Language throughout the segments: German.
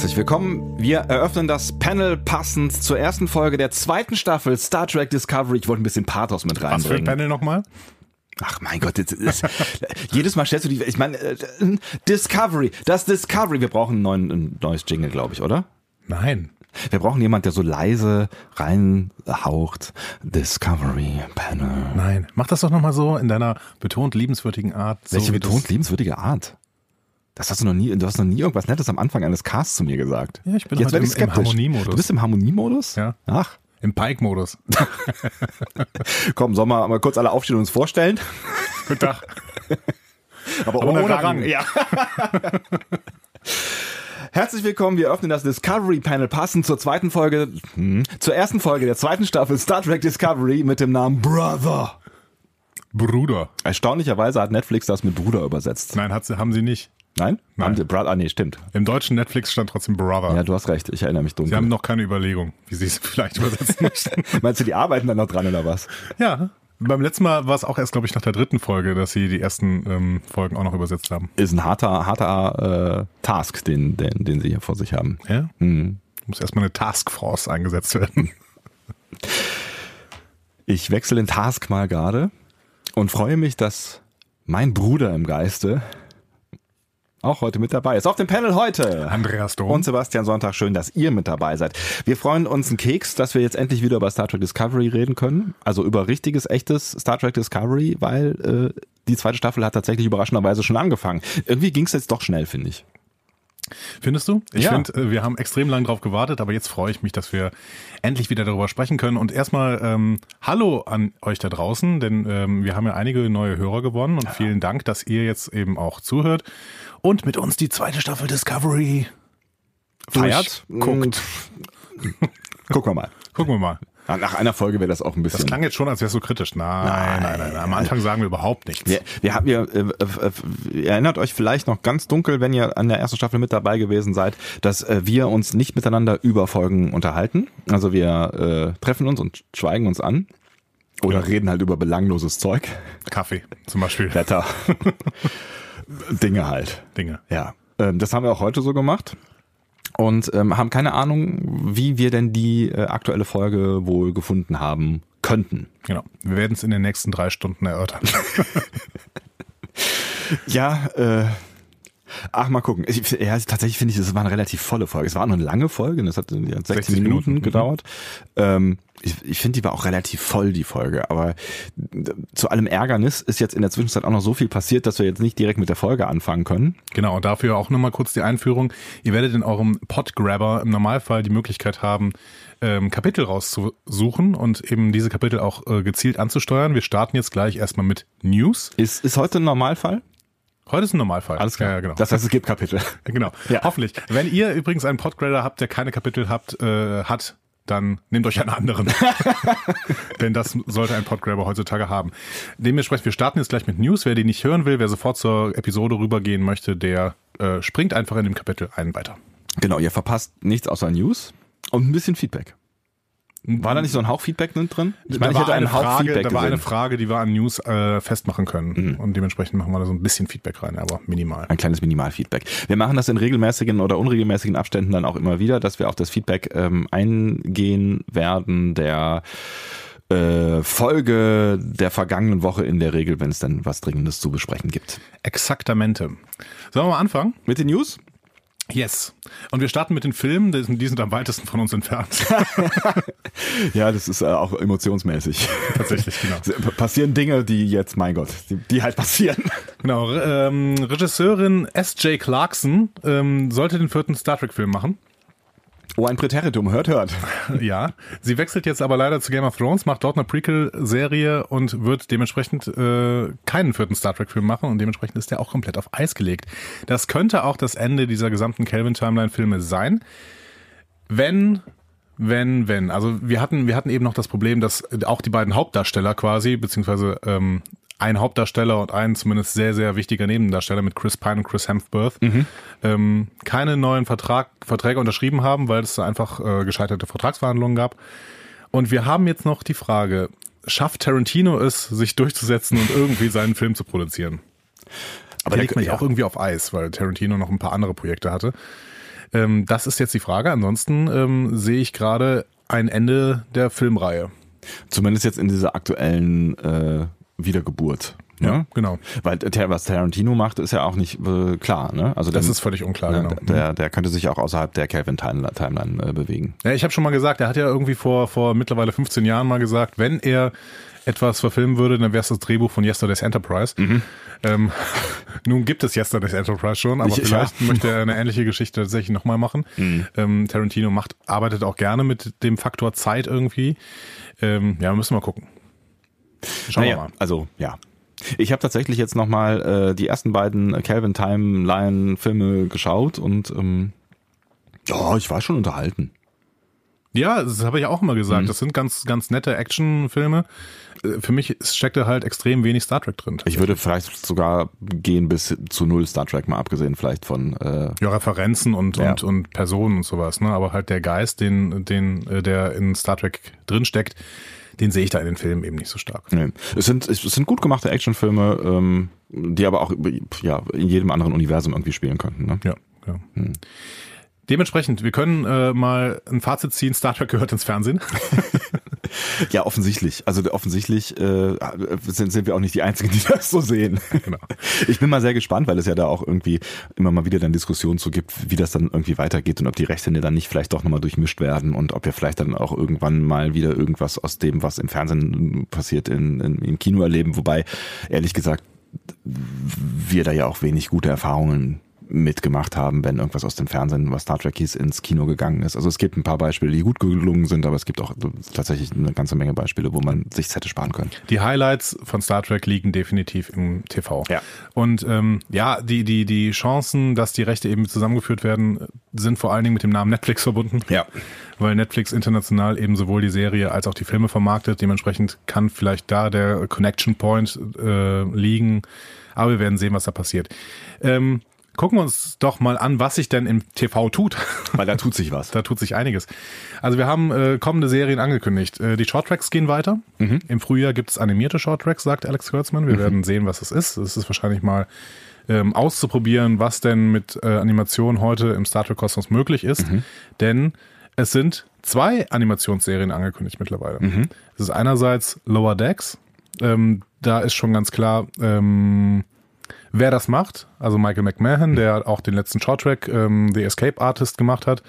Herzlich willkommen. Wir eröffnen das Panel passend zur ersten Folge der zweiten Staffel Star Trek Discovery. Ich wollte ein bisschen Pathos mit reinbringen. Was für ein Panel nochmal? Ach mein Gott, jetzt ist, jedes Mal stellst du die, ich meine, äh, Discovery, das Discovery. Wir brauchen ein, neuen, ein neues Jingle, glaube ich, oder? Nein. Wir brauchen jemand, der so leise reinhaucht. Discovery Panel. Nein. Mach das doch nochmal so in deiner betont liebenswürdigen Art. So Welche wie betont das- liebenswürdige Art? Das hast du noch nie, du hast noch nie irgendwas Nettes am Anfang eines Casts zu mir gesagt. Ja, ich bin Jetzt ich im- im skeptisch. Harmoniemodus. Du bist im Harmoniemodus? Ja. Ach, Im Pike-Modus. komm, sollen wir mal kurz alle aufstehen und uns vorstellen? Guten Tag. Aber, ohne Rang. Ja. Herzlich willkommen, wir öffnen das Discovery Panel passend zur zweiten Folge, hm, zur ersten Folge der zweiten Staffel Star Trek Discovery mit dem Namen Brother. Bruder. Erstaunlicherweise hat Netflix das mit Bruder übersetzt. Nein, hat sie, haben sie nicht. Nein? Nein. Haben Brother, ah, nee, stimmt. Im deutschen Netflix stand trotzdem Brother. Ja, du hast recht, ich erinnere mich dunkel. Sie haben noch keine Überlegung, wie sie es vielleicht übersetzen möchten. Meinst du, die arbeiten dann noch dran oder was? ja. Beim letzten Mal war es auch erst, glaube ich, nach der dritten Folge, dass sie die ersten ähm, Folgen auch noch übersetzt haben. Ist ein harter, harter äh, Task, den, den, den sie hier vor sich haben. Ja? Hm. Muss erstmal eine Taskforce eingesetzt werden. Ich wechsle den Task mal gerade und freue mich, dass mein Bruder im Geiste auch heute mit dabei ist. Auf dem Panel heute. Andreas Dom. Und Sebastian Sonntag, schön, dass ihr mit dabei seid. Wir freuen uns einen Keks, dass wir jetzt endlich wieder über Star Trek Discovery reden können. Also über richtiges, echtes Star Trek Discovery, weil äh, die zweite Staffel hat tatsächlich überraschenderweise schon angefangen. Irgendwie ging es jetzt doch schnell, finde ich. Findest du? Ich Ja. finde, äh, wir haben extrem lang drauf gewartet, aber jetzt freue ich mich, dass wir endlich wieder darüber sprechen können. Und erstmal ähm, Hallo an euch da draußen, denn ähm, wir haben ja einige neue Hörer gewonnen und vielen Dank, dass ihr jetzt eben auch zuhört und mit uns die zweite Staffel Discovery Feiert? Guckt. Gucken wir mal. Gucken wir mal. Nach einer Folge wäre das auch ein bisschen. Das klang jetzt schon, als wärst du kritisch. Nein, nein, nein, nein. Am Anfang sagen wir überhaupt nichts. Wir, wir haben, wir, äh, äh, ihr erinnert euch vielleicht noch ganz dunkel, wenn ihr an der ersten Staffel mit dabei gewesen seid, dass äh, wir uns nicht miteinander über Folgen unterhalten. Also wir äh, treffen uns und schweigen uns an. Oder reden halt über belangloses Zeug. Kaffee zum Beispiel. Wetter. Dinge halt. Dinge. Ja. Ähm, das haben wir auch heute so gemacht. Und ähm, haben keine Ahnung, wie wir denn die äh, aktuelle Folge wohl gefunden haben könnten. Genau. Wir werden es in den nächsten drei Stunden erörtern. Ja, äh, ach, mal gucken. Ich, ja, tatsächlich finde ich, es war eine relativ volle Folge. Es war noch eine lange Folge, das hat, die hat 16, 60 Minuten, Minuten, mhm. gedauert. Ähm, ich ich finde, die war auch relativ voll, die Folge. Aber zu allem Ärgernis ist jetzt in der Zwischenzeit auch noch so viel passiert, dass wir jetzt nicht direkt mit der Folge anfangen können. Genau, und dafür auch nochmal kurz die Einführung. Ihr werdet in eurem Podgrabber im Normalfall die Möglichkeit haben, ähm, Kapitel rauszusuchen und eben diese Kapitel auch äh, gezielt anzusteuern. Wir starten jetzt gleich erstmal mit News. Ist, ist heute ein Normalfall? Heute ist ein Normalfall. Alles klar. Ja, ja, genau. Das heißt, es gibt Kapitel. genau. Ja. Hoffentlich. Wenn ihr übrigens einen Podgrader habt, der keine Kapitel habt, äh, hat, dann nehmt euch einen anderen. Denn das sollte ein Podgrabber heutzutage haben. Dementsprechend, wir starten jetzt gleich mit News. Wer die nicht hören will, wer sofort zur Episode rübergehen möchte, der äh, springt einfach in dem Kapitel einen weiter. Genau, ihr verpasst nichts außer News und ein bisschen Feedback. War da nicht so ein Hauch Feedback drin? Ich meine, ich da eine einen Hauch Frage, Feedback da war eine. Frage, die wir an News äh, festmachen können. Und dementsprechend machen wir da so ein bisschen Feedback rein, aber minimal. Ein kleines Minimalfeedback. Wir machen das in regelmäßigen oder unregelmäßigen Abständen dann auch immer wieder, dass wir auf das Feedback ähm, eingehen werden der äh, Folge der vergangenen Woche in der Regel, wenn es dann was Dringendes zu besprechen gibt. Exaktamente. Sollen wir mal anfangen? Mit den News? Yes. Und wir starten mit den Filmen, die sind, am weitesten von uns entfernt. Ja, das ist äh, auch emotionsmäßig. Tatsächlich, genau. Passieren Dinge, die jetzt, mein Gott, die, die halt passieren. Genau, ähm, Regisseurin S.J. Clarkson ähm, sollte den vierten Star Trek-Film machen. Oh, ein Präteritum, hört, hört. Ja, sie wechselt jetzt aber leider zu Game of Thrones, macht dort eine Prequel-Serie und wird dementsprechend äh, keinen vierten Star Trek-Film machen und dementsprechend ist der auch komplett auf Eis gelegt. Das könnte auch das Ende dieser gesamten Kelvin-Timeline-Filme sein, wenn wenn, wenn. Also wir hatten, wir hatten eben noch das Problem, dass auch die beiden Hauptdarsteller quasi, beziehungsweise ähm, ein Hauptdarsteller und ein zumindest sehr, sehr wichtiger Nebendarsteller mit Chris Pine und Chris Hemsworth ähm, keine neuen Vertrag, Verträge unterschrieben haben, weil es einfach äh, gescheiterte Vertragsverhandlungen gab. Und wir haben jetzt noch die Frage, schafft Tarantino es, sich durchzusetzen und irgendwie seinen Film zu produzieren? Aber der legt man ja ja. auch irgendwie auf Eis, weil Tarantino noch ein paar andere Projekte hatte. Ähm, das ist jetzt die Frage. Ansonsten ähm, sehe ich gerade ein Ende der Filmreihe. Zumindest jetzt in dieser aktuellen äh, Wiedergeburt. Ja, Ne? genau. Weil was Tarantino macht, ist ja auch nicht äh, klar. Ne? Also Das der- ist völlig unklar, ne, genau. der, der könnte sich auch außerhalb der Calvin-Timeline äh, bewegen. Ja, ich habe schon mal gesagt, er hat ja irgendwie vor, vor mittlerweile 15 Jahren mal gesagt, wenn er etwas verfilmen würde, dann wäre es das Drehbuch von Yesterday's Enterprise. Ähm, nun gibt es Yesterday's Enterprise schon, aber Ich- vielleicht ja. möchte er eine ähnliche Geschichte tatsächlich nochmal machen. Ähm, Tarantino macht, arbeitet auch gerne mit dem Faktor Zeit irgendwie. Ähm, ja, müssen wir gucken. Schauen wir Naja, mal. also ja. Ich habe tatsächlich jetzt nochmal äh, die ersten beiden Calvin Timeline Filme geschaut und ähm, ja, ich war schon unterhalten. Ja, das habe ich auch immer Mhm. gesagt. Das sind ganz, ganz nette Actionfilme. Äh, Für mich steckte halt extrem wenig Star Trek drin. Ich würde vielleicht sogar gehen bis zu null Star Trek, mal abgesehen vielleicht von äh, Ja, Referenzen und, Ja. und, und Personen und sowas, ne? Aber halt der Geist, den, den, äh, der in Star Trek drinsteckt, den sehe ich da in den Filmen eben nicht so stark. Nee. Es sind, es sind gut gemachte Actionfilme, ähm, die aber auch ja, in jedem anderen Universum irgendwie spielen könnten. Ne? Ja, ja. Dementsprechend, wir können äh, mal ein Fazit ziehen, Star Trek gehört ins Fernsehen. Ja, offensichtlich. Also offensichtlich äh, sind, sind wir auch nicht die Einzigen, die das so sehen. Genau. Ich bin mal sehr gespannt, weil es ja da auch irgendwie immer mal wieder dann Diskussionen zu gibt, wie das dann irgendwie weitergeht und ob die Rechtshände dann nicht vielleicht doch nochmal durchmischt werden und ob wir vielleicht dann auch irgendwann mal wieder irgendwas aus dem, was im Fernsehen passiert, in, in, im Kino erleben. Wobei, ehrlich gesagt, wir da ja auch wenig gute Erfahrungen mitgemacht haben, wenn irgendwas aus dem Fernsehen, was Star Trek hieß, ins Kino gegangen ist. Also es gibt ein paar Beispiele, die gut gelungen sind, aber es gibt auch tatsächlich eine ganze Menge Beispiele, wo man sich hätte sparen können. Die Highlights von Star Trek liegen definitiv im TV. Ja. Und ähm, ja, die, die, die Chancen, dass die Rechte eben zusammengeführt werden, sind vor allen Dingen mit dem Namen Netflix verbunden. Ja. Weil Netflix international eben sowohl die Serie als auch die Filme vermarktet. Dementsprechend kann vielleicht da der Connection Point äh, liegen. Aber wir werden sehen, was da passiert. Ähm, gucken wir uns doch mal an, was sich denn im TV tut. Weil da tut sich was. Da tut sich einiges. Also wir haben äh, kommende Serien angekündigt. Äh, die Shorttracks gehen weiter. Im Frühjahr gibt es animierte Shorttracks, sagt Alex Kurtzman. Wir werden sehen, was es ist. Es ist wahrscheinlich mal ähm, auszuprobieren, was denn mit äh, Animation heute im Star Trek Kosmos möglich ist. Denn es sind zwei Animationsserien angekündigt mittlerweile. Es ist einerseits Lower Decks. Ähm, da ist schon ganz klar, ähm, wer das macht. Also Michael McMahon, der auch den letzten Shorttrack ähm, The Escape Artist gemacht hat.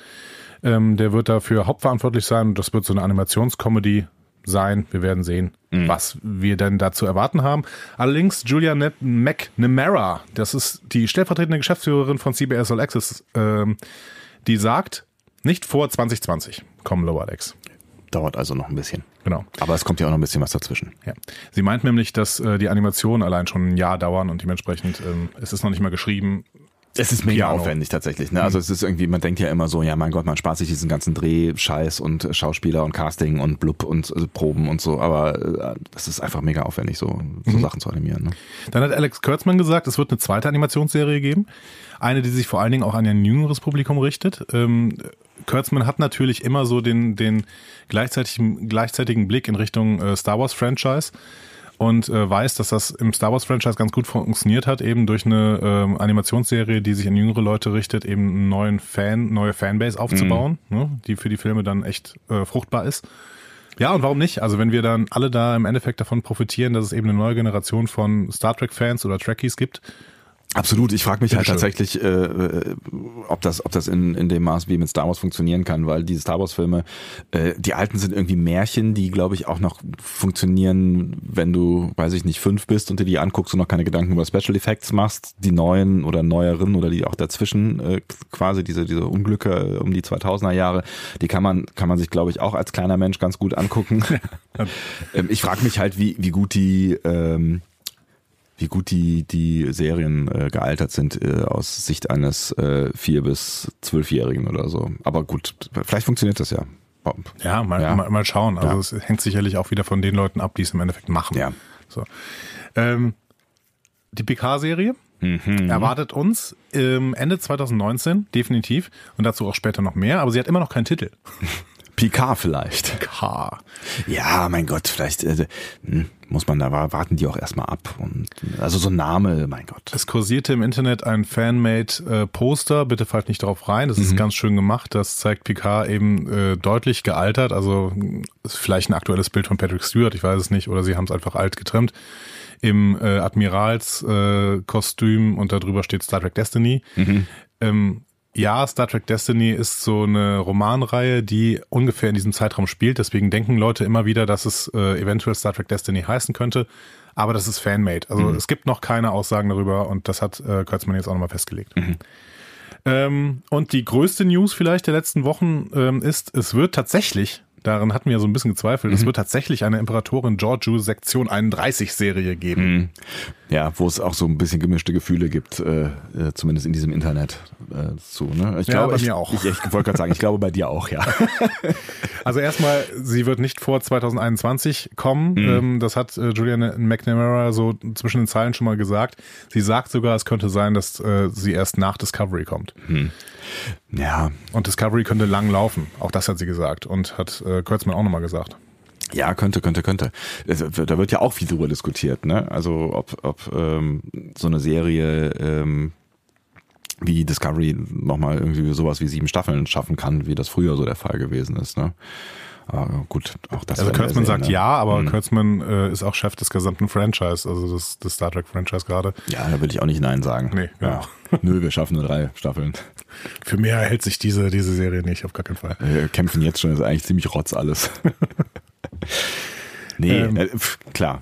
Ähm, der wird dafür hauptverantwortlich sein und das wird so eine Animationscomedy sein. Wir werden sehen, was wir denn da zu erwarten haben. Allerdings Julia Ne- McNamara, das ist die stellvertretende Geschäftsführerin von CBS All Access, ähm, die sagt, nicht vor 2020 kommen Lower Decks. Dauert also noch ein bisschen. Genau. Aber es kommt ja auch noch ein bisschen was dazwischen. Ja. Sie meint nämlich, dass äh, die Animationen allein schon ein Jahr dauern und dementsprechend ähm, es ist noch nicht mal geschrieben. Es ist mega Piano. aufwendig tatsächlich. Ne? Also es ist irgendwie, man denkt ja immer so, ja mein Gott, man spart sich diesen ganzen Dreh-Scheiß und äh, Schauspieler und Casting und Blub und äh, Proben und so, aber äh, das ist einfach mega aufwendig, so, so Sachen zu animieren. Ne? Dann hat Alex Kurtzman gesagt, es wird eine zweite Animationsserie geben. Eine, die sich vor allen Dingen auch an ein jüngeres Publikum richtet. Ähm, Kurtzman hat natürlich immer so den, den gleichzeitigen, gleichzeitigen Blick in Richtung äh, Star Wars Franchise und äh, weiß, dass das im Star Wars Franchise ganz gut funktioniert hat, eben durch eine ähm, Animationsserie, die sich an jüngere Leute richtet, eben einen neuen Fan, neue Fanbase aufzubauen, ne, die für die Filme dann echt äh, fruchtbar ist. Ja, und warum nicht? Also wenn wir dann alle da im Endeffekt davon profitieren, dass es eben eine neue Generation von Star Trek-Fans oder Trekkies gibt. Absolut, ich frage mich halt Bitteschön. tatsächlich, äh, äh, ob das, ob das in, in dem Maß wie mit Star Wars funktionieren kann, weil diese Star Wars Filme, äh, die alten sind irgendwie Märchen, die glaube ich auch noch funktionieren, wenn du, weiß ich nicht, fünf bist und dir die anguckst und noch keine Gedanken über Special Effects machst. Die neuen oder neueren oder die auch dazwischen, äh, quasi diese, diese Unglücke um die 2000er Jahre, die kann man, kann man sich glaube ich auch als kleiner Mensch ganz gut angucken. ähm, ich frage mich halt, wie, wie gut die, ähm, wie gut die, die Serien äh, gealtert sind äh, aus Sicht eines äh, vier bis zwölfjährigen oder so. Aber gut, vielleicht funktioniert das ja. Ja, mal, Ja. Mal, mal schauen. Also Ja. es hängt sicherlich auch wieder von den Leuten ab, die es im Endeffekt machen. Ja. So. Ähm, die PK-Serie Mhm. erwartet uns ähm, Ende 2019, definitiv. Und dazu auch später noch mehr. Aber sie hat immer noch keinen Titel. Picard vielleicht. K. Ja, mein Gott, vielleicht äh, hm, muss man da wa- warten die auch erstmal ab. Und, also so ein Name, mein Gott. Es kursierte im Internet ein Fanmade äh, Poster, bitte fallt nicht drauf rein, das ist ganz schön gemacht, das zeigt Picard eben äh, deutlich gealtert, also vielleicht ein aktuelles Bild von Patrick Stewart, ich weiß es nicht, oder sie haben es einfach alt getrimmt, im äh, Admiralskostüm äh, und darüber steht Star Trek Destiny. Ähm, ja, Star Trek Destiny ist so eine Romanreihe, die ungefähr in diesem Zeitraum spielt. Deswegen denken Leute immer wieder, dass es äh, eventuell Star Trek Destiny heißen könnte. Aber das ist Fanmade. Also es gibt noch keine Aussagen darüber und das hat äh, Kurtzmann jetzt auch nochmal festgelegt. Ähm, und die größte News vielleicht der letzten Wochen ähm, ist, es wird tatsächlich, daran hatten wir so ein bisschen gezweifelt, es wird tatsächlich eine Imperatorin Giorgio Sektion 31 Serie geben. Ja, wo es auch so ein bisschen gemischte Gefühle gibt, äh, äh, zumindest in diesem Internet äh, zu. Ne? Ich Ja, glaube, bei ich, mir auch. Ich, ich wollte gerade sagen, ich glaube bei dir auch, ja. Also erstmal, sie wird nicht vor 2021 kommen. Ähm, das hat äh, Julian McNamara so zwischen den Zeilen schon mal gesagt. Sie sagt sogar, es könnte sein, dass äh, sie erst nach Discovery kommt. Ja, Und Discovery könnte lang laufen. Auch das hat sie gesagt und hat äh, Kurtzman auch nochmal gesagt. Ja, könnte, könnte, könnte. Es- Da wird ja auch viel drüber diskutiert, ne? Also ob, ob ähm, so eine Serie ähm, wie Discovery nochmal irgendwie sowas wie sieben Staffeln schaffen kann, wie das früher so der Fall gewesen ist, ne? Aber gut, auch das Also Kurtzman sagt ne? ja, aber Kurtzman äh, ist auch Chef des gesamten Franchise, also des, des Star Trek Franchise gerade. Ja, da würde ich auch nicht Nein sagen. Nee, genau. ja. Nö, wir schaffen nur drei Staffeln. Für mehr hält sich diese, diese Serie nicht, auf gar keinen Fall. Wir kämpfen jetzt schon, ist eigentlich ziemlich rotz alles. nee, Ähm. äh, pf, klar.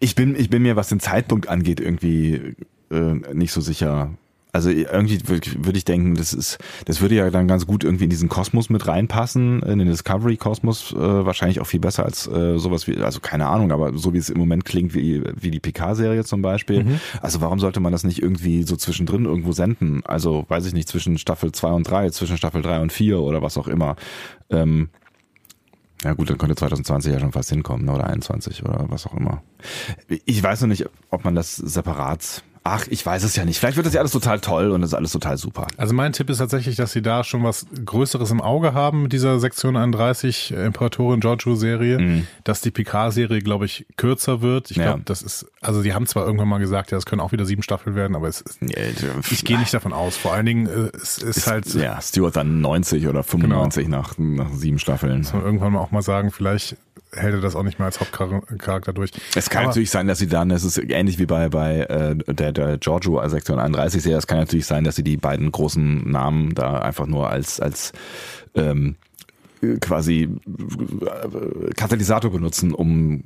Ich bin, ich bin mir, was den Zeitpunkt angeht, irgendwie äh, nicht so sicher. Also irgendwie würde würd ich denken, das ist, das würde ja dann ganz gut irgendwie in diesen Kosmos mit reinpassen, in den Discovery-Kosmos, äh, wahrscheinlich auch viel besser als äh, sowas wie, also keine Ahnung, aber so wie es im Moment klingt, wie, wie die PK-Serie zum Beispiel. Also warum sollte man das nicht irgendwie so zwischendrin irgendwo senden? Also weiß ich nicht, zwischen Staffel 2 und 3, zwischen Staffel 3 und 4 oder was auch immer. Ähm, ja gut, dann könnte 2020 ja schon fast hinkommen, ne, oder 21 oder was auch immer. Ich weiß noch nicht, ob man das separat. Ach, ich weiß es ja nicht. Vielleicht wird das ja alles total toll und das ist alles total super. Also mein Tipp ist tatsächlich, dass sie da schon was Größeres im Auge haben mit dieser Sektion 31 äh, Imperatorin Giorgio Serie, dass die Picard-Serie, glaube ich, kürzer wird. Ich Mhm. Ja. glaube, das ist, also die haben zwar irgendwann mal gesagt, ja, es können auch wieder sieben Staffeln werden, aber es ist, ich gehe nicht davon aus. Vor allen Dingen, äh, es ist halt, Ja, Stuart dann 90 oder 95 nach, nach sieben Staffeln. muss man irgendwann mal auch mal sagen, vielleicht hält er das auch nicht mehr als Hauptcharakter durch. Es kann Aber- natürlich sein, dass sie dann, es ist ähnlich wie bei, bei äh, der, der Giorgio Sektion 31 Serie, es kann natürlich sein, dass sie die beiden großen Namen da einfach nur als, als ähm, quasi äh, Katalysator benutzen, um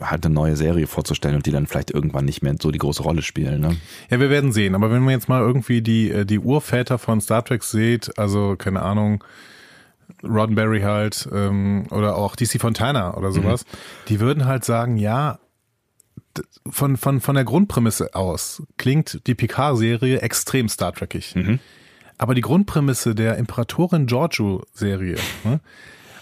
halt eine neue Serie vorzustellen und die dann vielleicht irgendwann nicht mehr so die große Rolle spielen. Ne? Ja, wir werden sehen. Aber wenn man jetzt mal irgendwie die, äh, die Urväter von Star Trek sieht, also keine Ahnung, Roddenberry halt ähm, oder auch DC Fontana oder sowas, die würden halt sagen, ja, von, von, von der Grundprämisse aus klingt die Picard-Serie extrem Star Trekig. Aber die Grundprämisse der Imperatorin Giorgio-Serie, ne?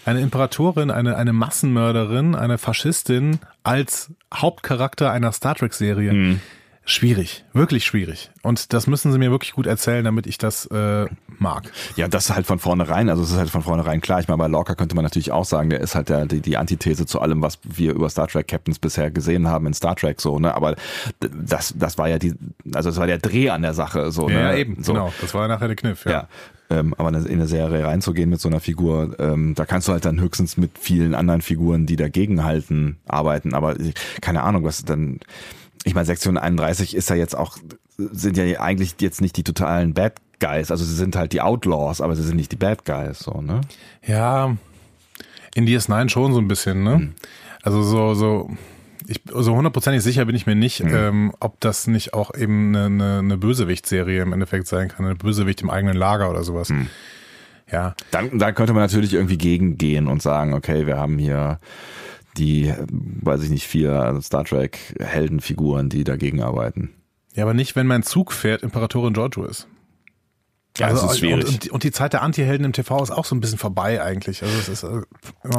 eine Imperatorin, eine, eine Massenmörderin, eine Faschistin als Hauptcharakter einer Star Trek-Serie, schwierig, wirklich schwierig. Und das müssen sie mir wirklich gut erzählen, damit ich das äh, mag. Ja, das ist halt von vornherein, also es ist halt von vornherein klar. Ich meine, bei Lorca könnte man natürlich auch sagen, der ist halt der, die, die Antithese zu allem, was wir über Star Trek Captains bisher gesehen haben in Star Trek so, ne? Aber das, das war ja die, also das war der Dreh an der Sache, so, ne? Ja, eben, so. genau. Das war nachher der Kniff. Ja. Ja. Ähm, aber in eine- in eine Serie reinzugehen mit so einer Figur, ähm, da kannst du halt dann höchstens mit vielen anderen Figuren, die dagegen halten, arbeiten. Aber keine Ahnung, was dann. Ich meine, Sektion 31 ist ja jetzt auch, sind ja eigentlich jetzt nicht die totalen Bad Guys. Also sie sind halt die Outlaws, aber sie sind nicht die Bad Guys, so, ne? Ja, in DS9 schon so ein bisschen, ne? Also so, so, ich, so hundertprozentig sicher bin ich mir nicht, ähm, ob das nicht auch eben eine, eine, eine Bösewicht-Serie im Endeffekt sein kann, eine Bösewicht im eigenen Lager oder sowas. Ja, Dann, dann könnte man natürlich irgendwie gegengehen und sagen, okay, wir haben hier die, weiß ich nicht, vier Star Trek Heldenfiguren, die dagegen arbeiten. ja, aber nicht, wenn mein Zugpferd Imperatorin Giorgio ist. Ja, also, das ist schwierig. Und, und, die Zeit der Antihelden im TV ist auch so ein bisschen vorbei eigentlich. Also es ist äh,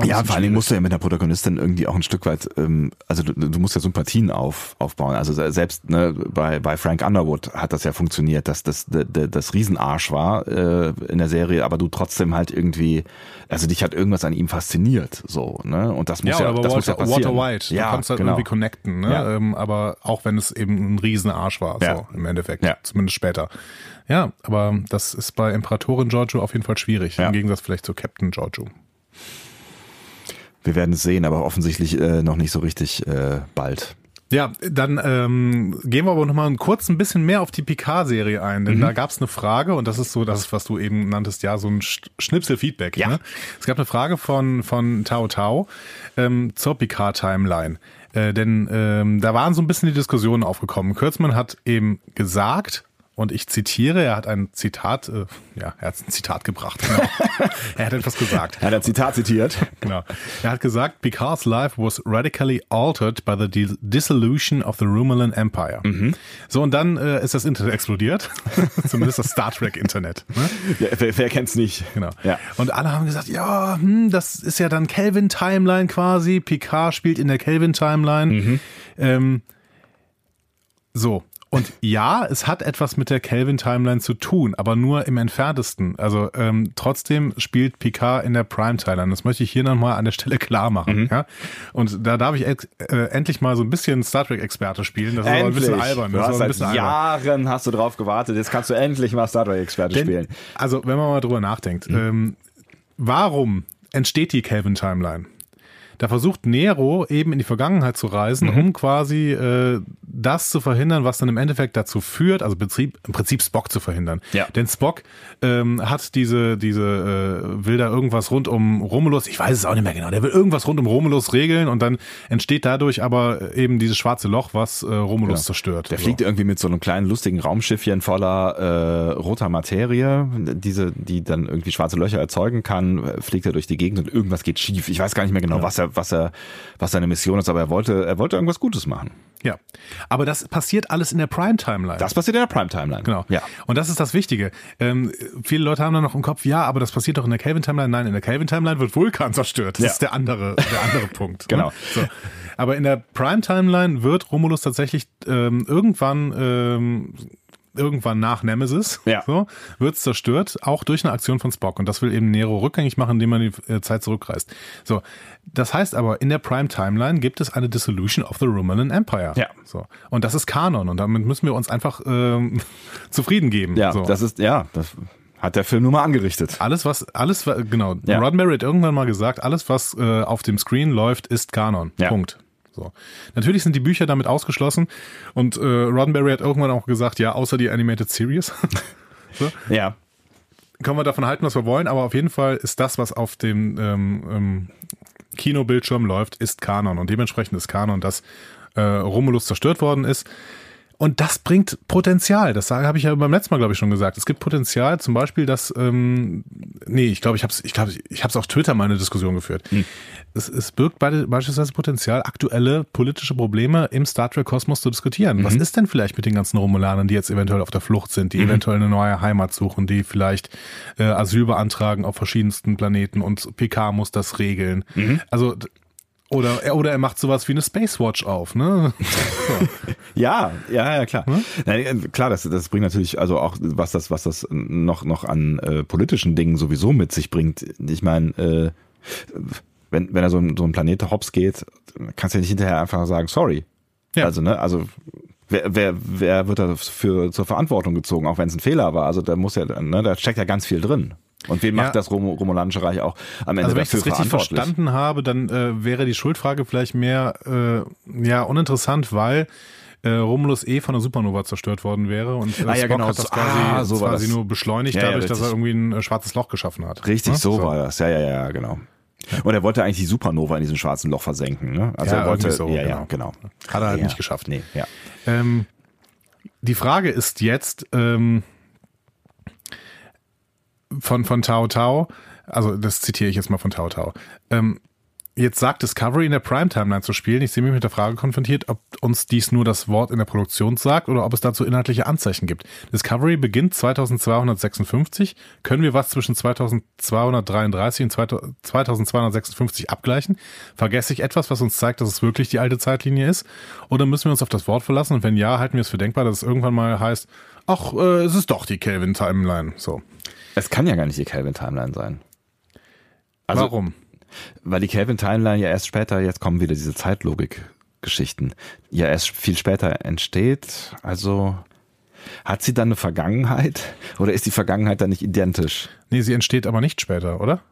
ja, vor allen Dingen musst du ja mit der Protagonistin irgendwie auch ein Stück weit, ähm, also du, du musst ja Sympathien auf, aufbauen. Also selbst ne, bei, bei Frank Underwood hat das ja funktioniert, dass das das, das Riesenarsch war äh, in der Serie, aber du trotzdem halt irgendwie, also dich hat irgendwas an ihm fasziniert, so ne? Und das muss ja, ja aber das Walter, muss ja passieren. Walter White, ja, du kannst halt genau. irgendwie connecten, ne? Ja. Ähm, aber auch wenn es eben ein Riesenarsch war, Ja. so im Endeffekt, Ja. zumindest später. Ja, aber das ist bei Imperatorin Giorgio auf jeden Fall schwierig, im Gegensatz vielleicht zu Captain Giorgio. Wir werden es sehen, aber offensichtlich äh, noch nicht so richtig äh, bald. Ja, dann ähm, gehen wir aber noch mal kurz ein bisschen mehr auf die Picard-Serie ein, Mhm. denn da gab es eine Frage und das ist so das, was du eben nanntest, ja, so ein Sch- Schnipsel-Feedback. Ja. Ne? Es gab eine Frage von, von Tao Tao ähm, zur Picard-Timeline. Äh, denn ähm, da waren so ein bisschen die Diskussionen aufgekommen. Kürzmann hat eben gesagt, und ich zitiere, er hat ein Zitat, äh, ja, er hat ein Zitat gebracht. Genau. er hat etwas gesagt. Er hat ein Zitat zitiert. Genau. Er hat gesagt, Picard's life was radically altered by the di- dissolution of the Romulan Empire. So, und dann äh, ist das Internet explodiert. Zumindest das Star Trek Internet. Ne? Ja, wer, wer kennt's nicht? Genau. Ja. Und alle haben gesagt, ja, hm, das ist ja dann Kelvin Timeline quasi. Picard spielt in der Kelvin Timeline. Ähm, so. Und ja, es hat etwas mit der Kelvin Timeline zu tun, aber nur im entferntesten. Also ähm, trotzdem spielt Picard in der Prime Timeline. Das möchte ich hier nochmal an der Stelle klar machen. Ja? Und da darf ich äh, endlich mal so ein bisschen Star Trek Experte spielen. Das ist aber ein bisschen albern. Du Das ist hast ein seit bisschen albern. Jahren hast du drauf gewartet. Jetzt kannst du endlich mal Star Trek Experte Denn, spielen. Also, wenn man mal drüber nachdenkt, Mhm. ähm, warum entsteht die Kelvin Timeline? Da versucht Nero eben in die Vergangenheit zu reisen, Mhm. um quasi äh, das zu verhindern, was dann im Endeffekt dazu führt, also Betrieb, im Prinzip Spock zu verhindern. Ja. Denn Spock ähm, hat diese, diese äh, will da irgendwas rund um Romulus, ich weiß es auch nicht mehr genau, der will irgendwas rund um Romulus regeln und dann entsteht dadurch aber eben dieses schwarze Loch, was äh, Romulus zerstört. Der So. fliegt irgendwie mit so einem kleinen lustigen Raumschiffchen voller äh, roter Materie, diese, die dann irgendwie schwarze Löcher erzeugen kann, äh, fliegt er durch die Gegend und irgendwas geht schief. Ich weiß gar nicht mehr genau, was er, was er, was seine Mission ist, aber er wollte, er wollte irgendwas Gutes machen. Ja, aber das passiert alles in der Prime-Timeline. Das passiert in der Prime-Timeline. Genau. Ja. Und das ist das Wichtige. Ähm, viele Leute haben dann noch im Kopf, ja, aber das passiert doch in der Kelvin-Timeline. Nein, in der Kelvin-Timeline wird Vulkan zerstört. Das Ja. ist der andere, der andere Punkt. Genau. Ne? So. Aber in der Prime-Timeline wird Romulus tatsächlich ähm, irgendwann ähm, irgendwann nach Nemesis, Ja. so, wird zerstört, auch durch eine Aktion von Spock. Und das will eben Nero rückgängig machen, indem man die äh, Zeit zurückreist. So, das heißt aber, in der Prime Timeline gibt es eine Dissolution of the Romulan Empire. Ja. So. Und das ist Kanon und damit müssen wir uns einfach ähm, zufrieden geben. Ja, so. das ist, ja, das hat der Film nur mal angerichtet. alles, was, alles, genau, Ja. Roddenberry hat irgendwann mal gesagt, alles, was äh, auf dem Screen läuft, ist Kanon. Ja. Punkt. So. Natürlich sind die Bücher damit ausgeschlossen und äh, Roddenberry hat irgendwann auch gesagt, ja, außer die Animated Series. so. Ja. Können wir davon halten, was wir wollen, aber auf jeden Fall ist das, was auf dem ähm, ähm, Kinobildschirm läuft, ist Kanon und dementsprechend ist Kanon, dass äh, Romulus zerstört worden ist. Und das bringt Potenzial. Das habe ich ja beim letzten Mal, glaube ich, schon gesagt. Es gibt Potenzial, zum Beispiel, dass, ähm, nee, ich glaube, ich habe es ich glaub, ich hab's auf Twitter mal eine Diskussion geführt. Es, es birgt beide, beispielsweise Potenzial, aktuelle politische Probleme im Star Trek-Kosmos zu diskutieren. Was ist denn vielleicht mit den ganzen Romulanern, die jetzt eventuell auf der Flucht sind, die eventuell eine neue Heimat suchen, die vielleicht äh, Asyl beantragen auf verschiedensten Planeten und PK muss das regeln. Also d- oder, er- oder er macht sowas wie eine Space Watch auf, ne? Ja, ja, ja, klar. Hm? Nein, äh, klar, das, das bringt natürlich, also auch was das, was das noch, noch an äh, politischen Dingen sowieso mit sich bringt. Ich meine, äh, wenn, wenn er so ein, so ein Planet hops geht, kannst du ja nicht hinterher einfach sagen, sorry. Ja. Also, ne, also wer, wer, wer wird dafür zur Verantwortung gezogen, auch wenn es ein Fehler war? Also da muss ja, ne, da steckt ja ganz viel drin. Und wen Ja. macht das Rom Romulanische Reich auch am Ende Also wenn ich dafür das richtig verstanden habe, dann äh, wäre die Schuldfrage vielleicht mehr äh, ja uninteressant, weil äh, Romulus eh von einer Supernova zerstört worden wäre und äh, Ah, ja, Spock genau. hat das So- quasi, ah, so war quasi das. nur beschleunigt Ja, ja, dadurch, dass er richtig. irgendwie ein äh, schwarzes Loch geschaffen hat. Richtig, Ne? so, war das. Ja, ja, ja, genau. Und er wollte eigentlich die Supernova in diesem schwarzen Loch versenken. Ne? Also er wollte, so, ja, ja, genau. genau. Hat er halt nicht geschafft. Nee, ja. Ähm, die Frage ist jetzt ähm, von, von Tao Tao, also das zitiere ich jetzt mal von Tao Tao. Ähm, Jetzt sagt Discovery in der Prime-Timeline zu spielen. Ich sehe mich mit der Frage konfrontiert, ob uns dies nur das Wort in der Produktion sagt oder ob es dazu inhaltliche Anzeichen gibt. Discovery beginnt 2256. Können wir was zwischen 2233 und 2256 abgleichen? Vergesse ich etwas, was uns zeigt, dass es wirklich die alte Zeitlinie ist? Oder müssen wir uns auf das Wort verlassen? Und wenn ja, halten wir es für denkbar, dass es irgendwann mal heißt, ach, äh, es ist doch die Kelvin-Timeline. So. Es kann ja gar nicht die Kelvin-Timeline sein. Also, Warum? Weil die Kelvin Timeline ja erst später, jetzt kommen wieder diese Zeitlogik-Geschichten, ja erst viel später entsteht. Also hat sie dann eine Vergangenheit oder ist die Vergangenheit dann nicht identisch? Nee, sie entsteht aber nicht später, oder?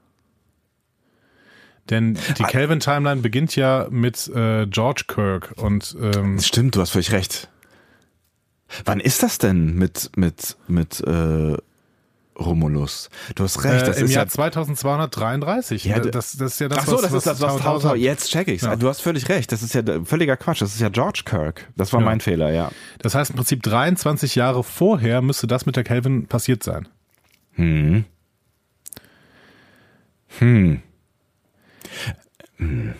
Denn die Kelvin Timeline beginnt ja mit äh, George Kirk und ähm, stimmt, du hast völlig recht. Wann ist das denn mit mit mit äh, Romulus. Du hast recht. Das äh, Im ist Jahr ja 2233. Ja, das, das ist ja das, Ach so, was, das ist das, was Tau, Tau, Jetzt check ich's. Ja. Du hast völlig recht. Das ist ja völliger Quatsch. Das ist ja George Kirk. Das war ja. mein Fehler, ja. Das heißt im Prinzip 23 Jahre vorher müsste das mit der Kelvin passiert sein. Hm. Hm. hm.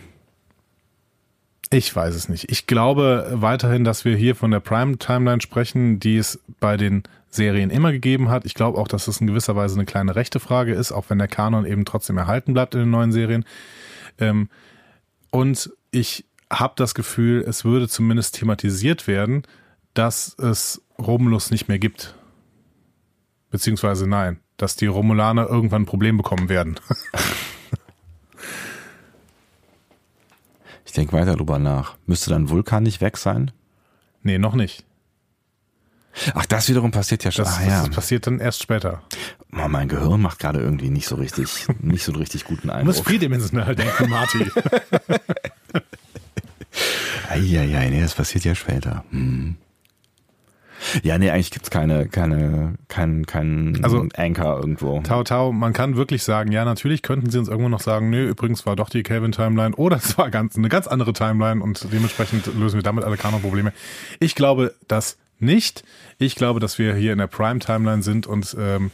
Ich weiß es nicht. Ich glaube weiterhin, dass wir hier von der Prime Timeline sprechen, die es bei den Serien immer gegeben hat. Ich glaube auch, dass es in gewisser Weise eine kleine rechte Frage ist, auch wenn der Kanon eben trotzdem erhalten bleibt in den neuen Serien. Ähm, und ich habe das Gefühl, es würde zumindest thematisiert werden, dass es Romulus nicht mehr gibt. Beziehungsweise nein, dass die Romulaner irgendwann ein Problem bekommen werden. ich denke weiter drüber nach. Müsste dann Vulkan nicht weg sein? Nee, noch nicht. Ach, das wiederum passiert ja schon. Das, ah, ja. das passiert dann erst später. Oh, mein Gehirn macht gerade irgendwie nicht so richtig, nicht so einen richtig guten Eindruck. Du musst vierdimensional denken, Marty. Eieiei, nee, das passiert ja später. Hm. Ja, nee, eigentlich gibt's keine, keine, kein, kein also, Anchor irgendwo. Tau Tau, man kann wirklich sagen, ja, natürlich könnten sie uns irgendwo noch sagen, nö, übrigens war doch die Kelvin-Timeline oder es war ganz, eine ganz andere Timeline und dementsprechend lösen wir damit alle Kanon-Probleme. Ich glaube, dass nicht. Ich glaube, dass wir hier in der Prime-Timeline sind und ähm,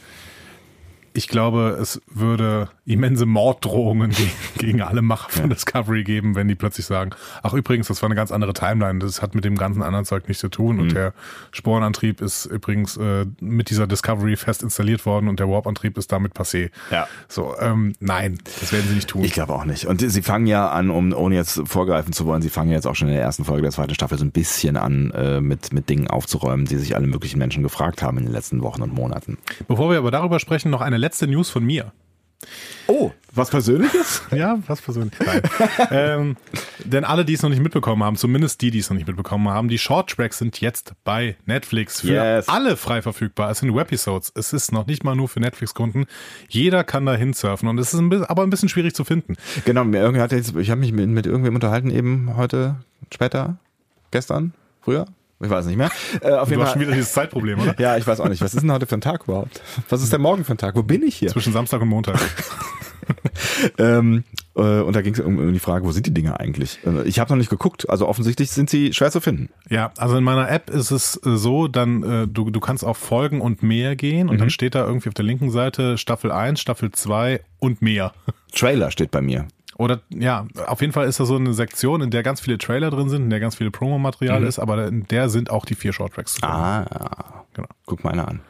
ich glaube, es würde immense Morddrohungen gegen, gegen alle Macher von. Discovery geben, wenn die plötzlich sagen, ach übrigens, das war eine ganz andere Timeline, das hat mit dem ganzen anderen Zeug nichts zu tun mhm. und der Sporenantrieb ist übrigens äh, mit dieser Discovery fest installiert worden und der Warp-Antrieb ist damit passé. Ja. So, ähm, nein, das werden sie nicht tun. Ich glaube auch nicht. Und sie fangen ja an, um ohne jetzt vorgreifen zu wollen, sie fangen jetzt auch schon in der ersten Folge der zweiten Staffel so ein bisschen an, äh, mit, mit Dingen aufzuräumen, die sich alle möglichen Menschen gefragt haben in den letzten Wochen und Monaten. Bevor wir aber darüber sprechen, noch eine letzte News von mir. Oh, was Persönliches? ja, was Persönliches. ähm, denn alle, die es noch nicht mitbekommen haben, zumindest die, die es noch nicht mitbekommen haben, die Short Tracks sind jetzt bei Netflix für yes. alle frei verfügbar. Es sind Webisodes. Es ist noch nicht mal nur für Netflix-Kunden. Jeder kann da hinsurfen und es ist ein bisschen, aber ein bisschen schwierig zu finden. Genau, ich habe mich mit, mit irgendwem unterhalten eben heute, später, gestern, früher, ich weiß nicht mehr. Äh, auf du jeden hast Fall. schon wieder dieses Zeitproblem, oder? ja, ich weiß auch nicht. Was ist denn heute für ein Tag überhaupt? Was ist der Morgen für ein Tag? Wo bin ich hier? Zwischen Samstag und Montag. ähm, äh, und da ging es um die Frage, wo sind die Dinge eigentlich? Äh, ich habe noch nicht geguckt. Also offensichtlich sind sie schwer zu finden. Ja, also in meiner App ist es äh, so, dann äh, du, du kannst auf Folgen und mehr gehen und mhm. dann steht da irgendwie auf der linken Seite Staffel 1, Staffel 2 und mehr. Trailer steht bei mir. Oder ja, auf jeden Fall ist da so eine Sektion, in der ganz viele Trailer drin sind, in der ganz viele Promomaterial mhm. ist, aber in der sind auch die vier Shorttracks. Ah, genau. Guck mal einer an.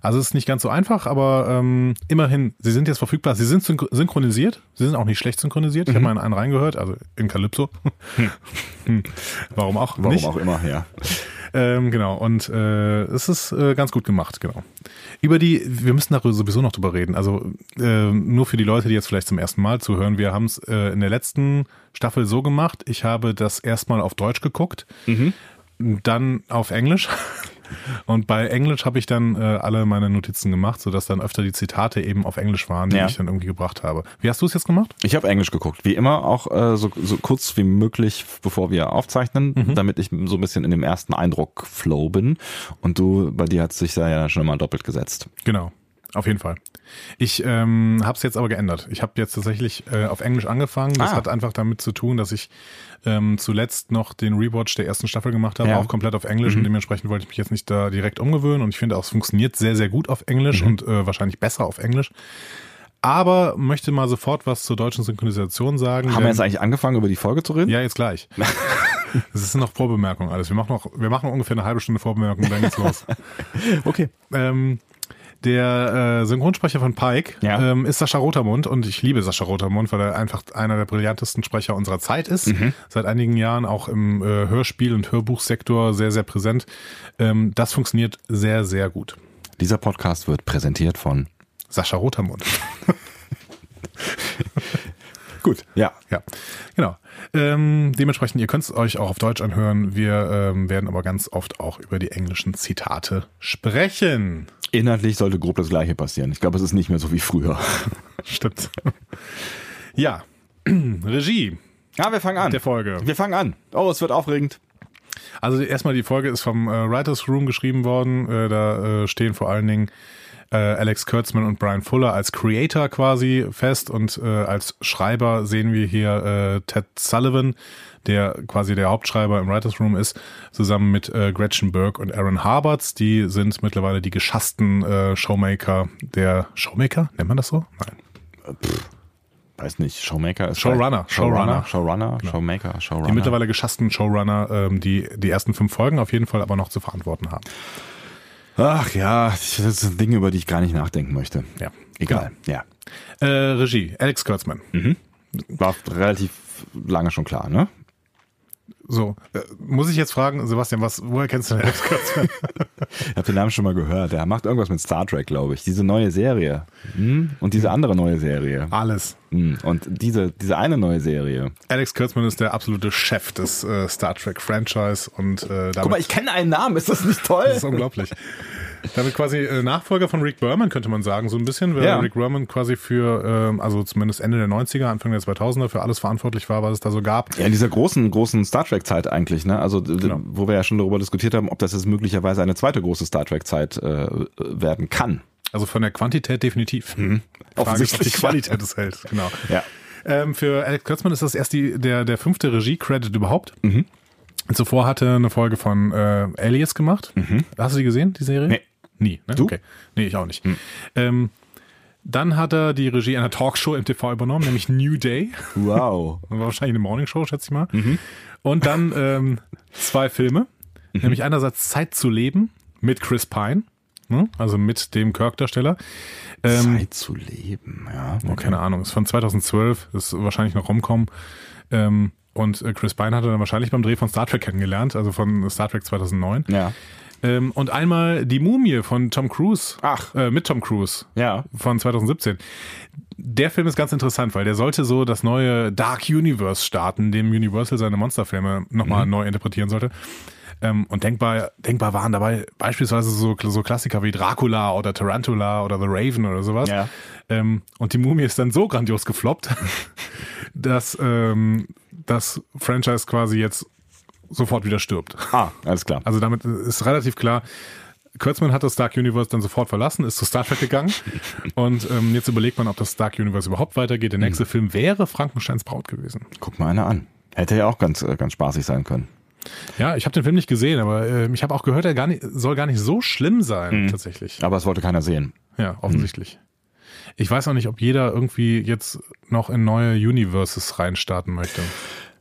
Also es ist nicht ganz so einfach, aber ähm, immerhin, sie sind jetzt verfügbar. Sie sind synchronisiert. Sie sind auch nicht schlecht synchronisiert. Ich mhm. habe mal in einen reingehört, also in Calypso. Hm. Warum auch? Warum nicht? auch immer, ja. Ähm, genau, und äh, es ist äh, ganz gut gemacht, genau. Über die, wir müssen da sowieso noch drüber reden. Also äh, nur für die Leute, die jetzt vielleicht zum ersten Mal zuhören, wir haben es äh, in der letzten Staffel so gemacht, ich habe das erstmal auf Deutsch geguckt, mhm. dann auf Englisch. Und bei Englisch habe ich dann äh, alle meine Notizen gemacht, sodass dann öfter die Zitate eben auf Englisch waren, die ja. ich dann irgendwie gebracht habe. Wie hast du es jetzt gemacht? Ich habe Englisch geguckt, wie immer auch äh, so, so kurz wie möglich, bevor wir aufzeichnen, mhm. damit ich so ein bisschen in dem ersten Eindruck Flow bin. Und du, bei dir hat sich da ja schon mal doppelt gesetzt. Genau. Auf jeden Fall. Ich ähm, habe es jetzt aber geändert. Ich habe jetzt tatsächlich äh, auf Englisch angefangen. Das ah. hat einfach damit zu tun, dass ich ähm, zuletzt noch den Rewatch der ersten Staffel gemacht habe, ja. auch komplett auf Englisch mhm. und dementsprechend wollte ich mich jetzt nicht da direkt umgewöhnen und ich finde auch, es funktioniert sehr, sehr gut auf Englisch mhm. und äh, wahrscheinlich besser auf Englisch. aber möchte mal sofort was zur deutschen Synchronisation sagen. Haben wir jetzt eigentlich angefangen, über die Folge zu reden? Ja, jetzt gleich. Das ist noch Vorbemerkung alles. Wir machen noch, wir machen ungefähr eine halbe Stunde Vorbemerkung, dann geht's los. Okay. ähm, der äh, Synchronsprecher von Pike Ja. ähm, ist Sascha Rotermund und ich liebe Sascha Rotermund, weil er einfach einer der brillantesten Sprecher unserer Zeit ist. Seit einigen Jahren auch im äh, Hörspiel- und Hörbuchsektor sehr, sehr präsent. Ähm, das funktioniert sehr, sehr gut. Dieser Podcast wird präsentiert von. Sascha Rotermund. Gut. Ja. Ja, genau. Ähm, dementsprechend, ihr könnt es euch auch auf Deutsch anhören. Wir ähm, werden aber ganz oft auch über die englischen Zitate sprechen. Inhaltlich sollte grob das Gleiche passieren. Ich glaube, es ist nicht mehr so wie früher. Stimmt. Ja, Regie Ja, wir fangen an. der Folge. Wir fangen an. Oh, es wird aufregend. Also erstmal die Folge ist vom äh, Writers Room geschrieben worden. Äh, da äh, stehen vor allen Dingen äh, Alex Kurtzman und Brian Fuller als Creator quasi fest und äh, als Schreiber sehen wir hier äh, Ted Sullivan, der quasi der Hauptschreiber im Writers Room ist, zusammen mit äh, Gretchen Burke und Aaron Harberts. Die sind mittlerweile die geschassten äh, Showmaker der Showmaker, nennt man das so? Nein. Weiß nicht, Showmaker ist Showrunner. Showrunner, Showrunner. Showrunner, Showmaker, Showrunner. Die mittlerweile geschassten Showrunner, ähm, die die ersten fünf Folgen auf jeden Fall aber noch zu verantworten haben. Ach ja, das sind Dinge, über die ich gar nicht nachdenken möchte. Ja. Egal, ja. Äh, Regie, Alex Kurtzman. War relativ lange schon klar, ne? So, äh, muss ich jetzt fragen, Sebastian, was, woher kennst du denn Alex Kurtzman? Ich habe den Namen schon mal gehört. Der macht irgendwas mit Star Trek, glaube ich. Diese neue Serie. Hm? Und diese andere neue Serie. Alles. Hm. Und diese, diese eine neue Serie. Alex Kurtzman ist der absolute Chef des äh, Star Trek Franchise und äh, damit, Guck mal, ich kenne einen Namen. Ist das nicht toll? das ist unglaublich. Damit quasi äh, Nachfolger von Rick Berman, könnte man sagen, so ein bisschen, weil Ja. Rick Berman quasi für, ähm, also zumindest Ende der 90er, Anfang der 2000er, für alles verantwortlich war, was es da so gab. Ja, in dieser großen, großen Star Trek-Zeit eigentlich, ne? Also, Genau. wo wir ja schon darüber diskutiert haben, ob das jetzt möglicherweise eine zweite große Star Trek-Zeit äh, werden kann. Also von der Quantität definitiv. Frage ist, ob die Offensichtlich. Qualität es hält. Genau. Ja. Ähm, für Alex Kurtzman ist das erst die, der, der fünfte Regie-Credit überhaupt. Zuvor hatte er eine Folge von äh, Alias gemacht. Hast du die gesehen, die Serie? Nee. Nie, ne? Du? Okay. Nee, ich auch nicht. Ähm, dann hat er die Regie einer Talkshow im TV übernommen, nämlich New Day. Wow. War wahrscheinlich eine Morningshow, schätze ich mal. Und dann ähm, zwei Filme. Nämlich einerseits Zeit zu leben mit Chris Pine, ne? also mit dem Kirk-Darsteller. Ähm, Zeit zu leben, ja. Oh, keine Ahnung, ist von 2012, ist wahrscheinlich noch rumkommen. Ähm, und äh, Chris Pine hat er dann wahrscheinlich beim Dreh von Star Trek kennengelernt, also von Star Trek 2009. Ja. Ähm, und einmal die Mumie von Tom Cruise. Ach. Äh, mit Tom Cruise Ja. von 2017. Der Film ist ganz interessant, weil der sollte so das neue Dark Universe starten, dem Universal seine Monsterfilme nochmal neu interpretieren sollte. Ähm, und denkbar, denkbar waren dabei beispielsweise so, so Klassiker wie Dracula oder Tarantula oder The Raven oder sowas. Ja. Ähm, und die Mumie ist dann so grandios gefloppt, dass ähm, das Franchise quasi jetzt sofort wieder stirbt. Ah, alles klar. Also damit ist relativ klar, Kurtzman hat das Dark Universe dann sofort verlassen, ist zu Star Trek gegangen und ähm, jetzt überlegt man, ob das Dark Universe überhaupt weitergeht. Der nächste Film wäre Frankensteins Braut gewesen. Guck mal einer an. Hätte ja auch ganz, äh, ganz spaßig sein können. Ja, ich habe den Film nicht gesehen, aber äh, ich habe auch gehört, er gar nicht, soll gar nicht so schlimm sein, tatsächlich. Aber es wollte keiner sehen. Ja, offensichtlich. Ich weiß auch nicht, ob jeder irgendwie jetzt noch in neue Universes reinstarten möchte.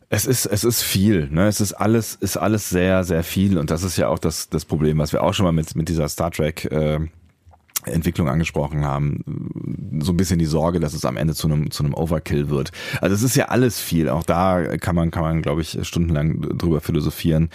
Es ist, es ist viel, ne? Es ist alles, ist alles sehr, sehr viel. Und das ist ja auch das, das Problem, was wir auch schon mal mit, mit dieser Star Trek, äh, Entwicklung angesprochen haben, so ein bisschen die Sorge, dass es am Ende zu einem zu einem Overkill wird. Also es ist ja alles viel. Auch da kann man kann man glaube ich stundenlang drüber philosophieren,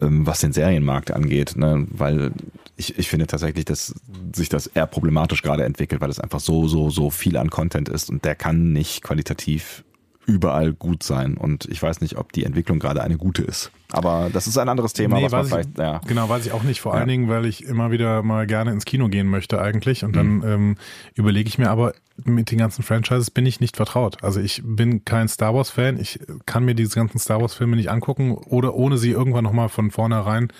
ähm, was den Serienmarkt angeht, ne? weil ich, ich finde tatsächlich, dass sich das eher problematisch gerade entwickelt, weil es einfach so so so viel an Content ist und der kann nicht qualitativ überall gut sein. Und ich weiß nicht, ob die Entwicklung gerade eine gute ist. Aber das ist ein anderes Thema, was man vielleicht, ich, ja. Genau, weiß ich auch nicht. Vor Ja. allen Dingen, weil ich immer wieder mal gerne ins Kino gehen möchte eigentlich. Und dann Mhm. ähm, überlege ich mir aber, mit den ganzen Franchises bin ich nicht vertraut. Also ich bin kein Star Wars-Fan. Ich kann mir diese ganzen Star Wars-Filme nicht angucken oder ohne sie irgendwann nochmal von vornherein von-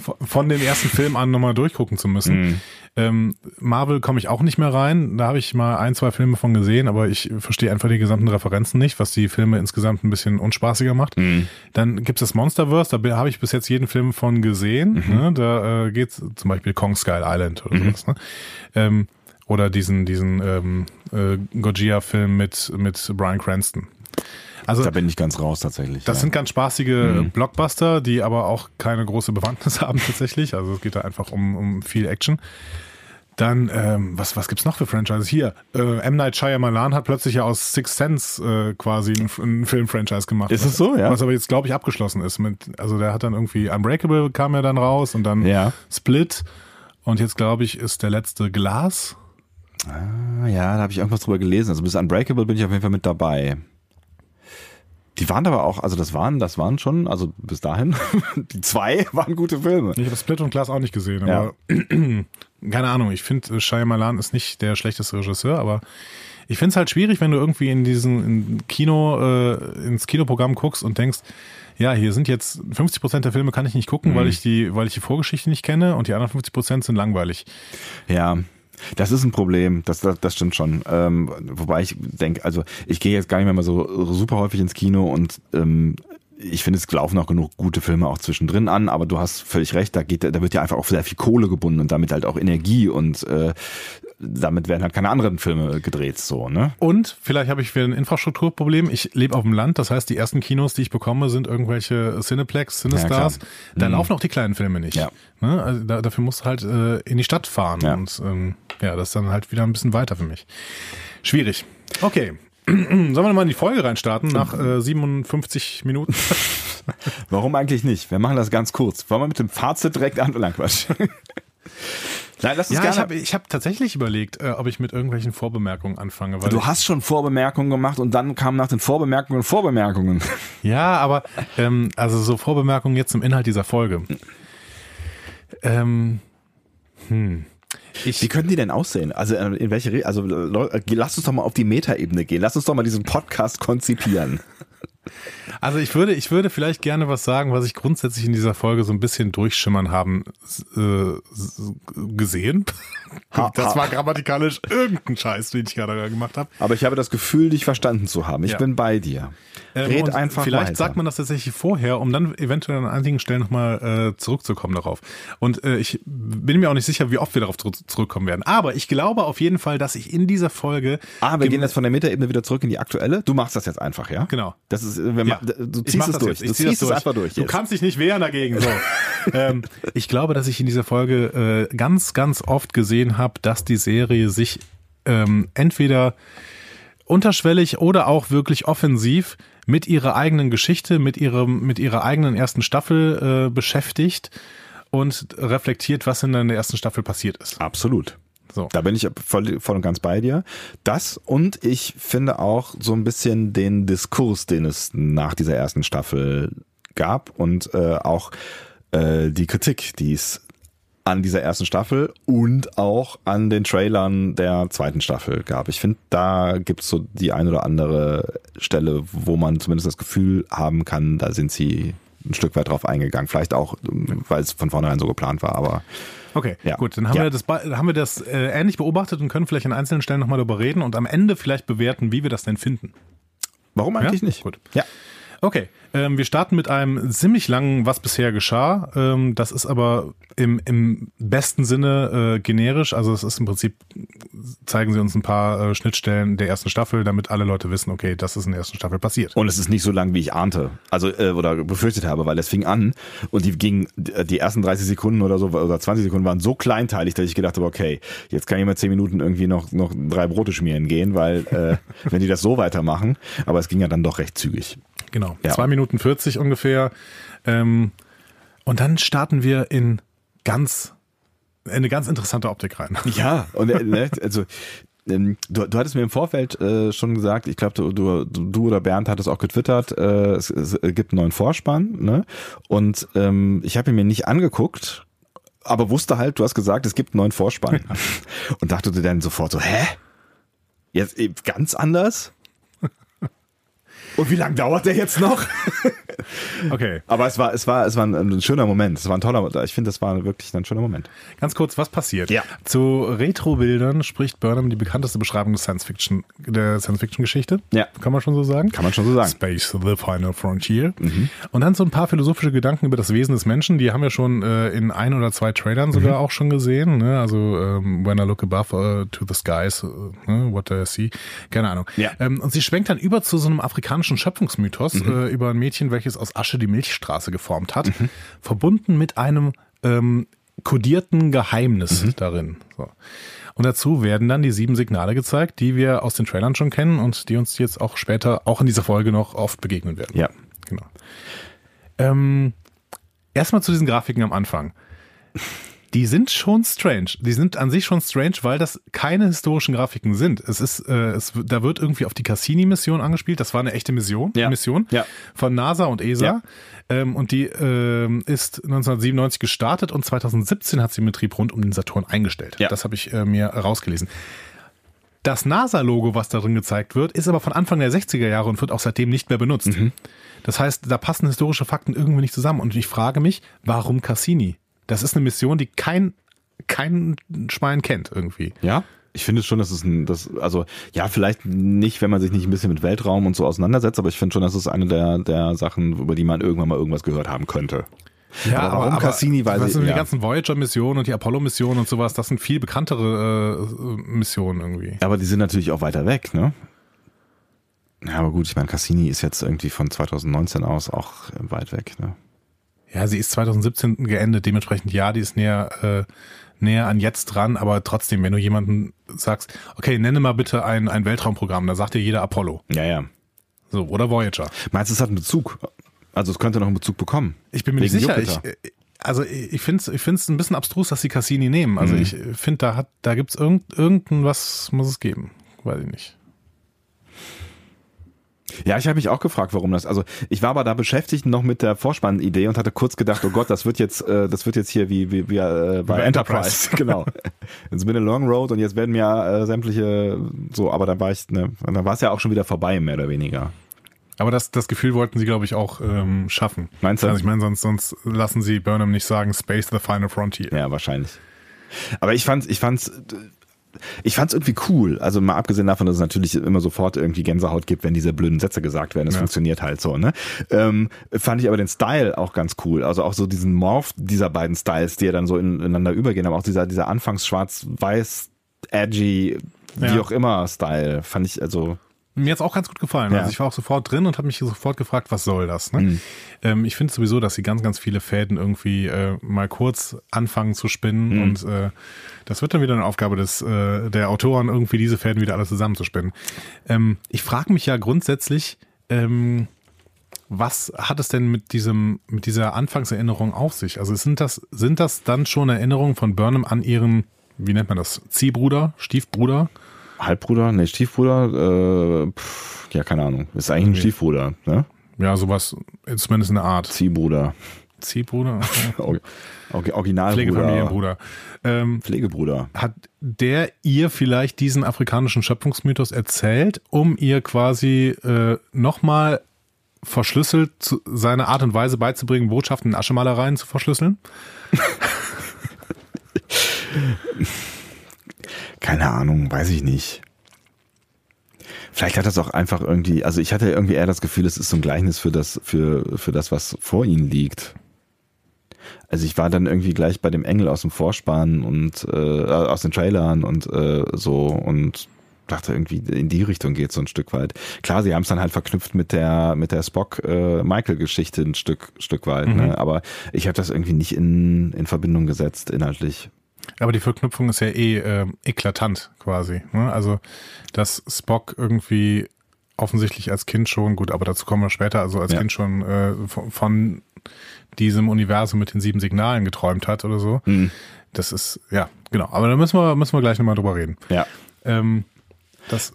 von dem ersten Film an nochmal durchgucken zu müssen. Mhm. Ähm, Marvel komme ich auch nicht mehr rein. Da habe ich mal ein, zwei Filme von gesehen, aber ich verstehe einfach die gesamten Referenzen nicht, was die Filme insgesamt ein bisschen unspaßiger macht. Mhm. Dann gibt's das Monsterverse, da habe ich bis jetzt jeden Film von gesehen. Mhm. Ne? Da äh, geht's zum Beispiel Kong Skull Island oder sowas. Ne? Ähm, Oder diesen, diesen ähm, äh, Gojira-Film mit, mit Brian Cranston. Also, da bin ich ganz raus tatsächlich. Das ja. sind ganz spaßige mhm. Blockbuster, die aber auch keine große Bewandtnis haben tatsächlich. Also es geht da einfach um, um viel Action. Dann, ähm, was, was gibt's noch für Franchises? Hier, äh, M. Night Shyamalan hat plötzlich ja aus Six Sense äh, quasi ein, ein Film-Franchise gemacht. Ist es so, ja? Was aber jetzt, glaube ich, abgeschlossen ist. Mit, also der hat dann irgendwie Unbreakable kam ja dann raus und dann ja. Split. Und jetzt, glaube ich, ist der letzte Glas. Ah, ja, da habe ich irgendwas drüber gelesen. Also bis Unbreakable bin ich auf jeden Fall mit dabei. Die waren aber auch, also das waren, das waren schon, also bis dahin, die zwei waren gute Filme. Ich habe Split und Glass auch nicht gesehen, aber ja. keine Ahnung, ich finde, Shyamalan ist nicht der schlechteste Regisseur, aber ich finde es halt schwierig, wenn du irgendwie in diesen in Kino, äh, ins Kinoprogramm guckst und denkst, ja, hier sind jetzt 50 Prozent der Filme kann ich nicht gucken, mhm. weil ich die, weil ich die Vorgeschichte nicht kenne und die anderen 50 Prozent sind langweilig. Ja, das ist ein Problem, das, das, das stimmt schon. Ähm, wobei ich denke, also ich gehe jetzt gar nicht mehr mal so super häufig ins Kino und ähm, ich finde, es laufen auch genug gute Filme auch zwischendrin an, aber du hast völlig recht, da geht, da wird ja einfach auch sehr viel Kohle gebunden und damit halt auch Energie und äh, damit werden halt keine anderen Filme gedreht, so, ne? Und vielleicht habe ich wieder ein Infrastrukturproblem. Ich lebe auf dem Land, das heißt, die ersten Kinos, die ich bekomme, sind irgendwelche Cineplex, Cinestars. Ja, da mhm. laufen auch die kleinen Filme nicht. Ja. Ne? Also da, dafür musst du halt äh, in die Stadt fahren ja. und ähm, ja, das ist dann halt wieder ein bisschen weiter für mich. Schwierig. Okay. Sollen wir mal in die Folge reinstarten nach äh, 57 Minuten? Warum eigentlich nicht? Wir machen das ganz kurz. Wollen wir mit dem Fazit direkt anfangen? Quatsch. Nein, lass uns ja, gerne. Ich habe ich hab tatsächlich überlegt, äh, ob ich mit irgendwelchen Vorbemerkungen anfange. du hast schon Vorbemerkungen gemacht und dann kamen nach den Vorbemerkungen Vorbemerkungen. Ja, aber ähm, also so Vorbemerkungen jetzt zum Inhalt dieser Folge. Ähm, hm. Ich, Wie könnten die denn aussehen? Also äh, in welche also lass uns doch mal auf die Metaebene gehen. Lass uns doch mal diesen Podcast konzipieren. Also ich würde, ich würde vielleicht gerne was sagen, was ich grundsätzlich in dieser Folge so ein bisschen durchschimmern haben äh, gesehen. das war grammatikalisch irgendein Scheiß, den ich gerade gemacht habe. Aber ich habe das Gefühl, dich verstanden zu haben. Ich ja. bin bei dir. Ähm, Red einfach Vielleicht weiter. sagt man das tatsächlich vorher, um dann eventuell an einigen Stellen nochmal äh, zurückzukommen darauf. Und äh, ich bin mir auch nicht sicher, wie oft wir darauf zurückkommen werden. Aber ich glaube auf jeden Fall, dass ich in dieser Folge. Ah, wir gehen jetzt von der Metaebene wieder zurück in die aktuelle. Du machst das jetzt einfach, ja? Genau. Das ist, wenn ja. du ziehst es durch. Du ziehst es einfach durch. Du kannst dich nicht wehren dagegen. So. ähm, ich glaube, dass ich in dieser Folge äh, ganz, ganz oft gesehen habe, dass die Serie sich ähm, entweder unterschwellig oder auch wirklich offensiv mit ihrer eigenen Geschichte, mit ihrem, mit ihrer eigenen ersten Staffel äh, beschäftigt und reflektiert, was in der ersten Staffel passiert ist. Absolut. So. Da bin ich voll, voll und ganz bei dir. Das und ich finde auch so ein bisschen den Diskurs, den es nach dieser ersten Staffel gab und äh, auch äh, die Kritik, die es an dieser ersten Staffel und auch an den Trailern der zweiten Staffel gab. Ich finde, da gibt es so die ein oder andere Stelle, wo man zumindest das Gefühl haben kann, da sind sie ein Stück weit drauf eingegangen. Vielleicht auch, weil es von vornherein so geplant war, aber. Okay, ja. gut, dann haben ja. wir das, haben wir das äh, ähnlich beobachtet und können vielleicht an einzelnen Stellen nochmal darüber reden und am Ende vielleicht bewerten, wie wir das denn finden. Warum eigentlich ja? nicht? Gut. Ja. Okay, ähm, wir starten mit einem ziemlich langen, was bisher geschah. Ähm, das ist aber im, im besten Sinne äh, generisch. Also es ist im Prinzip, zeigen sie uns ein paar äh, Schnittstellen der ersten Staffel, damit alle Leute wissen, okay, das ist in der ersten Staffel passiert. Und es ist nicht so lang, wie ich ahnte. Also, äh, oder befürchtet habe, weil es fing an und die ging, die ersten 30 Sekunden oder so, oder 20 Sekunden waren so kleinteilig, dass ich gedacht habe, okay, jetzt kann ich mal 10 Minuten irgendwie noch, noch drei Brote schmieren gehen, weil äh, wenn die das so weitermachen, aber es ging ja dann doch recht zügig. Genau. Ja. Zwei Minuten 40 ungefähr. Ähm, und dann starten wir in ganz eine ganz interessante Optik rein. Ja, und äh, ne, also ähm, Du, du hattest mir im Vorfeld äh, schon gesagt, ich glaube, du, du, du oder Bernd hat es auch getwittert, äh, es, es gibt einen neuen Vorspann, ne? Und ähm, ich habe ihn mir nicht angeguckt, aber wusste halt, du hast gesagt, es gibt einen neuen Vorspann. Und dachte dir dann sofort so, hä? Jetzt ganz anders? Und wie lange dauert der jetzt noch? Okay. Aber es war, es war, es war ein, ein schöner Moment. Es war ein toller, ich finde, das war wirklich ein schöner Moment. Ganz kurz, was passiert? Ja. Zu Retro-Bildern spricht Burnham die bekannteste Beschreibung des Science-Fiction, der Science-Fiction-Geschichte. Ja. Kann man schon so sagen? Kann man schon so sagen. Space, the final frontier. Und dann so ein paar philosophische Gedanken über das Wesen des Menschen, die haben wir schon äh, in ein oder zwei Trailern sogar auch schon gesehen. Ne? Also ähm, When I Look Above uh, to the Skies, uh? What Do I See? Keine Ahnung. Ja. Ähm, und sie schwenkt dann über zu so einem afrikanischen Schöpfungsmythos äh, über ein Mädchen, welches aus Asche die Milchstraße geformt hat, verbunden mit einem ähm, kodierten Geheimnis darin. So. Und dazu werden dann die sieben Signale gezeigt, die wir aus den Trailern schon kennen und die uns jetzt auch später, auch in dieser Folge noch oft begegnen werden. Ja. Genau. Ähm, erstmal zu diesen Grafiken am Anfang. Die sind schon strange. Die sind an sich schon strange, weil das keine historischen Grafiken sind. Es ist, äh, es, da wird irgendwie auf die Cassini-Mission angespielt. Das war eine echte Mission, Ja. Mission Ja. von NASA und ESA. Ja. Ähm, und die ähm, ist 1997 gestartet und 2017 hat sie den Betrieb rund um den Saturn eingestellt. Ja. Das habe ich äh, mir rausgelesen. Das NASA-Logo, was da drin gezeigt wird, ist aber von Anfang der 60er Jahre und wird auch seitdem nicht mehr benutzt. Das heißt, da passen historische Fakten irgendwie nicht zusammen. Und ich frage mich, warum Cassini? Das ist eine Mission, die kein, kein Schwein kennt irgendwie. Ja. Ich finde schon, dass es ein, das, also, ja, vielleicht nicht, wenn man sich nicht ein bisschen mit Weltraum und so auseinandersetzt, aber ich finde schon, dass es eine der, der Sachen, über die man irgendwann mal irgendwas gehört haben könnte. aber warum Cassini, weiß ich, sind die ja. ganzen Voyager-Missionen und die Apollo-Missionen und sowas, das sind viel bekanntere äh, Missionen irgendwie. Aber die sind natürlich auch weiter weg, ne? Ja, aber gut, ich meine, Cassini ist jetzt irgendwie von 2019 aus auch weit weg, ne? Ja, sie ist 2017 geendet, dementsprechend ja, die ist näher, äh, näher an jetzt dran, aber trotzdem, wenn du jemanden sagst, okay, nenne mal bitte ein, ein Weltraumprogramm, da sagt dir jeder Apollo. Ja, ja. So, oder Voyager. Meinst du, es hat einen Bezug? Also es könnte noch einen Bezug bekommen. Ich bin mir nicht sicher. Ich, äh, also ich finde es ich find's ein bisschen abstrus, dass sie Cassini nehmen. Also Mhm. ich finde, da hat, da gibt's irgend, irgendein was muss es geben. Weiß ich nicht. Ja, ich habe mich auch gefragt, warum das. Also ich war aber da beschäftigt noch mit der Vorspannidee und hatte kurz gedacht, oh Gott, das wird jetzt, äh, das wird jetzt hier wie wie, wie äh, bei bei Enterprise. Enterprise. genau. It's been a long road und jetzt werden mir äh, sämtliche so, aber dann war ich, ne, dann war es ja auch schon wieder vorbei, mehr oder weniger. Aber das, das Gefühl wollten sie, glaube ich, auch ähm, schaffen. Meinst du? Also ich meine, sonst, sonst lassen sie Burnham nicht sagen, Space the final frontier. Ja, wahrscheinlich. Aber ich fand's, ich fand's, ich fand's irgendwie cool. Also mal abgesehen davon, dass es natürlich immer sofort irgendwie Gänsehaut gibt, wenn diese blöden Sätze gesagt werden. Es Ja. funktioniert halt so, ne? Ähm, fand ich aber den Style auch ganz cool. Also auch so diesen Morph dieser beiden Styles, die ja dann so in- ineinander übergehen, aber auch dieser, dieser anfangs schwarz-weiß, edgy, wie Ja. auch immer Style, fand ich also, Mir hat's auch ganz gut gefallen. Ja. Also ich war auch sofort drin und habe mich sofort gefragt, was soll das? Ne? Ähm, ich finde sowieso, dass sie ganz, ganz viele Fäden irgendwie äh, mal kurz anfangen zu spinnen und äh, das wird dann wieder eine Aufgabe des äh, der Autoren, irgendwie diese Fäden wieder alle zusammenzuspinnen. Ähm, ich frage mich ja grundsätzlich, ähm, was hat es denn mit diesem mit dieser Anfangserinnerung auf sich? Also sind das sind das dann schon Erinnerungen von Burnham an ihren wie nennt man das Ziehbruder, Stiefbruder? Halbbruder, nee, Stiefbruder, äh, pff, ja, keine Ahnung. Ist eigentlich ein Okay. Stiefbruder, ne? Ja, sowas zumindest in der Art. Ziehbruder. Ziehbruder, Or- Or- Originalbruder. Pflegefamilienbruder. Ähm, Pflegebruder. hat der ihr vielleicht diesen afrikanischen Schöpfungsmythos erzählt, um ihr quasi äh, nochmal verschlüsselt zu, seine Art und Weise beizubringen, Botschaften in Aschemalereien zu verschlüsseln? Keine Ahnung, weiß ich nicht. Vielleicht hat das auch einfach irgendwie, also ich hatte irgendwie eher das Gefühl, es ist so ein Gleichnis für das, für, für das, was vor ihnen liegt. Also ich war dann irgendwie gleich bei dem Engel aus dem Vorspann und äh, aus den Trailern und äh, so und dachte irgendwie in die Richtung geht so ein Stück weit. Klar, sie haben es dann halt verknüpft mit der mit der Spock äh, Michael Geschichte ein Stück Stück weit, ne? aber ich habe das irgendwie nicht in in Verbindung gesetzt inhaltlich. Aber die Verknüpfung ist ja eh äh, eklatant quasi. Ne? Also, dass Spock irgendwie offensichtlich als Kind schon, gut, aber dazu kommen wir später, also als Ja. Kind schon äh, von, von diesem Universum mit den sieben Signalen geträumt hat oder so. Das ist, ja, genau. Aber da müssen wir, müssen wir gleich nochmal drüber reden. Ja. Ähm, Das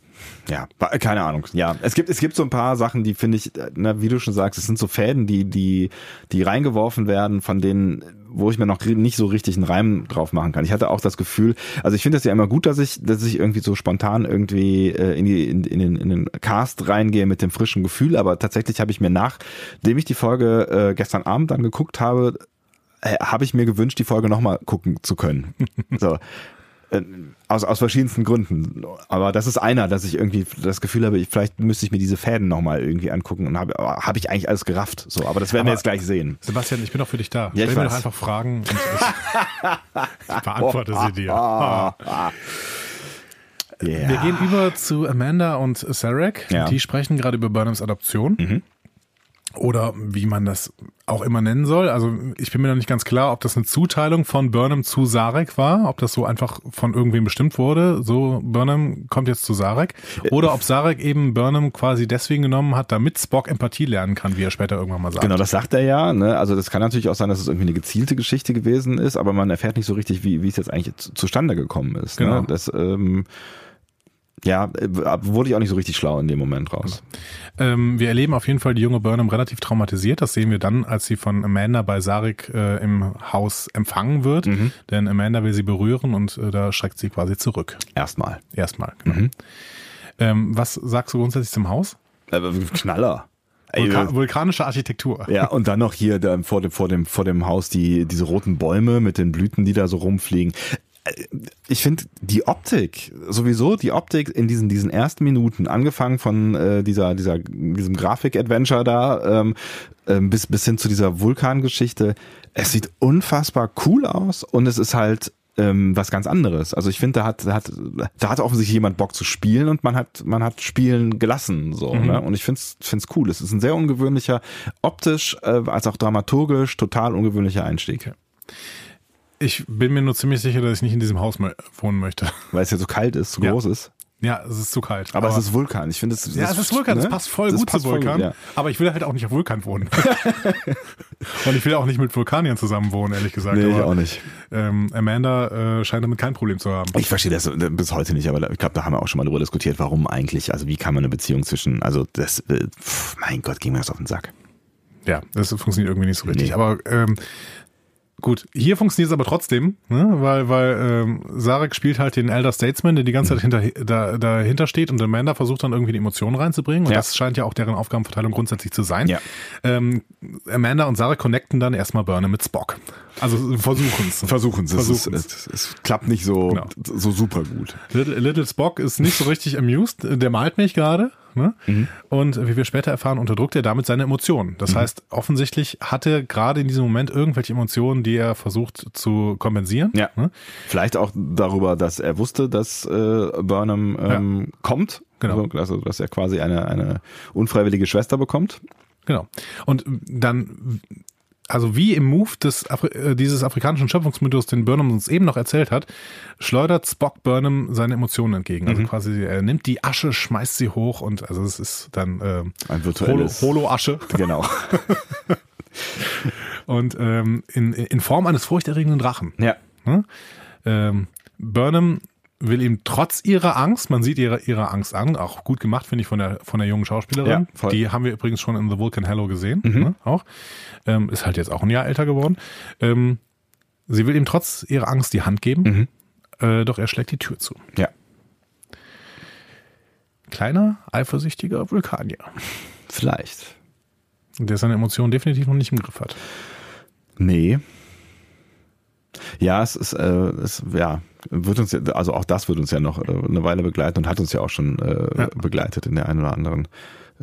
ja, keine Ahnung. Ja, es gibt es gibt so ein paar Sachen, die finde ich, na, wie du schon sagst, es sind so Fäden, die die die reingeworfen werden, von denen wo ich mir noch nicht so richtig einen Reim drauf machen kann. Ich hatte auch das Gefühl, also ich finde das ja immer gut, dass ich dass ich irgendwie so spontan irgendwie äh, in die in, in den in den Cast reingehe mit dem frischen Gefühl, aber tatsächlich habe ich mir nachdem ich die Folge äh, gestern Abend dann geguckt habe, äh, habe ich mir gewünscht, die Folge nochmal gucken zu können. so, äh, aus, aus verschiedensten Gründen. Aber das ist einer, dass ich irgendwie das Gefühl habe, ich, vielleicht müsste ich mir diese Fäden nochmal irgendwie angucken und habe habe ich eigentlich alles gerafft. So, aber das werden aber wir jetzt gleich sehen. Sebastian, ich bin auch für dich da. Ja, Stell mir doch einfach Fragen und ich, ich beantworte sie dir. Ah. Yeah. Wir gehen über zu Amanda und Sarek. Ja. Die sprechen gerade über Burnhams Adoption. Mhm oder wie man das auch immer nennen soll. Also ich bin mir noch nicht ganz klar, ob das eine Zuteilung von Burnham zu Sarek war, ob das so einfach von irgendwem bestimmt wurde, so Burnham kommt jetzt zu Sarek, oder ob Sarek eben Burnham quasi deswegen genommen hat, damit Spock Empathie lernen kann, wie er später irgendwann mal sagt. Genau, das sagt er ja. Ne? Also das kann natürlich auch sein, dass es irgendwie eine gezielte Geschichte gewesen ist, aber man erfährt nicht so richtig, wie, wie es jetzt eigentlich zustande gekommen ist. Ne? Genau. Ne? Das, ähm, ja, äh, wurde ich auch nicht so richtig schlau in dem Moment raus. Ähm, wir erleben auf jeden Fall die junge Burnham relativ traumatisiert. Das sehen wir dann, als sie von Amanda bei Sarik äh, im Haus empfangen wird. Mhm. Denn Amanda will sie berühren und äh, da schreckt sie quasi zurück. Erstmal. Erstmal, genau. Mhm. Ähm, was sagst du grundsätzlich zum Haus? Äh, Knaller. Vulkan vulkanische Architektur. Ja, und dann noch hier da vor dem, vor dem, vor dem Haus die, diese roten Bäume mit den Blüten, die da so rumfliegen ich finde die Optik sowieso die Optik in diesen diesen ersten Minuten angefangen von äh, dieser dieser diesem Grafik Adventure da ähm, ähm, bis bis hin zu dieser Vulkangeschichte es sieht unfassbar cool aus und es ist halt ähm, was ganz anderes also ich finde da hat da hat da hat offensichtlich jemand Bock zu spielen und man hat man hat spielen gelassen so mhm. ne? und ich finde es cool es ist ein sehr ungewöhnlicher optisch äh, als auch dramaturgisch total ungewöhnlicher Einstieg okay. Ich bin mir nur ziemlich sicher, dass ich nicht in diesem Haus wohnen möchte. Weil es ja so kalt ist, zu ja. groß ist. Ja, es ist zu kalt. Aber, aber es ist Vulkan. Ich finde es. Ja, es ist Vulkan. Ne? Das passt voll das gut passt zu Vulkan. Gut, ja. Aber ich will halt auch nicht auf Vulkan wohnen. Und ich will auch nicht mit Vulkaniern zusammen wohnen, ehrlich gesagt. Nee, aber, ich auch nicht. Ähm, Amanda äh, scheint damit kein Problem zu haben. Ich verstehe das äh, bis heute nicht, aber ich glaube, da haben wir auch schon mal drüber diskutiert, warum eigentlich, also wie kann man eine Beziehung zwischen, also das, äh, mein Gott, ging mir das auf den Sack. Ja, das funktioniert irgendwie nicht so richtig. Nee. Aber ähm, Gut, hier funktioniert es aber trotzdem, ne? weil, weil ähm, Sarek spielt halt den Elder Statesman, der die ganze Zeit hinter, da, dahinter steht und Amanda versucht dann irgendwie die Emotionen reinzubringen und ja. das scheint ja auch deren Aufgabenverteilung grundsätzlich zu sein. Ja. Ähm, Amanda und Sarek connecten dann erstmal Burner mit Spock. Also versuchen es. Versuchen es. Es, es, es, klappt nicht so, genau. so super gut. Little, Little Spock ist nicht so richtig amused, der malt mich gerade. Ne? Mhm. Und wie wir später erfahren, unterdrückt er damit seine Emotionen. Das mhm. heißt, offensichtlich hat er gerade in diesem Moment irgendwelche Emotionen, die er versucht zu kompensieren. Ja. Ne? Vielleicht auch darüber, dass er wusste, dass äh, Burnham ähm, ja. kommt. Genau. Also, dass er quasi eine, eine unfreiwillige Schwester bekommt. Genau. Und dann also wie im Move des Afri äh, dieses afrikanischen Schöpfungsmythos, den Burnham uns eben noch erzählt hat, schleudert Spock Burnham seine Emotionen entgegen. Also mhm. quasi er nimmt die Asche, schmeißt sie hoch und also es ist dann äh, ein virtuelles Holo-Asche. Genau. und ähm, in, in Form eines furchterregenden Drachen. Ja. Hm? Ähm, Burnham will ihm trotz ihrer Angst, man sieht ihre, ihre Angst an, auch gut gemacht, finde ich, von der, von der jungen Schauspielerin. Ja, Die haben wir übrigens schon in The Vulcan Hello gesehen, mhm. ne, auch. Ähm, ist halt jetzt auch ein Jahr älter geworden. Ähm, sie will ihm trotz ihrer Angst die Hand geben, mhm. äh, doch er schlägt die Tür zu. Ja. Kleiner, eifersüchtiger Vulkanier. Vielleicht. Der seine Emotionen definitiv noch nicht im Griff hat. Nee. Ja, es ist, äh, es, ja, wird uns, also auch das wird uns ja noch äh, eine Weile begleiten und hat uns ja auch schon äh, ja. begleitet in der einen oder anderen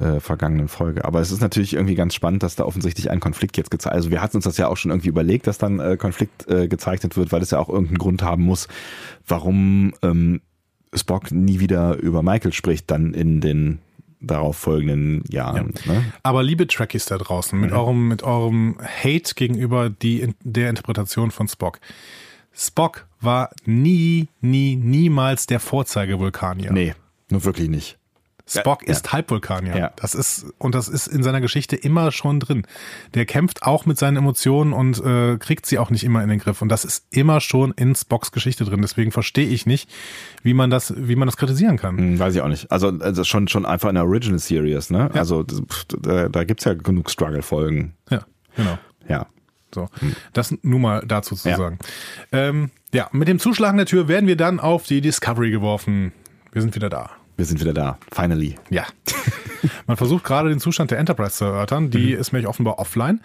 äh, vergangenen Folge. Aber es ist natürlich irgendwie ganz spannend, dass da offensichtlich ein Konflikt jetzt gezeigt Also wir hatten uns das ja auch schon irgendwie überlegt, dass dann äh, Konflikt äh, gezeichnet wird, weil es ja auch irgendeinen Grund haben muss, warum ähm, Spock nie wieder über Michael spricht, dann in den darauf folgenden Jahren. Ja. Ne? Aber liebe Trekkies da draußen, mit mhm. eurem, mit eurem Hate gegenüber die, der Interpretation von Spock. Spock war nie, nie, niemals der Vorzeigevulkanier. Nee, nur wirklich nicht. Spock Ja, ist ja. Halbvulkanier. Ja. Das ist, und das ist in seiner Geschichte immer schon drin. Der kämpft auch mit seinen Emotionen und äh, kriegt sie auch nicht immer in den Griff. Und das ist immer schon in Spocks Geschichte drin. Deswegen verstehe ich nicht, wie man das, wie man das kritisieren kann. Hm, weiß ich auch nicht. Also, also schon, schon einfach in der Original Series, ne? Also pff, da, da gibt's ja genug Struggle-Folgen. Ja, genau. Ja. So, das nur mal dazu zu Ja. sagen. Ähm, ja, mit dem Zuschlagen der Tür werden wir dann auf die Discovery geworfen. Wir sind wieder da. Wir sind wieder da. Finally. Ja. Man versucht gerade den Zustand der Enterprise zu erörtern. Die ist nämlich offenbar offline.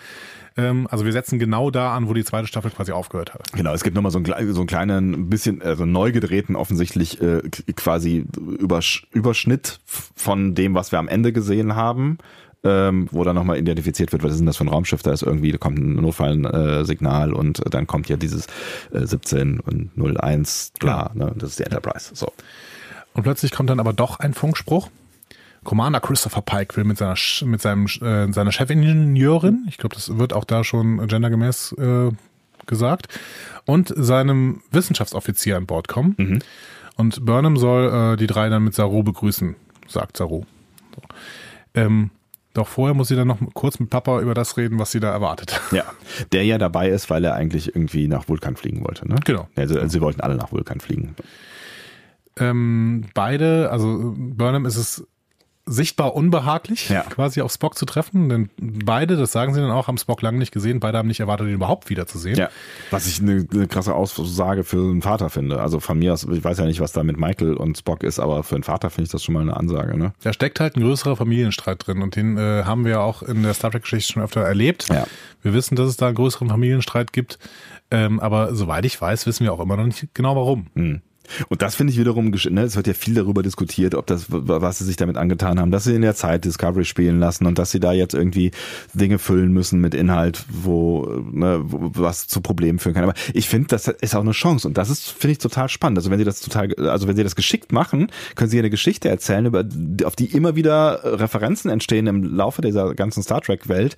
Ähm, also wir setzen genau da an, wo die zweite Staffel quasi aufgehört hat. Genau, es gibt nochmal so einen, klei- so einen kleinen, bisschen, also neu gedrehten, offensichtlich äh, quasi Übersch Überschnitt von dem, was wir am Ende gesehen haben. Ähm, wo dann nochmal identifiziert wird, was ist denn das für ein Raumschiff, da ist irgendwie, da kommt ein Notfallsignal äh, und dann kommt ja dieses äh, 17 und 01, klar, ne, das ist die Enterprise. So. Und plötzlich kommt dann aber doch ein Funkspruch. Commander Christopher Pike will mit seiner mit seinem äh, seiner Chefingenieurin, ich glaube, das wird auch da schon gendergemäß äh, gesagt, und seinem Wissenschaftsoffizier an Bord kommen. Und Burnham soll äh, die drei dann mit Saru begrüßen, sagt Saru. So. Ähm, doch vorher muss sie dann noch kurz mit Papa über das reden, was sie da erwartet. Ja, der ja dabei ist, weil er eigentlich irgendwie nach Vulkan fliegen wollte, ne? Genau. Also, sie wollten alle nach Vulkan fliegen. Ähm, beide, also Burnham ist es sichtbar unbehaglich, Ja. quasi auf Spock zu treffen, denn beide, das sagen sie dann auch, haben Spock lange nicht gesehen, beide haben nicht erwartet, ihn überhaupt wiederzusehen. Ja, was ich eine, eine krasse Aussage für einen Vater finde. Also von mir aus, ich weiß ja nicht, was da mit Michael und Spock ist, aber für einen Vater finde ich das schon mal eine Ansage, ne? Da steckt halt ein größerer Familienstreit drin und den äh, haben wir ja auch in der Star Trek-Geschichte schon öfter erlebt. Ja. Wir wissen, dass es da einen größeren Familienstreit gibt, ähm, aber soweit ich weiß, wissen wir auch immer noch nicht genau warum. Hm. Und das finde ich wiederum, ne, es wird ja viel darüber diskutiert, ob das, was sie sich damit angetan haben, dass sie in der Zeit Discovery spielen lassen und dass sie da jetzt irgendwie Dinge füllen müssen mit Inhalt, wo, ne, was zu Problemen führen kann. Aber ich finde, das ist auch eine Chance und das ist, finde ich, total spannend. Also wenn sie das total, also wenn sie das geschickt machen, können sie eine Geschichte erzählen, über, auf die immer wieder Referenzen entstehen im Laufe dieser ganzen Star Trek Welt.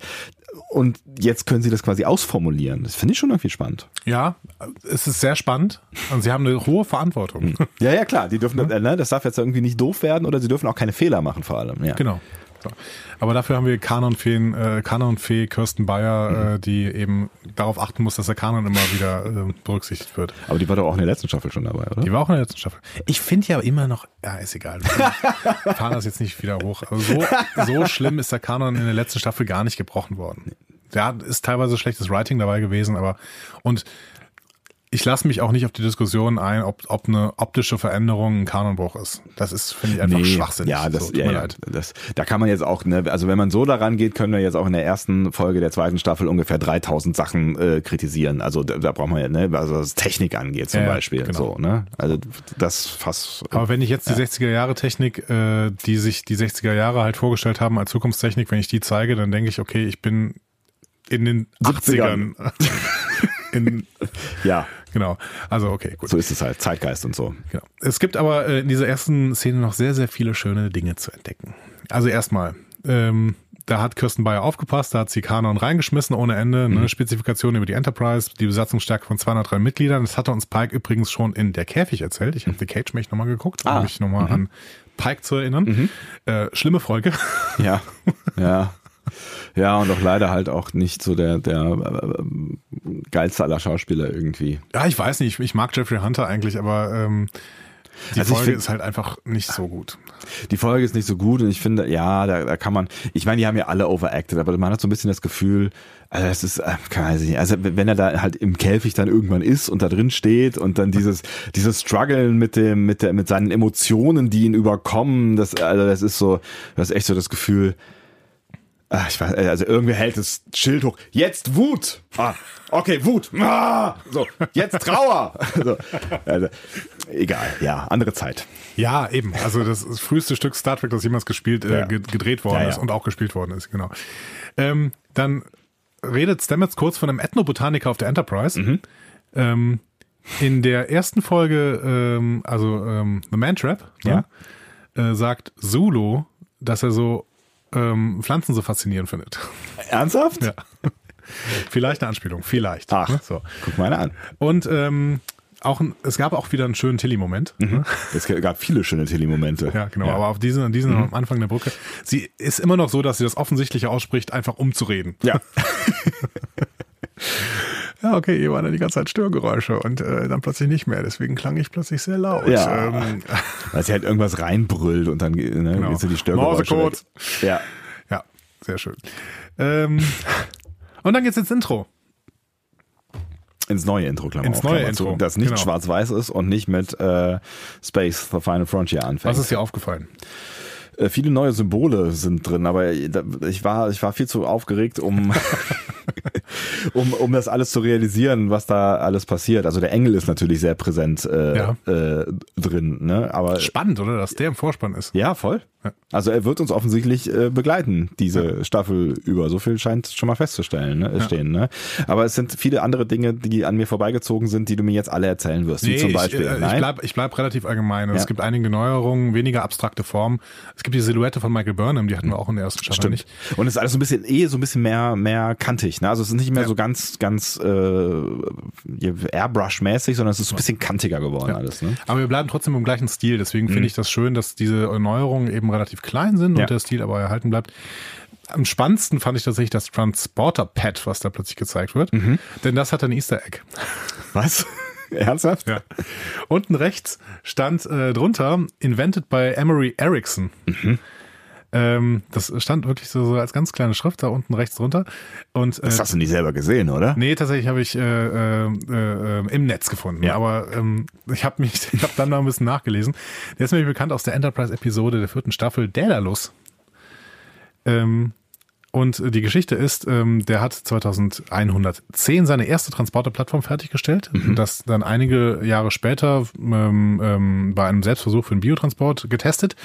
Und jetzt können sie das quasi ausformulieren. Das finde ich schon irgendwie spannend. Ja, es ist sehr spannend und sie haben eine hohe Verantwortung. Ja, ja, klar. Die dürfen, äh, ne, das darf jetzt irgendwie nicht doof werden oder sie dürfen auch keine Fehler machen vor allem. Ja. Genau. Aber dafür haben wir Kanonfeen, äh, Kanonfee Kirsten Bayer, äh, die eben darauf achten muss, dass der Kanon immer wieder äh, berücksichtigt wird. Aber die war doch auch in der letzten Staffel schon dabei, oder? Die war auch in der letzten Staffel. Ich finde ja immer noch, ja, ist egal. Wir fahren das jetzt nicht wieder hoch. Also so, so schlimm ist der Kanon in der letzten Staffel gar nicht gebrochen worden. Ja, ist teilweise schlechtes Writing dabei gewesen, aber und ich lasse mich auch nicht auf die Diskussion ein, ob, ob eine optische Veränderung ein Kanonbruch ist. Das ist, finde ich, einfach Schwachsinn. Ja, das, so, tut ja, mir ja, leid. das, da kann man jetzt auch, ne, also wenn man so daran geht, können wir jetzt auch in der ersten Folge der zweiten Staffel ungefähr 3000 Sachen äh, kritisieren. Also da, da braucht man ja, ne, also was Technik angeht zum Ja, Beispiel, genau. so, ne? Also das fast. Aber wenn ich jetzt die 60er Jahre Technik, äh, die sich die 60er Jahre halt vorgestellt haben als Zukunftstechnik, wenn ich die zeige, dann denke ich, okay, ich bin in den 80ern. in, ja, genau. Also okay, gut. so ist es halt, Zeitgeist und so. Genau. Es gibt aber äh, in dieser ersten Szene noch sehr, sehr viele schöne Dinge zu entdecken. Also erstmal, ähm, da hat Kirsten Bayer aufgepasst, da hat sie Kanon reingeschmissen ohne Ende, Mhm. ne, Spezifikation über die Enterprise, die Besatzungsstärke von 203 Mitgliedern. Das hatte uns Pike übrigens schon in der Käfig erzählt. Ich habe The Cage mich nochmal geguckt, um Ah. mich nochmal an Pike zu erinnern. Äh, schlimme Folge. Ja, ja. Ja, und auch leider halt auch nicht so der, der äh, geilste aller Schauspieler irgendwie. Ja, ich weiß nicht, ich, ich mag Jeffrey Hunter eigentlich, aber ähm, die Also ich Folge find- ist halt einfach nicht so gut. Die Folge ist nicht so gut und ich finde, ja, da, da kann man, ich meine, die haben ja alle overacted, aber man hat so ein bisschen das Gefühl, also das ist, äh, keine Ahnung, also wenn er da halt im Käfig dann irgendwann ist und da drin steht und dann dieses, dieses Struggeln mit dem, mit der, mit seinen Emotionen, die ihn überkommen, das, also das ist so, das ist echt so das Gefühl, Ah, ich weiß, also irgendwie hält das Schild hoch. Jetzt Wut. Ah, okay, Wut. Ah, so, jetzt Trauer. So, also, egal, ja, andere Zeit. Ja, eben. Also das, das früheste Stück Star Trek, das jemals gespielt, äh, Ja. ge- gedreht worden Ja, ja. ist und auch gespielt worden ist, genau. Ähm, dann redet Stamets kurz von einem Ethnobotaniker auf der Enterprise. Mhm. Ähm, in der ersten Folge, ähm, also ähm, The Man Trap, Ja. ne, äh, sagt Zulu, dass er so ähm, Pflanzen so faszinierend findet. Ernsthaft? Ja. vielleicht eine Anspielung, vielleicht. Ach, ne? So. guck mal einer an. Und ähm, auch ein, es gab auch wieder einen schönen Tilly-Moment. Mhm. Es gab viele schöne Tilly-Momente. Ja, genau. Ja. Aber auf diesen, diesen mhm. am Anfang der Brücke. Sie ist immer noch so, dass sie das Offensichtliche ausspricht, einfach um zu reden. Ja. ja, okay, hier waren dann die ganze Zeit Störgeräusche und äh, dann plötzlich nicht mehr. Deswegen klang ich plötzlich sehr laut. Ja. Ähm, Weil sie halt irgendwas reinbrüllt und dann ne, genau. die Störgeräusche. Morsecode. Ja. Ja, sehr schön. Ähm, und dann geht's ins Intro. Ins neue Intro, Klammer Ins neue Intro. Das nicht genau. schwarz-weiß ist und nicht mit äh, Space, The Final Frontier anfängt. Was ist dir aufgefallen? Äh, viele neue Symbole sind drin, aber ich war, ich war viel zu aufgeregt, um, um, um das alles zu realisieren, was da alles passiert. Also der Engel ist natürlich sehr präsent äh, ja. äh, drin, ne? Aber spannend, oder, dass der im Vorspann ist. Ja, voll. Ja. Also er wird uns offensichtlich äh, begleiten, diese ja. Staffel über. So viel scheint schon mal festzustellen, ne? Stehen. Ne? Aber es sind viele andere Dinge, die an mir vorbeigezogen sind, die du mir jetzt alle erzählen wirst. Nee, wie zum Beispiel. Ich, äh, ich bleib, ich bleib relativ allgemein. Es gibt einige Neuerungen, weniger abstrakte Formen. Es gibt die Silhouette von Michael Burnham, die hatten wir auch in der ersten Staffel Stimmt. nicht. Und es ist alles so ein bisschen eh so ein bisschen mehr mehr kantig. Ne? Also es ist nicht mehr so ganz ganz äh, Airbrush-mäßig, sondern es ist so ein bisschen kantiger geworden alles. Ne? Aber wir bleiben trotzdem im gleichen Stil. Deswegen mhm. finde ich das schön, dass diese Neuerungen eben relativ klein sind ja. und der Stil aber erhalten bleibt. Am spannendsten fand ich tatsächlich das Transporter-Pad, was da plötzlich gezeigt wird. Mhm. Denn das hat ein Easter Egg. Was? Ernsthaft? Ja. Unten rechts stand äh, drunter, invented by Emery Erickson. Mhm. Ähm, das stand wirklich so, so, als ganz kleine Schrift da unten rechts drunter. Und, äh, das hast du nicht selber gesehen, oder? Nee, tatsächlich habe ich äh, äh, äh, im Netz gefunden. Ja. Aber ähm, ich habe mich, ich habe dann noch ein bisschen nachgelesen. Der ist nämlich bekannt aus der Enterprise-Episode der vierten Staffel Daedalus. Ähm, und die Geschichte ist, ähm, der hat 2110 seine erste Transporterplattform fertiggestellt, mhm. das dann einige Jahre später ähm, ähm, bei einem Selbstversuch für den Biotransport getestet.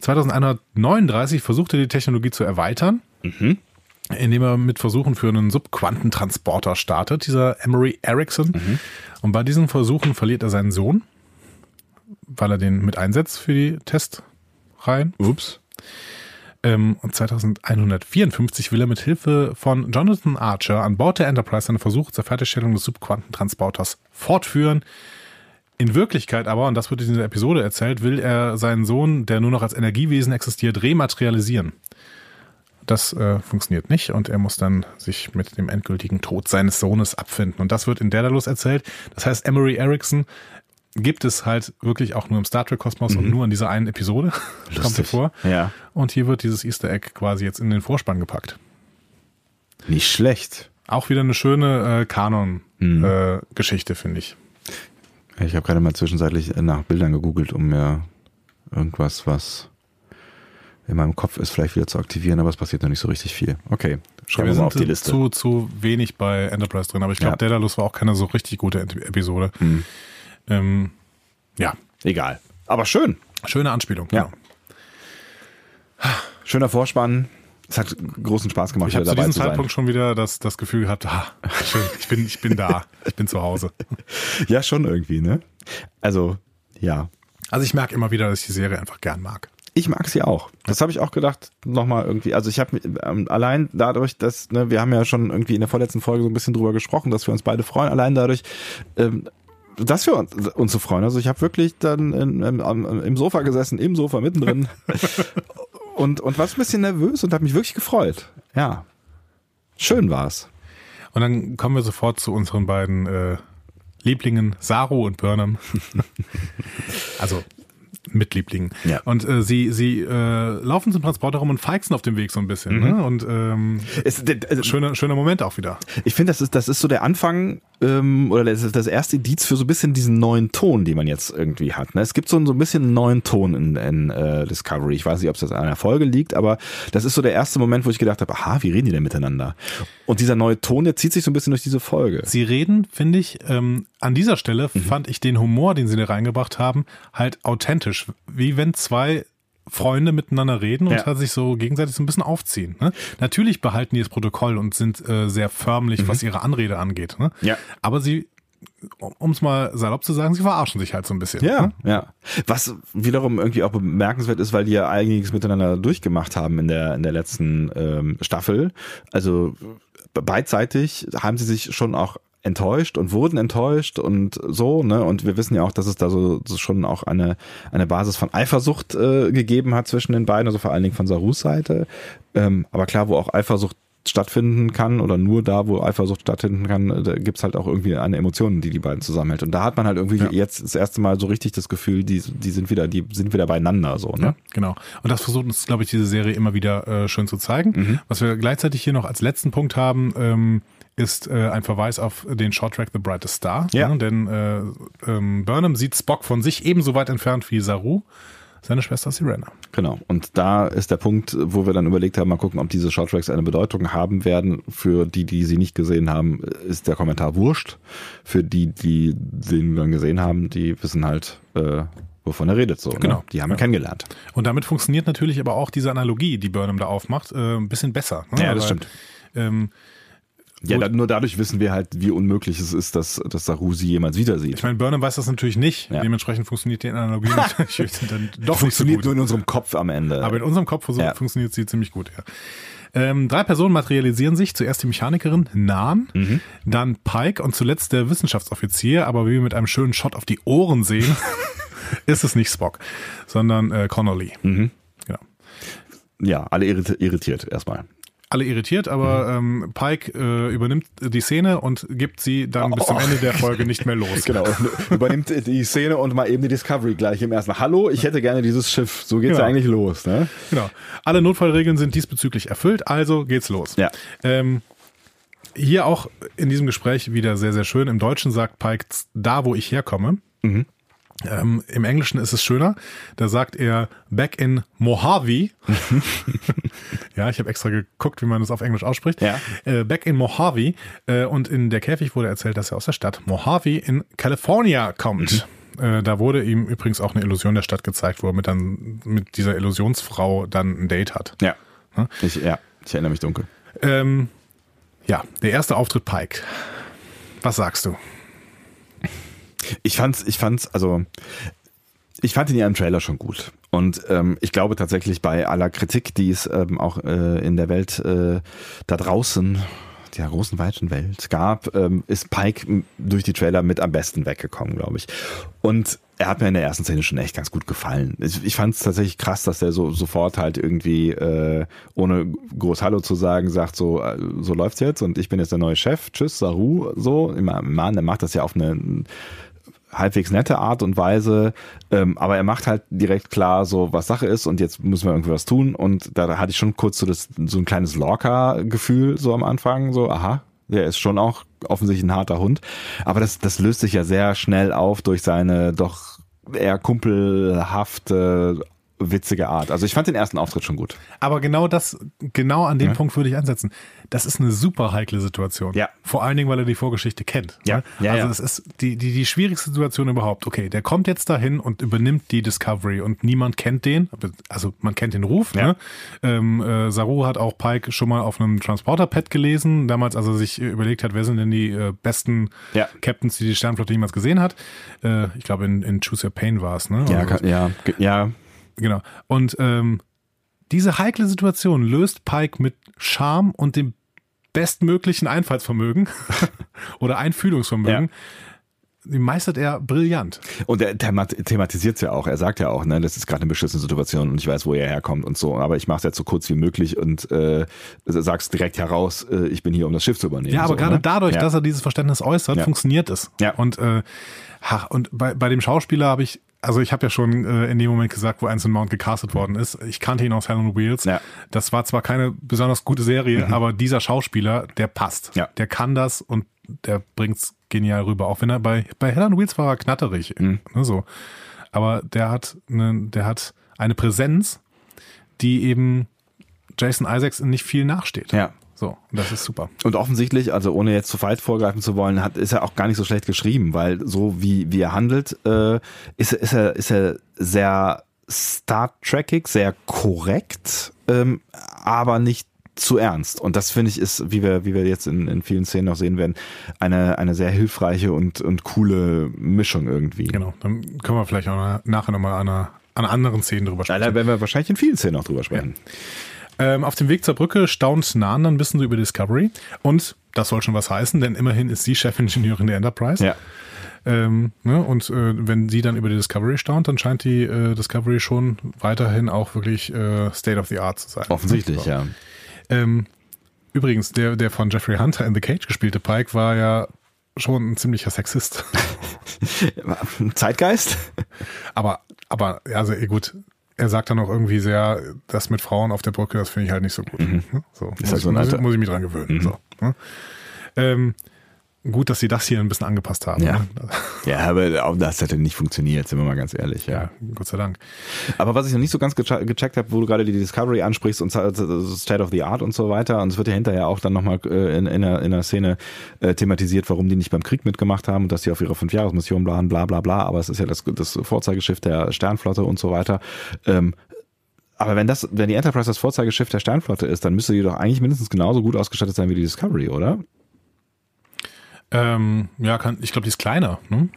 2139 versuchte die Technologie zu erweitern, mhm. indem er mit Versuchen für einen Subquantentransporter startet, dieser Emery Erickson. Mhm. Und bei diesen Versuchen verliert er seinen Sohn, weil er den mit einsetzt für die Testreihen. Ups. Ähm, und 2154 will er mit Hilfe von Jonathan Archer an Bord der Enterprise seine Versuche zur Fertigstellung des Subquantentransporters fortführen. In Wirklichkeit aber, und das wird in dieser Episode erzählt, will er seinen Sohn, der nur noch als Energiewesen existiert, rematerialisieren. Das äh, funktioniert nicht und er muss dann sich mit dem endgültigen Tod seines Sohnes abfinden. Und das wird in Daedalus erzählt. Das heißt, Emery Erickson gibt es halt wirklich auch nur im Star Trek Kosmos mhm. und nur in dieser einen Episode. Kommt er vor. Ja. Und hier wird dieses Easter Egg quasi jetzt in den Vorspann gepackt. Nicht schlecht. Auch wieder eine schöne äh, Kanon-Geschichte, mhm. äh, finde ich. Ich habe gerade mal zwischenzeitlich nach Bildern gegoogelt, um mir irgendwas, was in meinem Kopf ist, vielleicht wieder zu aktivieren, aber es passiert noch nicht so richtig viel. Okay, schreiben ja, wir, mal auf die Liste. Zu, zu wenig bei Enterprise drin, aber ich glaube, ja. Daedalus war auch keine so richtig gute Episode. Mhm. Ähm, ja. Egal. Aber schön. Schöne Anspielung. Ja. Genau. Schöner Vorspann. Es hat großen Spaß gemacht, ich habe zu diesem Zeitpunkt schon wieder das, das Gefühl gehabt, ah, schön, ich bin, ich bin da, ich bin zu Hause. Ja, schon irgendwie, ne? Also, ja. Also ich merke immer wieder, dass ich die Serie einfach gern mag. Ich mag sie auch. Das habe ich auch gedacht, nochmal irgendwie. Also ich habe ähm, allein dadurch, dass, ne, wir haben ja schon irgendwie in der vorletzten Folge so ein bisschen drüber gesprochen, dass wir uns beide freuen, allein dadurch, ähm, dass wir uns, uns so freuen. Also ich habe wirklich dann in, im, im Sofa gesessen, im Sofa mittendrin und, und war ein bisschen nervös und habe mich wirklich gefreut. Ja. Schön war's. Und dann kommen wir sofort zu unseren beiden äh, Lieblingen, Saru und Burnham. also Mitlieblingen. Ja. Und äh, sie, sie äh, laufen zum Transporter rum und feixen auf dem Weg so ein bisschen. Mhm. Ne? Und ähm, es, also, schöner, schöner Moment auch wieder. Ich finde, das ist, das ist so der Anfang ähm, oder das ist das erste Indiz für so ein bisschen diesen neuen Ton, den man jetzt irgendwie hat. Ne? Es gibt so, ein, so ein bisschen einen neuen Ton in, in äh, Discovery. Ich weiß nicht, ob es das an der Folge liegt, aber das ist so der erste Moment, wo ich gedacht habe, aha, wie reden die denn miteinander? Und dieser neue Ton, der zieht sich so ein bisschen durch diese Folge. Sie reden, finde ich, ähm, an dieser Stelle mhm. fand ich den Humor, den sie da reingebracht haben, halt authentisch. Wie wenn zwei Freunde miteinander reden und ja. halt sich so gegenseitig so ein bisschen aufziehen. Ne? Natürlich behalten die das Protokoll und sind äh, sehr förmlich, mhm. was ihre Anrede angeht. Ne? Ja. Aber sie um es mal salopp zu sagen, sie verarschen sich halt so ein bisschen. Ja, ne? ja. Was wiederum irgendwie auch bemerkenswert ist, weil die ja einiges miteinander durchgemacht haben in der in der letzten ähm, Staffel. Also beidseitig haben sie sich schon auch enttäuscht und wurden enttäuscht und so, ne? Und wir wissen ja auch, dass es da so, so schon auch eine, eine Basis von Eifersucht äh, gegeben hat zwischen den beiden, also vor allen Dingen von Sarus Seite. Ähm, aber klar, wo auch Eifersucht stattfinden kann oder nur da, wo Eifersucht stattfinden kann, da gibt's halt auch irgendwie eine Emotion, die die beiden zusammenhält. Und da hat man halt irgendwie Ja. jetzt das erste Mal so richtig das Gefühl, die, die sind wieder, die sind wieder beieinander, so, ne? Ja, genau. Und das versucht uns, glaube ich, diese Serie immer wieder äh, schön zu zeigen. Was wir gleichzeitig hier noch als letzten Punkt haben, ähm, ist äh, ein Verweis auf den Shorttrack The Brightest Star. Ja. Ne? Denn äh, ähm, Burnham sieht Spock von sich ebenso weit entfernt wie Saru, seine Schwester Sirena. Genau. Und da ist der Punkt, wo wir dann überlegt haben, mal gucken, ob diese Shorttracks eine Bedeutung haben werden. Für die, die sie nicht gesehen haben, ist der Kommentar wurscht. Für die, die den dann gesehen haben, die wissen halt, äh, wovon er redet. So, Genau. Ne? Die haben Ja. ihn kennengelernt. Und damit funktioniert natürlich aber auch diese Analogie, die Burnham da aufmacht, äh, ein bisschen besser. Ne? Ja, das Weil, stimmt. Ähm, Ja, da, nur dadurch wissen wir halt, wie unmöglich es ist, dass, dass Saru sie jemals wieder sieht. ich meine, Burnham weiß das natürlich nicht. Ja. Dementsprechend funktioniert die Analogie natürlich dann doch nicht so Funktioniert gut. nur in unserem Kopf am Ende. Aber in unserem Kopf Ja. funktioniert sie ziemlich gut, ja. Ähm, drei Personen materialisieren sich. Zuerst die Mechanikerin Nan, Mhm. dann Pike und zuletzt der Wissenschaftsoffizier. Aber wie wir mit einem schönen Shot auf die Ohren sehen, ist es nicht Spock, sondern äh, Connolly. Mhm. Genau. ja, alle irriti- irritiert erstmal. Alle irritiert, aber ähm, Pike äh, übernimmt die Szene und gibt sie dann bis zum Oh. Ende der Folge nicht mehr los. Genau, übernimmt die Szene und mal eben die Discovery gleich im ersten. Hallo, ich hätte gerne dieses Schiff. So geht's Genau. ja eigentlich los, ne? Genau. Alle Notfallregeln sind diesbezüglich erfüllt, also geht's los. Ja. Ähm, hier auch in diesem Gespräch wieder sehr, sehr schön. Im Deutschen sagt Pike, da wo ich herkomme. Ähm, Im Englischen ist es schöner. Da sagt er back in Mojave. ja, ich habe extra geguckt, wie man das auf Englisch ausspricht. Ja. Äh, back in Mojave. Äh, und in der Käfig wurde erzählt, dass er aus der Stadt Mojave in California kommt. Äh, da wurde ihm übrigens auch eine Illusion der Stadt gezeigt, wo er mit, dann, mit dieser Illusionsfrau dann ein Date hat. Ja. Ich, ja, ich erinnere mich dunkel. Ähm, ja, der erste Auftritt Pike. Was sagst du? Ich fand's, ich fand's, also ich fand ihn ja im Trailer schon gut. Und ähm, ich glaube tatsächlich bei aller Kritik, die es ähm, auch äh, in der Welt äh, da draußen, der großen weiten Welt gab, ähm, ist Pike durch die Trailer mit am besten weggekommen, glaube ich. Und er hat mir in der ersten Szene schon echt ganz gut gefallen. Ich, ich fand es tatsächlich krass, dass der so sofort halt irgendwie, äh, ohne groß Hallo zu sagen, sagt so, äh, so läuft's jetzt und ich bin jetzt der neue Chef. Tschüss, Saru. So, ich meine, Mann, der macht das ja auf eine halbwegs nette Art und Weise, ähm, aber er macht halt direkt klar, so was Sache ist und jetzt müssen wir irgendwie was tun. Und da hatte ich schon kurz so das so ein kleines Lorca-Gefühl so am Anfang, so aha, der ist schon auch offensichtlich ein harter Hund, aber das das löst sich ja sehr schnell auf durch seine doch eher kumpelhafte witzige Art. Also ich fand den ersten Auftritt schon gut. Aber genau das, genau an dem Punkt würde ich ansetzen. Das ist eine super heikle Situation. Ja. Vor allen Dingen, weil er die Vorgeschichte kennt. Ja. ne? Ja, also ja. ist die, die, die schwierigste Situation überhaupt. Okay, der kommt jetzt dahin und übernimmt die Discovery und niemand kennt den. Also man kennt den Ruf. Ja. Ne? Ähm, äh, Saru hat auch Pike schon mal auf einem Transporter-Pad gelesen. Damals, als er sich überlegt hat, wer sind denn die äh, besten Ja. Captains, die die Sternflotte jemals gesehen hat. Äh, ich glaube, in, in Choose Your Pain war es. Ne? Ja, kann, ja, ja, Genau. Und ähm, diese heikle Situation löst Pike mit Charme und dem bestmöglichen Einfallsvermögen oder Einfühlungsvermögen. Die meistert er brillant. Und er thematisiert es ja auch. Er sagt ja auch, ne, das ist gerade eine beschissene Situation und ich weiß, wo er herkommt und so. Aber ich mache es jetzt so kurz wie möglich und äh, sag's direkt heraus, äh, ich bin hier, um das Schiff zu übernehmen. Ja, aber so, gerade ne? dadurch, ja. dass er dieses Verständnis äußert, Ja. funktioniert es. Ja. Und, äh, ha, und bei, bei dem Schauspieler habe ich, also ich habe ja schon äh, in dem Moment gesagt, wo Anson Mount gecastet worden ist. Ich kannte ihn aus Hell on Wheels. Ja. Das war zwar keine besonders gute Serie, aber dieser Schauspieler, der passt. Ja. Der kann das und der bringt's genial rüber. Auch wenn er bei, bei Hell on Wheels war er knatterig. Ne, so. Aber der hat, eine, der hat eine Präsenz, die eben Jason Isaacs nicht viel nachsteht. Ja. So, das ist super. Und offensichtlich, also ohne jetzt zu weit vorgreifen zu wollen, hat, ist er auch gar nicht so schlecht geschrieben, weil so wie, wie er handelt, äh, ist, er- ist, er, ist er sehr Star Trekig, sehr korrekt, ähm, aber nicht zu ernst. Und das finde ich ist, wie wir, wie wir jetzt in, in vielen Szenen noch sehen werden, eine, eine sehr hilfreiche und, und coole Mischung irgendwie. Genau, dann können wir vielleicht auch nachher nochmal an, einer, an anderen Szenen drüber Da sprechen. werden wir wahrscheinlich in vielen Szenen auch drüber sprechen. Ähm, auf dem Weg zur Brücke staunt Nan dann ein bisschen so über Discovery. Und das soll schon was heißen, denn immerhin ist sie Chefingenieurin der Enterprise. Ja. Ähm, ne, und äh, wenn sie dann über die Discovery staunt, dann scheint die äh, Discovery schon weiterhin auch wirklich äh, State of the Art zu sein. Offensichtlich, So. ja. Ähm, übrigens, der, der von Jeffrey Hunter in The Cage gespielte Pike war ja schon ein ziemlicher Sexist. Zeitgeist? aber, aber, also gut, er sagt dann auch irgendwie sehr, das mit Frauen auf der Brücke, das finde ich halt nicht so gut. So, muss, halt so ein muss, alter- muss ich mich dran gewöhnen. So, ne? ähm, gut, dass sie das hier ein bisschen angepasst haben. Ja. Ne? Ja, aber auch das hätte nicht funktioniert, sind wir mal ganz ehrlich. Ja. ja, Gott sei Dank. Aber was ich noch nicht so ganz geche- gecheckt habe, wo du gerade die Discovery ansprichst und State of the Art und so weiter, und es wird ja hinterher auch dann nochmal äh, in, in, einer, in einer Szene äh, thematisiert, warum die nicht beim Krieg mitgemacht haben und dass sie auf ihre Fünfjahresmission planen, bla bla bla, aber es ist ja das, das Vorzeigeschiff der Sternflotte und so weiter. Ähm, aber wenn das, wenn die Enterprise das Vorzeigeschiff der Sternflotte ist, dann müsste die doch eigentlich mindestens genauso gut ausgestattet sein wie die Discovery, oder? Ähm, ja, kann, ich glaube, die ist kleiner. Ne?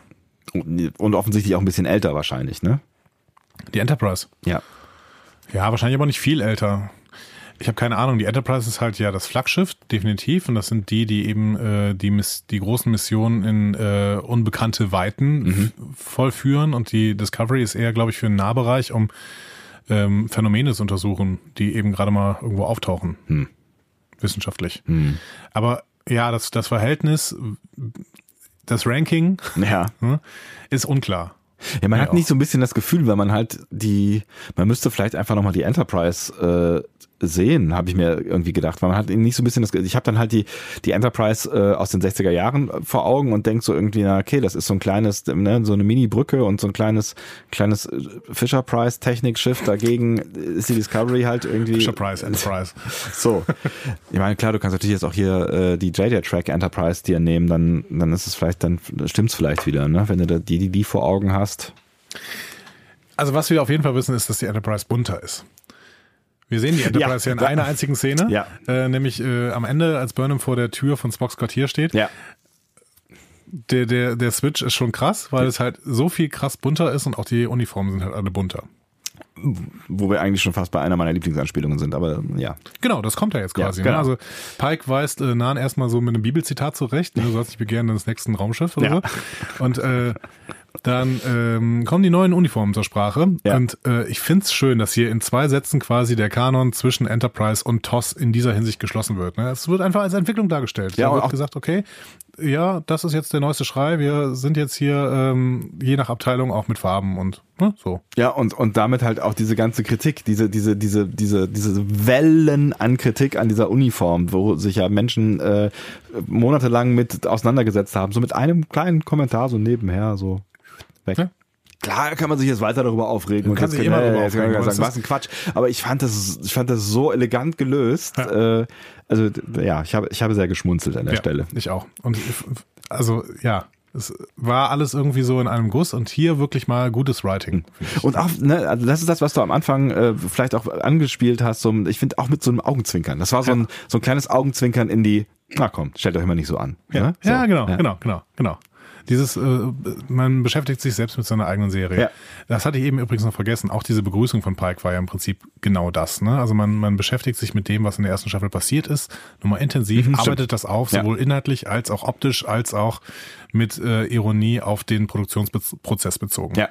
Und offensichtlich auch ein bisschen älter wahrscheinlich, ne? Die Enterprise. Ja. Ja, wahrscheinlich aber nicht viel älter. Ich habe keine Ahnung. Die Enterprise ist halt ja das Flaggschiff, definitiv. Und das sind die, die eben äh, die, Miss die großen Missionen in äh, unbekannte Weiten f- vollführen. Und die Discovery ist eher, glaube ich, für den Nahbereich, um ähm, Phänomene zu untersuchen, die eben gerade mal irgendwo auftauchen. Wissenschaftlich. Aber ja, das, das Verhältnis, das Ranking Ja. ne, ist unklar. Ja, man Ja, hat nicht so ein bisschen das Gefühl, weil man halt die, man müsste vielleicht einfach nochmal die Enterprise äh, sehen, habe ich mir irgendwie gedacht, weil man hat nicht so ein bisschen das, ich habe dann halt die die Enterprise äh, aus den 60er Jahren vor Augen und denk so irgendwie, na okay, das ist so ein kleines, ne, so eine Mini-Brücke und so ein kleines kleines äh, Fisher Price Technikschiff dagegen ist die Discovery halt irgendwie Fisher Price, Enterprise. so. Ich meine, klar, du kannst natürlich jetzt auch hier äh, die JJ Track Enterprise dir nehmen, dann dann ist es vielleicht dann stimmt's vielleicht wieder, ne, wenn du da die die die vor Augen hast. Also was wir auf jeden Fall wissen, ist, dass die Enterprise bunter ist. Wir sehen die Enterprise ja, in da- einer einzigen Szene, Ja. äh, nämlich äh, am Ende, als Burnham vor der Tür von Spocks Quartier steht. Ja. Der, der, der Switch ist schon krass, weil es halt so viel krass bunter ist und auch die Uniformen sind halt alle bunter. Wo wir eigentlich schon fast bei einer meiner Lieblingsanspielungen sind, aber ja. Genau, das kommt ja jetzt quasi. Ja, genau. ne? Also Pike weist äh, Nan erstmal so mit einem Bibelzitat zurecht, ne? du sollst dich begehren des nächsten Raumschiffs oder Ja. so. Und äh, dann ähm, kommen die neuen Uniformen zur Sprache. Ja. Und äh, ich find's schön, dass hier in zwei Sätzen quasi der Kanon zwischen Enterprise und TOS in dieser Hinsicht geschlossen wird. Ne? Es wird einfach als Entwicklung dargestellt. Ja, da und wird auch- gesagt, okay, ja, das ist jetzt der neueste Schrei. Wir sind jetzt hier ähm, je nach Abteilung auch mit Farben und ne, so. Ja, und, und damit halt auch diese ganze Kritik, diese, diese, diese, diese, diese Wellen an Kritik an dieser Uniform, wo sich ja Menschen äh, monatelang mit auseinandergesetzt haben, so mit einem kleinen Kommentar so nebenher, so weg. Ja. Klar kann man sich jetzt weiter darüber aufregen. Man kann sich immer darüber aufregen, sagen, es was ein Quatsch. Aber ich fand das, ich fand das so elegant gelöst. Ja. Äh, also ja, ich habe, ich habe sehr geschmunzelt an der ja, Stelle. Ich auch. Und ich- also ja, es war alles irgendwie so in einem Guss und hier wirklich mal gutes Writing. Und auch, ne, also das ist das, was du am Anfang äh, vielleicht auch angespielt hast. So, ich finde auch mit so einem Augenzwinkern. Das war so ein, so ein kleines Augenzwinkern in die, na komm, stellt euch immer nicht so an. Ja, ne? so, ja genau, genau, genau, genau. Dieses, äh, man beschäftigt sich selbst mit seiner eigenen Serie. Ja. Das hatte ich eben übrigens noch vergessen. Auch diese Begrüßung von Pike war ja im Prinzip genau das. Ne? Also man, man beschäftigt sich mit dem, was in der ersten Staffel passiert ist, nochmal intensiv, Mhm, arbeitet stimmt. das auf, Ja. sowohl inhaltlich als auch optisch, als auch mit äh, Ironie auf den Produktionsprozess bezogen. Ja.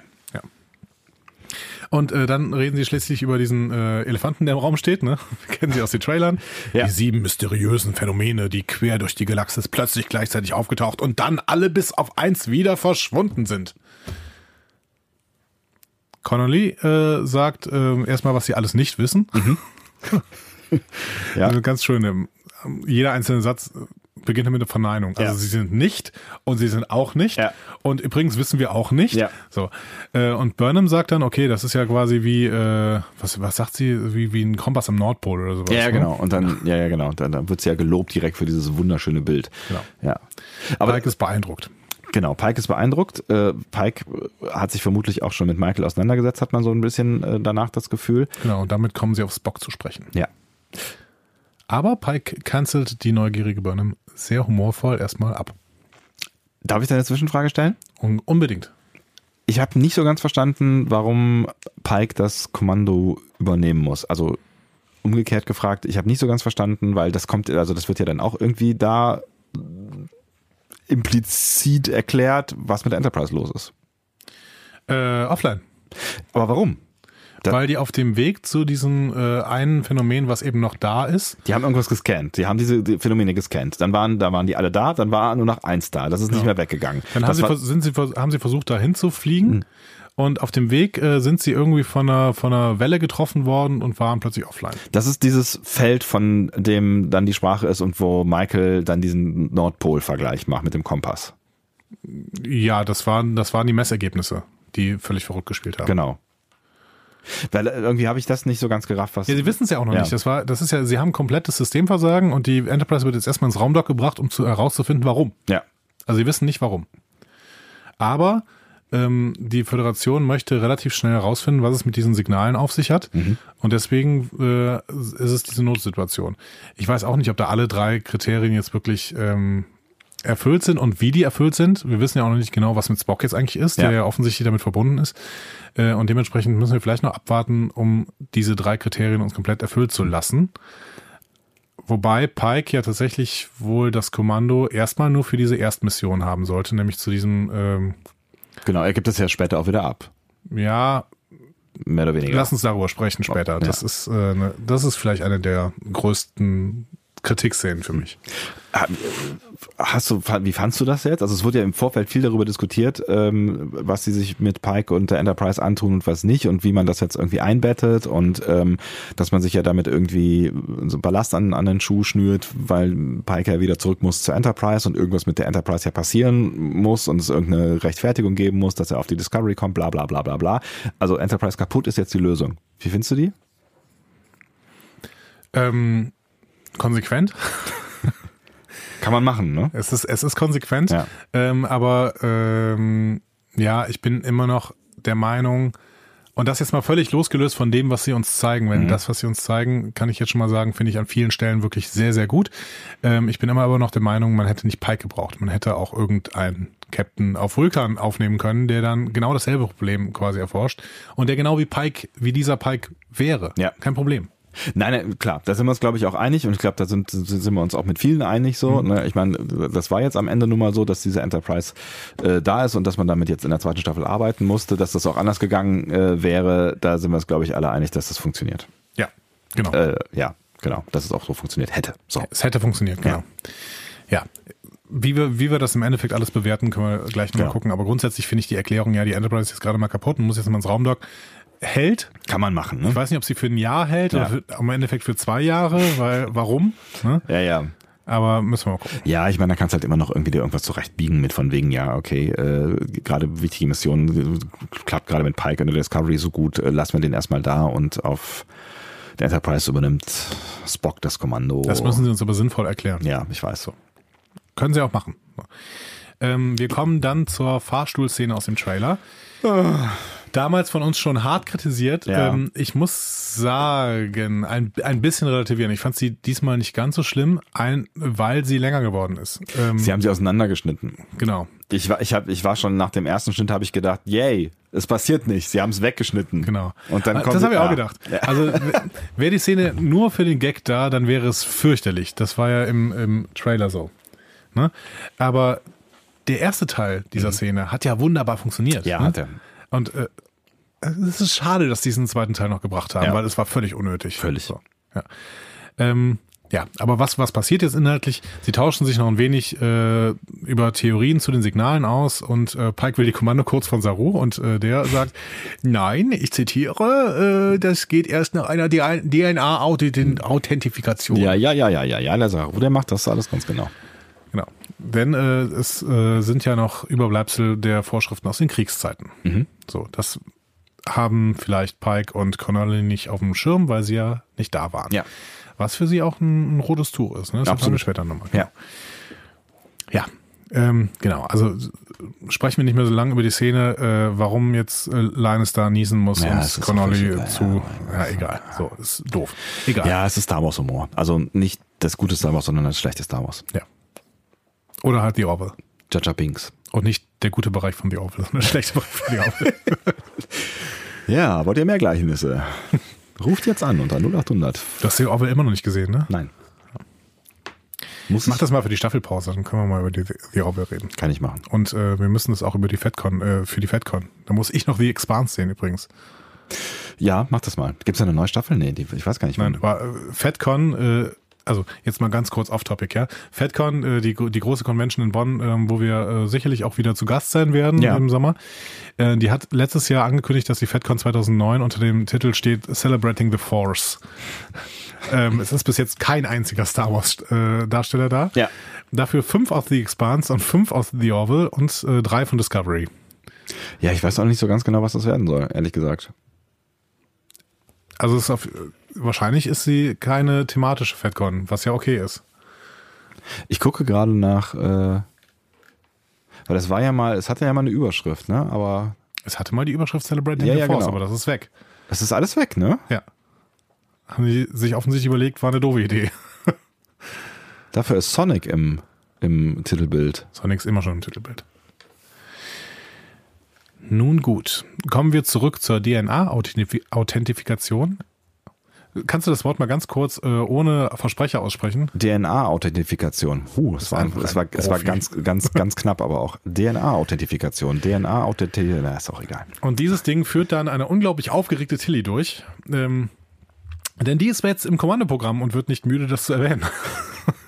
Und äh, dann reden sie schließlich über diesen äh, Elefanten, der im Raum steht, ne? Kennen Sie aus den Trailern. Ja. Die sieben mysteriösen Phänomene, die quer durch die Galaxis plötzlich gleichzeitig aufgetaucht und dann alle bis auf eins wieder verschwunden sind. Connolly äh, sagt äh, erstmal, was sie alles nicht wissen. Ja. Also ganz schön. ähm, Jeder einzelne Satz beginnt mit einer Verneinung. Also Ja. sie sind nicht und sie sind auch nicht. Ja. Und übrigens wissen wir auch nicht. Ja. So. Äh, und Burnham sagt dann, okay, das ist ja quasi wie, äh, was, was sagt sie, wie, wie ein Kompass am Nordpol oder sowas. Ja, ja, ne? genau. Und dann, ja, ja, genau. Dann, dann wird sie ja gelobt direkt für dieses wunderschöne Bild. Genau. Ja. Aber Pike ist beeindruckt. Genau, Pike ist beeindruckt. Äh, Pike hat sich vermutlich auch schon mit Michael auseinandergesetzt, hat man so ein bisschen danach das Gefühl. Genau, und damit kommen sie auf Spock zu sprechen. Ja. Aber Pike cancelt die neugierige Burnham sehr humorvoll erstmal ab. Darf ich da eine Zwischenfrage stellen? Un unbedingt. Ich habe nicht so ganz verstanden, warum Pike das Kommando übernehmen muss. Also umgekehrt gefragt, ich habe nicht so ganz verstanden, weil das kommt, also das wird ja dann auch irgendwie da implizit erklärt, was mit der Enterprise los ist. Äh, offline. Aber warum? Da- Weil die auf dem Weg zu diesem äh, einen Phänomen, was eben noch da ist, Die haben irgendwas gescannt. Die haben diese die Phänomene gescannt. Dann waren, da waren die alle da, dann war nur noch eins da. Das ist nicht mehr weggegangen. dann haben sie, sind sie, haben sie versucht, dahin zu fliegen. Hm. Und auf dem Weg äh, sind sie irgendwie von einer, von einer Welle getroffen worden und waren plötzlich offline. das ist dieses Feld, von dem dann die Sprache ist und wo Michael dann diesen Nordpol-Vergleich macht mit dem Kompass. Ja, das waren, das waren die Messergebnisse, die völlig verrückt gespielt haben. Genau. Weil äh, irgendwie habe ich das nicht so ganz gerafft, was. Ja, sie wissen es ja auch noch Ja. nicht. Das war, das ist ja, sie haben komplettes Systemversagen und die Enterprise wird jetzt erstmal ins Raumdock gebracht, um zu, herauszufinden, warum. ja. Also sie wissen nicht warum. Aber ähm, die Föderation möchte relativ schnell herausfinden, was es mit diesen Signalen auf sich hat. Und deswegen äh, ist es diese Notsituation. Ich weiß auch nicht, ob da alle drei Kriterien jetzt wirklich ähm, erfüllt sind und wie die erfüllt sind. Wir wissen ja auch noch nicht genau, was mit Spock jetzt eigentlich ist, der Ja. ja offensichtlich damit verbunden ist. Äh, und dementsprechend müssen wir vielleicht noch abwarten, um diese drei Kriterien uns komplett erfüllt zu lassen. Wobei Pike ja tatsächlich wohl das Kommando erstmal nur für diese Erstmission haben sollte, nämlich zu diesem, ähm, Genau, er gibt es ja später auch wieder ab. ja, Mehr oder weniger. lass uns darüber sprechen später. Das ist, äh, ne, das ist vielleicht eine der größten Kritikszenen für mich. Hast du, wie fandst du das jetzt? Also es wurde ja im Vorfeld viel darüber diskutiert, ähm, was sie sich mit Pike und der Enterprise antun und was nicht und wie man das jetzt irgendwie einbettet und ähm, dass man sich ja damit irgendwie so Ballast an, an den Schuh schnürt, weil Pike ja wieder zurück muss zur Enterprise und irgendwas mit der Enterprise ja passieren muss und es irgendeine Rechtfertigung geben muss, dass er auf die Discovery kommt, bla bla bla bla bla. Also Enterprise kaputt ist jetzt die Lösung. Wie findest du die? Ähm, konsequent. Kann man machen, ne? Es ist, es ist konsequent, Ja. ähm, aber ähm, ja, ich bin immer noch der Meinung, und das jetzt mal völlig losgelöst von dem, was sie uns zeigen. Wenn das, was sie uns zeigen, kann ich jetzt schon mal sagen, finde ich an vielen Stellen wirklich sehr, sehr gut. Ähm, ich bin immer aber noch der Meinung, man hätte nicht Pike gebraucht. Man hätte auch irgendeinen Captain auf Vulkan aufnehmen können, der dann genau dasselbe Problem quasi erforscht und der genau wie Pike, wie dieser Pike wäre. Ja. Kein Problem. Nein, nein, klar, da sind wir uns, glaube ich, auch einig und ich glaube, da sind, sind wir uns auch mit vielen einig so. Ne? Ich meine, das war jetzt am Ende nun mal so, dass diese Enterprise äh, da ist und dass man damit jetzt in der zweiten Staffel arbeiten musste, dass das auch anders gegangen äh, wäre, da sind wir uns, glaube ich, alle einig, dass das funktioniert. Ja, genau. Äh, ja, genau, dass es auch so funktioniert hätte. So. Es hätte funktioniert, genau. Ja. Wie wir, wie wir das im Endeffekt alles bewerten, können wir gleich noch mal Genau. gucken. Aber grundsätzlich finde ich die Erklärung, ja, die Enterprise ist jetzt gerade mal kaputt und muss jetzt mal ins Raumdock, hält. Kann man machen, ne? Ich weiß nicht, ob sie für ein Jahr hält Ja. oder für, im Endeffekt für zwei Jahre, weil, warum? Ne? Ja, ja. Aber müssen wir mal gucken. Ja, ich meine, da kannst halt immer noch irgendwie dir irgendwas zurechtbiegen mit von wegen, ja, okay, äh, gerade wichtige Missionen, klappt gerade mit Pike in der Discovery so gut, äh, lassen wir den erstmal da und auf der Enterprise übernimmt Spock das Kommando. Das müssen sie uns aber sinnvoll erklären. ja, ich weiß so. Können sie auch machen. Ähm, wir kommen dann zur Fahrstuhlszene aus dem Trailer. Damals von uns schon hart kritisiert. Ja. Ähm, ich muss sagen, ein, ein bisschen relativieren. Ich fand sie diesmal nicht ganz so schlimm, ein, weil sie länger geworden ist. Ähm, Sie haben sie auseinandergeschnitten. genau, Ich war, ich hab, ich war schon nach dem ersten Schnitt, habe ich gedacht, yay, es passiert nicht. Sie haben es weggeschnitten. genau. Und dann Ah, kommt das habe ich auch gedacht. Also wäre die Szene nur für den Gag da, dann wäre es fürchterlich. Das war ja im, im Trailer so. Ne? Aber der erste Teil dieser Szene hat ja wunderbar funktioniert. Mhm. Ja, ne? hat er. Und äh, es ist schade, dass die diesen zweiten Teil noch gebracht haben, Ja. weil es war völlig unnötig. Völlig. So, ja. Ähm, ja, aber was, was passiert jetzt inhaltlich? Sie tauschen sich noch ein wenig äh, über Theorien zu den Signalen aus und äh, Pike will die Kommando kurz von Saru und äh, der sagt, nein, ich zitiere, äh, das geht erst nach einer DNA-Authentifikation. Ja, ja, ja, ja, ja, ja, der Saru, der macht das alles ganz genau. Genau. Denn äh, es äh, sind ja noch Überbleibsel der Vorschriften aus den Kriegszeiten. Mhm. So, das haben vielleicht Pike und Connolly nicht auf dem Schirm, weil sie ja nicht da waren. Ja. Was für sie auch ein, ein rotes Tuch ist. Ne? Das Absolut. haben wir später nochmal. Ja. Ja, ähm, genau. Also sprechen wir nicht mehr so lange über die Szene, äh, warum jetzt äh, Linus da niesen muss Ja, und Connolly zu. Ja, egal. So, ist doof. Egal. Ja, es ist Star Wars Humor. Also nicht das gute Star Wars, sondern das schlechte Star Wars. ja. Oder halt The Orville. Jaja Binks. Und nicht der gute Bereich von The Orville, sondern der schlechte Bereich von The Orville. Ja, wollt ihr mehr Gleichnisse? Ruft jetzt an unter 0800. Du hast die Orville immer noch nicht gesehen, ne? Nein. Muss Mach das mal für die Staffelpause, dann können wir mal über die, die Orville reden. kann ich machen. Und äh, wir müssen das auch über die FedCon, äh, für die FedCon. Da muss ich noch The Expanse sehen übrigens. Ja, mach das mal. Gibt's da eine neue Staffel? Nee, die, ich weiß gar nicht. Nein, war äh, FedCon, äh, also jetzt mal ganz kurz off-topic, ja. FedCon, äh, die, die große Convention in Bonn, ähm, wo wir äh, sicherlich auch wieder zu Gast sein werden Ja. im Sommer. Äh, die hat letztes Jahr angekündigt, dass die FedCon 2009 unter dem Titel steht Celebrating the Force. ähm, es ist bis jetzt kein einziger Star Wars äh, Darsteller da. Ja. Dafür fünf aus The Expanse und fünf aus The Orville und äh, drei von Discovery. Ja, ich weiß auch nicht so ganz genau, was das werden soll, ehrlich gesagt. Also es ist auf, wahrscheinlich ist sie keine thematische FedCon, was ja okay ist. Ich gucke gerade nach, äh, weil das war ja mal, es hatte ja mal eine Überschrift, ne? Aber Es hatte mal die Überschrift Celebrating Ja, the ja, Force, genau. aber das ist weg. das ist alles weg, ne? Ja. Haben die sich offensichtlich überlegt, war eine doofe Idee. Dafür ist Sonic im, im Titelbild. Sonic ist immer schon im Titelbild. Nun gut, kommen wir zurück zur DNA-Authentifikation. Kannst du das Wort mal ganz kurz äh, ohne Versprecher aussprechen? DNA-Authentifikation. Huh, es war, es war, es war ganz, ganz, ganz knapp, aber auch DNA-Authentifikation. DNA-Authentifikation, na, ist auch egal. Und dieses Ding führt dann eine unglaublich aufgeregte Tilly durch. Ähm, denn die ist jetzt im Kommandoprogramm und wird nicht müde, das zu erwähnen.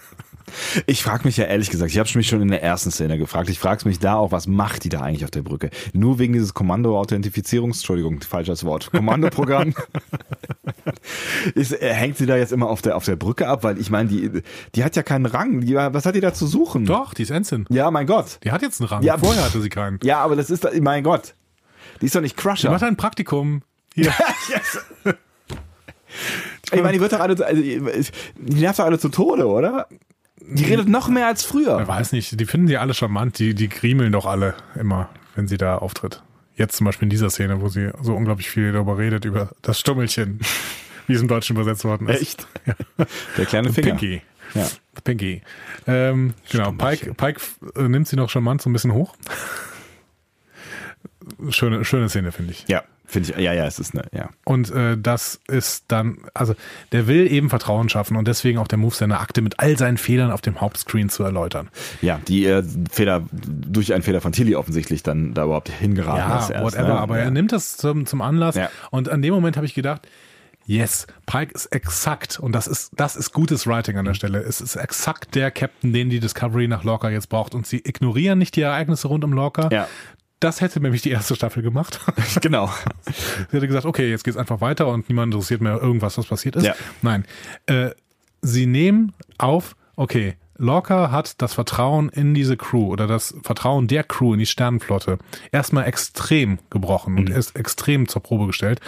Ich frage mich ja ehrlich gesagt, ich habe mich schon in der ersten Szene gefragt, ich frage mich da auch, was macht die da eigentlich auf der Brücke? Nur wegen dieses Kommando-Authentifizierungs, Entschuldigung, falsches Wort, Kommandoprogramm. ist, äh, hängt sie da jetzt immer auf der, auf der Brücke ab? Weil ich meine, die, die hat ja keinen Rang. Die, was hat die da zu suchen? Doch, die ist Ensign. Ja, mein Gott. Die hat jetzt einen Rang. Ja, Vorher hatte sie keinen. Ja, aber das ist, mein Gott. Die ist doch nicht Die Crusher. macht ein Praktikum. Hier. Yes. Ich meine, die wird doch alle, also, die nervt doch alle zu Tode, oder? Die redet noch mehr als früher. Ich weiß nicht, die finden die alle charmant, die, die griemeln doch alle immer, wenn sie da auftritt. Jetzt zum Beispiel in dieser Szene, wo sie so unglaublich viel darüber redet, über das Stummelchen, wie es im Deutschen übersetzt worden ist. Echt? Der kleine Finger. Pinky. Ja. Pinky. Ähm, genau, Pike, Pike äh, nimmt sie noch charmant so ein bisschen hoch. Schöne, schöne Szene, finde ich. Ja, finde ich, ja, ja, es ist eine, ja. Und äh, das ist dann, also der will eben Vertrauen schaffen und deswegen auch der Move, seine Akte mit all seinen Fehlern auf dem Hauptscreen zu erläutern. Ja, die äh, Fehler, durch einen Fehler von Tilly offensichtlich dann da überhaupt hingeraten Ja, ist. erst, whatever, ne? aber ja. er nimmt das zum, zum Anlass Ja. und an dem Moment habe ich gedacht, yes, Pike ist exakt und das ist, das ist gutes Writing an der Stelle. Es ist exakt der Captain, den die Discovery nach Lorca jetzt braucht und sie ignorieren nicht die Ereignisse rund um Lorca. Ja. Das hätte nämlich die erste Staffel gemacht. Genau. Sie hätte gesagt, okay, jetzt geht's einfach weiter und niemand interessiert mehr irgendwas, was passiert ist. Ja. Nein. Äh, sie nehmen auf, okay, Lorca hat das Vertrauen in diese Crew oder das Vertrauen der Crew in die Sternenflotte erstmal extrem gebrochen Mhm. und ist extrem zur Probe gestellt.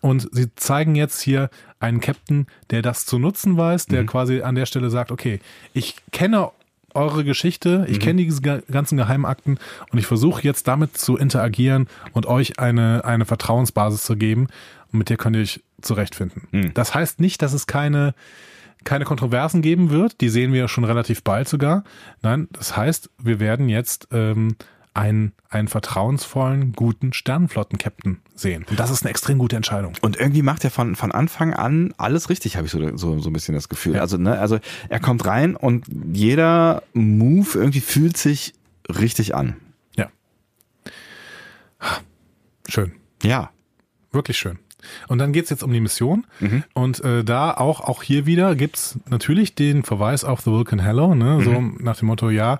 Und sie zeigen jetzt hier einen Captain, der das zu nutzen weiß, Mhm. der quasi an der Stelle sagt, okay, ich kenne eure Geschichte, Mhm. ich kenne diese ga- ganzen Geheimakten und ich versuche jetzt damit zu interagieren und euch eine, eine Vertrauensbasis zu geben und mit der könnt ihr euch zurechtfinden. Mhm. Das heißt nicht, dass es keine, keine Kontroversen geben wird, die sehen wir schon relativ bald sogar. Nein, das heißt, wir werden jetzt ähm, einen, einen vertrauensvollen, guten Sternenflotten-Captain sehen. Und das ist eine extrem gute Entscheidung. Und irgendwie macht er von, von Anfang an alles richtig, habe ich so, so, so ein bisschen das Gefühl. Ja. Also, ne, also er kommt rein und jeder Move irgendwie fühlt sich richtig an. Ja. Schön. Ja. Wirklich schön. Und dann geht's jetzt um die Mission. Und äh, da auch, auch hier wieder gibt's natürlich den Verweis auf The Vulcan Hello, ne? so nach dem Motto, ja,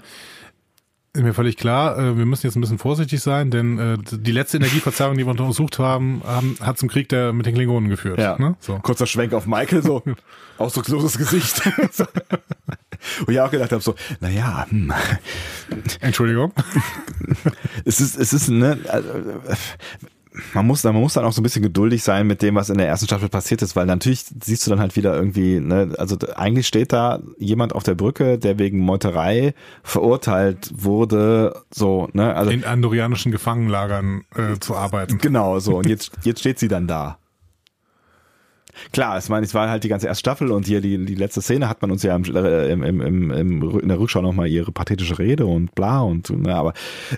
ist mir völlig klar, äh, wir müssen jetzt ein bisschen vorsichtig sein, denn äh, die letzte Energieverzerrung, die wir untersucht haben, hat zum Krieg der mit den Klingonen geführt. Ne? So. Kurzer Schwenk auf Michael, so ausdrucksloses Gesicht. Wo ich auch gedacht habe, so, naja, hm, Entschuldigung. es ist, es ist, ne, also, äh, man muss, dann, man muss dann auch so ein bisschen geduldig sein mit dem, was in der ersten Staffel passiert ist, weil natürlich siehst du dann halt wieder irgendwie, ne, also eigentlich steht da jemand auf der Brücke, der wegen Meuterei verurteilt wurde, so, ne, also In andorianischen Gefangenlagern äh, zu arbeiten. Genau, so. Und jetzt, jetzt steht sie dann da. Klar, ich meine, es war halt die ganze erste Staffel und hier die, die letzte Szene hat man uns ja im, äh, im, im, im, in der Rückschau nochmal ihre pathetische Rede und bla und ne, aber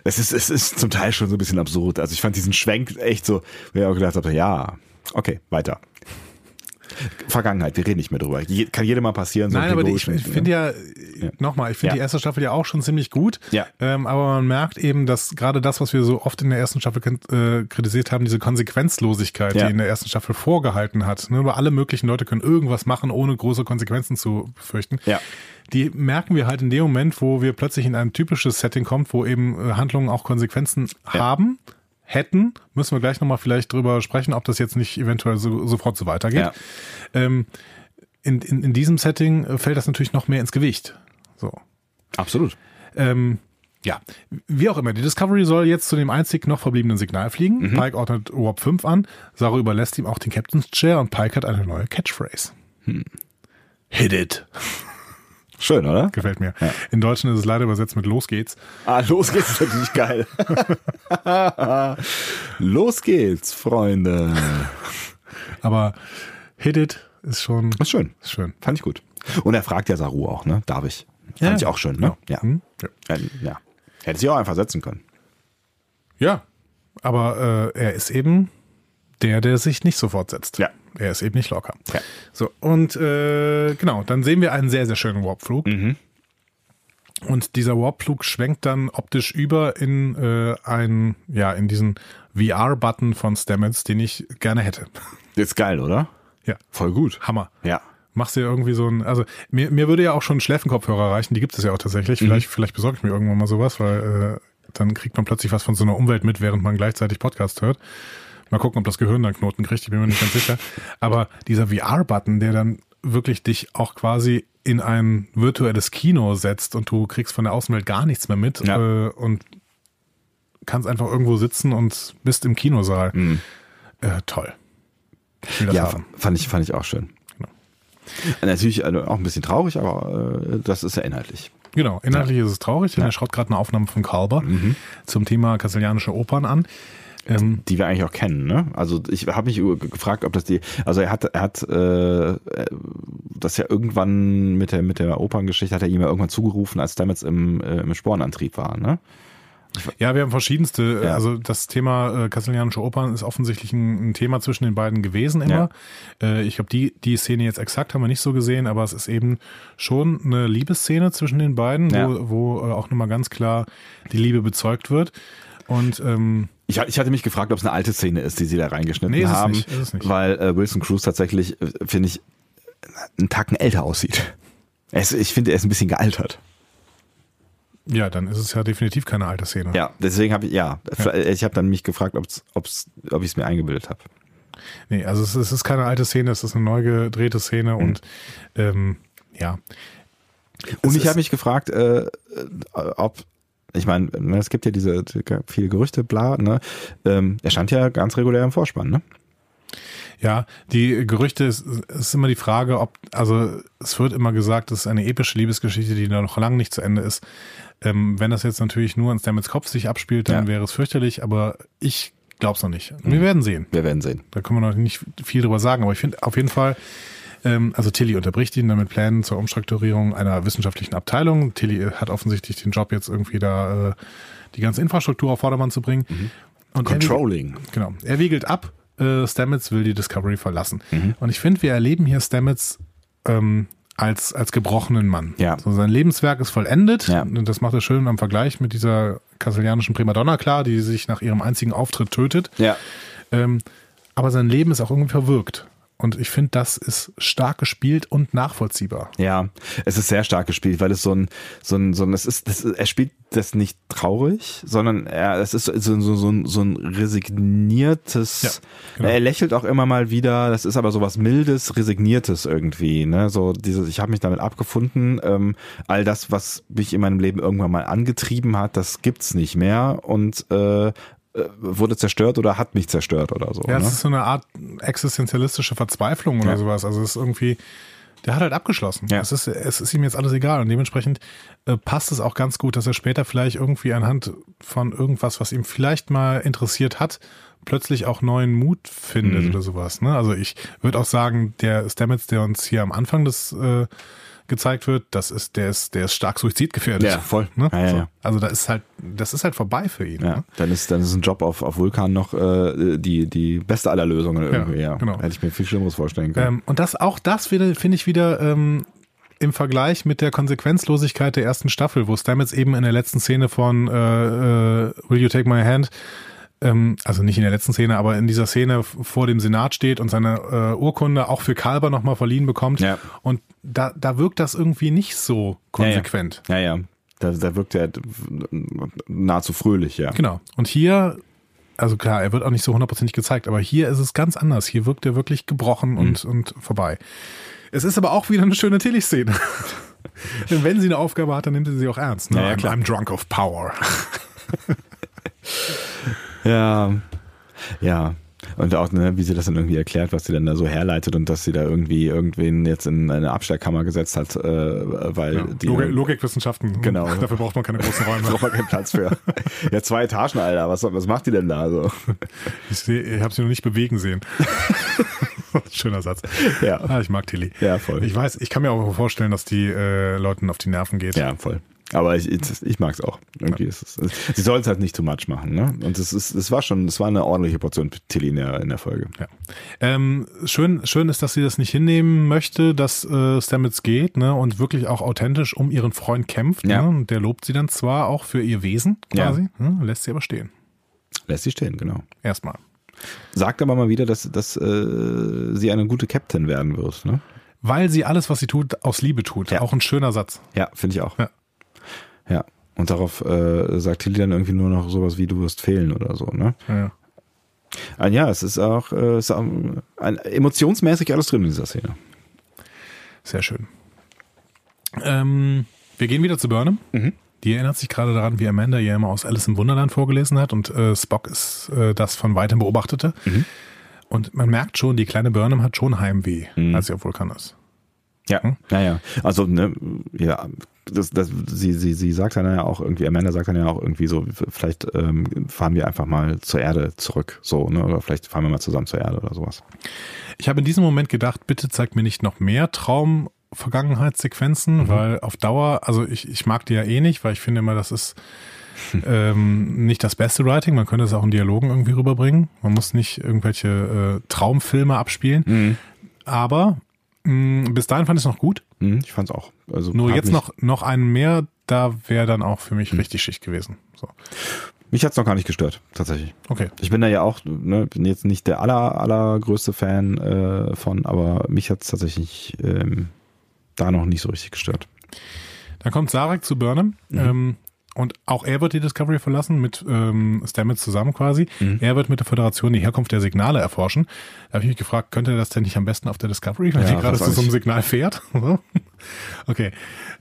es ist, es ist zum Teil schon so ein bisschen absurd. Also ich fand diesen Schwenk echt so, wo ich auch gedacht habe, ja, Okay, weiter. Vergangenheit, wir reden nicht mehr drüber. Je, kann jedem mal passieren. So Nein, aber ich, ich finde ja, nochmal, ich finde Ja. die erste Staffel ja auch schon ziemlich gut. Ja. Ähm, aber man merkt eben, dass gerade das, was wir so oft in der ersten Staffel äh, kritisiert haben, diese Konsequenzlosigkeit, Ja. die in der ersten Staffel vorgehalten hat. Ne, weil alle möglichen Leute können irgendwas machen, ohne große Konsequenzen zu befürchten. Ja. Die merken wir halt in dem Moment, wo wir plötzlich in ein typisches Setting kommt, wo eben äh, Handlungen auch Konsequenzen haben, hätten, müssen wir gleich nochmal vielleicht drüber sprechen, ob das jetzt nicht eventuell so, sofort so weitergeht. Ja. Ähm, in, in, in diesem Setting äh, fällt das natürlich noch mehr ins Gewicht. So. Absolut. Ähm, ja, wie auch immer, die Discovery soll jetzt zu dem einzig noch verbliebenen Signal fliegen. Pike ordnet Warp 5 an, Saru überlässt ihm auch den Captain's Chair und Pike hat eine neue Catchphrase. Hit it. Schön, oder? Gefällt mir. In Deutschen ist es leider übersetzt mit Los geht's. Ah, los geht's, ist natürlich geil. los geht's, Freunde. Aber Hit it ist schon Ist schön. ist schön. Fand ich gut. Und er fragt ja Saru auch, ne? Darf ich? Fand Ja. ich auch schön, ne? Ja. Hm? Ja. ja. ja. Hätte sich auch einfach setzen können. Ja, aber äh, er ist eben der, der sich nicht sofort setzt. Ja. Er ist eben nicht locker. Ja. So, und äh, genau, dann sehen wir einen sehr, sehr schönen Warpflug. Mhm. Und dieser Warpflug schwenkt dann optisch über in äh, einen, ja, in diesen VR-Button von Stamets, den ich gerne hätte. Jetzt geil, oder? Ja, Voll gut. Hammer. Ja. Machst du irgendwie so ein, also mir, mir würde ja auch schon ein Schläfenkopfhörer reichen, die gibt es ja auch tatsächlich. Mhm. Vielleicht, vielleicht besorge ich mir irgendwann mal sowas, weil äh, dann kriegt man plötzlich was von so einer Umwelt mit, während man gleichzeitig Podcast hört. Mal gucken, ob das Gehirn dann Knoten kriegt, ich bin mir nicht ganz sicher. Aber dieser VR-Button, der dann wirklich dich auch quasi in ein virtuelles Kino setzt und du kriegst von der Außenwelt gar nichts mehr mit Ja. äh, und kannst einfach irgendwo sitzen und bist im Kinosaal. Äh, toll. Mhm. Ja, fand ich, fand ich auch schön. Genau. Natürlich also auch ein bisschen traurig, aber äh, das ist ja inhaltlich. Genau, inhaltlich ist es traurig, denn Ja. er schaut gerade eine Aufnahme von Kalber zum Thema kastilianische Opern an. Ähm, Die wir eigentlich auch kennen, ne? Also ich habe mich gefragt, ob das die, also er hat, er hat äh, das ja irgendwann mit der mit der Operngeschichte hat er ihm ja irgendwann zugerufen, als Stamets im, äh, im Spornantrieb war, ne? ja, wir haben verschiedenste, Ja. also das Thema äh, kastilianische Opern ist offensichtlich ein, ein Thema zwischen den beiden gewesen immer. Äh, ich glaube, die, die Szene jetzt exakt haben wir nicht so gesehen, aber es ist eben schon eine Liebesszene zwischen den beiden, Ja. wo, wo äh, auch nochmal ganz klar die Liebe bezeugt wird. Und ähm, Ich, ich hatte mich gefragt, ob es eine alte Szene ist, die sie da reingeschnitten Nee, es haben, nicht, es weil äh, Wilson Cruz tatsächlich, äh, finde ich, einen Tacken älter aussieht. Ist, ich finde, er ist ein bisschen gealtert. ja, dann ist es ja definitiv keine alte Szene. Ja, deswegen habe ich, ja, ich habe dann mich gefragt, ob's, ob's, ob ich es mir eingebildet habe. Nee, also es, es ist keine alte Szene, es ist eine neu gedrehte Szene und ähm, ja. Und Es ich habe mich gefragt, äh, äh, ob, ich meine, ne, es gibt ja diese viele Gerüchte, bla, ne? Ähm, er stand ja ganz regulär im Vorspann, ne? Ja, die Gerüchte ist, ist immer die Frage, ob, also es wird immer gesagt, es ist eine epische Liebesgeschichte, die noch lang nicht zu Ende ist. Ähm, wenn das jetzt natürlich nur an Stamets Kopf sich abspielt, dann Ja. wäre es fürchterlich, aber ich glaub's noch nicht. Wir werden sehen. Wir werden sehen. Da können wir noch nicht viel drüber sagen, aber ich finde auf jeden Fall, also Tilly unterbricht ihn damit Plänen zur Umstrukturierung einer wissenschaftlichen Abteilung. Tilly hat offensichtlich den Job jetzt irgendwie da, äh, die ganze Infrastruktur auf Vordermann zu bringen. Und er wiegelt- Controlling. Genau. Er wiegelt ab. Äh, Stamets will die Discovery verlassen. Mhm. Und ich finde, wir erleben hier Stamets ähm, als, als gebrochenen Mann. Ja. So, sein Lebenswerk ist vollendet. Ja. Und das macht er schön am Vergleich mit dieser kastilianischen Primadonna klar, die sich nach ihrem einzigen Auftritt tötet. Ja. Ähm, aber sein Leben ist auch irgendwie verwirkt. Und ich finde, das ist stark gespielt und nachvollziehbar. Ja, es ist sehr stark gespielt, weil es so ein, so ein, so ein, es ist, das, er spielt das nicht traurig, sondern er, es ist so, so, so, ein, so ein resigniertes, Ja, genau. er lächelt auch immer mal wieder, das ist aber so was mildes, resigniertes irgendwie, ne, so dieses, ich habe mich damit abgefunden, ähm, all das, was mich in meinem Leben irgendwann mal angetrieben hat, das gibt's nicht mehr und äh, äh, wurde zerstört oder hat mich zerstört oder so. Ja, es ne? ist so eine Art existenzialistische Verzweiflung oder Ja. sowas. Also es ist irgendwie, der hat halt abgeschlossen. Ja. Es, ist, es ist ihm jetzt alles egal und dementsprechend äh, passt es auch ganz gut, dass er später vielleicht irgendwie anhand von irgendwas, was ihm vielleicht mal interessiert hat, plötzlich auch neuen Mut findet Mhm. oder sowas. Ne? Also ich würde auch sagen, der Stamets, der uns hier am Anfang des äh, gezeigt wird, das ist, der ist, der ist stark suizidgefährdet. Ja, voll. Ne? Ja, ja, so. ja. Also da ist halt, das ist halt vorbei für ihn. Ja, Ne? dann ist, dann ist ein Job auf, auf Vulkan noch äh, die, die beste aller Lösungen irgendwie. Ja, genau. Hätte ich mir viel Schlimmeres vorstellen können. Ähm, und das auch das wieder finde ich wieder ähm, im Vergleich mit der Konsequenzlosigkeit der ersten Staffel, wo Stamets eben in der letzten Szene von äh, äh, Will You Take My Hand, ähm, also nicht in der letzten Szene, aber in dieser Szene vor dem Senat steht und seine äh, Urkunde auch für Kalber nochmal verliehen bekommt. Ja. Und da, da wirkt das irgendwie nicht so konsequent. Ja, ja. Da, da wirkt er nahezu fröhlich, ja. Genau. Und hier, also klar, er wird auch nicht so hundertprozentig gezeigt, aber hier ist es ganz anders. Hier wirkt er wirklich gebrochen und, Mhm. und vorbei. Es ist aber auch wieder eine schöne Tilly-Szene. Denn wenn sie eine Aufgabe hat, dann nimmt sie sie auch ernst. Ne? Ja, ja, I'm, klar. I'm drunk of power. Ja, ja. Und auch, ne, wie sie das dann irgendwie erklärt, was sie dann da so herleitet und dass sie da irgendwie irgendwen jetzt in eine Abstellkammer gesetzt hat, äh, weil Ja. die Logik, Logikwissenschaften. Genau. Dafür braucht man keine großen Räume. braucht man keinen Platz für. Ja, zwei Etagen, Alter. Was, was macht die denn da so? Ich, seh- ich habe sie noch nicht bewegen sehen. Schöner Satz. Ja. Ah, ich mag Tilly. Ja, voll. Ich weiß, ich kann mir auch vorstellen, dass die äh, Leuten auf die Nerven geht. Ja, voll. Aber ich, ich, ich mag es auch. Irgendwie ist es. Sie soll es halt nicht too much machen, ne? Und es ist, es war schon, es war eine ordentliche Portion Tilly in der, in der Folge. Ja. Ähm, schön, schön ist, dass sie das nicht hinnehmen möchte, dass äh, Stamets geht, ne, und wirklich auch authentisch um ihren Freund kämpft. Ja. Ne? Und der lobt sie dann zwar auch für ihr Wesen quasi, ne, lässt sie aber stehen. Lässt sie stehen, genau. Erstmal. Sagt aber mal wieder, dass, dass äh, sie eine gute Captain werden wird, ne? Weil sie alles, was sie tut, aus Liebe tut. Ja. Auch ein schöner Satz. Ja, finde ich auch. Ja. Ja. Und darauf äh, sagt Tilly dann irgendwie nur noch sowas wie du wirst fehlen oder so, ne? Ja. Ah, ja, es ist auch, äh, ist auch ein, emotionsmäßig alles drin in dieser Szene. Sehr schön. Ähm, wir gehen wieder zu Burnham. Mhm. Die erinnert sich gerade daran, wie Amanda ja immer aus Alice im Wunderland vorgelesen hat und äh, Spock ist äh, das von weitem beobachtete. Mhm. Und man merkt schon, die kleine Burnham hat schon Heimweh, Mhm. als sie auf Vulkan ist. Ja, Hm? ja, ja. Also, ne, ja, das, das, sie, sie, sie sagt dann ja auch irgendwie, Amanda sagt dann ja auch irgendwie so, vielleicht ähm, fahren wir einfach mal zur Erde zurück, so, ne, oder vielleicht fahren wir mal zusammen zur Erde oder sowas. Ich habe in diesem Moment gedacht, bitte zeig mir nicht noch mehr Traum. Vergangenheitssequenzen, Mhm. weil auf Dauer, also ich, ich mag die ja eh nicht, weil ich finde immer, das ist ähm, nicht das beste Writing. Man könnte es auch in Dialogen irgendwie rüberbringen. Man muss nicht irgendwelche äh, Traumfilme abspielen. Aber mh, bis dahin fand ich es noch gut. Hm, ich fand's auch. Also Nur hat jetzt noch, noch einen mehr, da wäre dann auch für mich Mhm. richtig Schicht gewesen. So. Mich hat's noch gar nicht gestört, tatsächlich. Okay. Ich bin da ja auch, ne, bin jetzt nicht der aller, allergrößte Fan äh, von, aber mich hat's tatsächlich ähm, da noch nicht so richtig gestört. Dann kommt Sarek zu Burnham. Mhm. Ähm, und auch er wird die Discovery verlassen, mit ähm, Stamets zusammen quasi. Mhm. Er wird mit der Föderation die Herkunft der Signale erforschen. Da habe ich mich gefragt, könnte er das denn nicht am besten auf der Discovery, weil Ja, die gerade zu so einem. Signal fährt? Okay.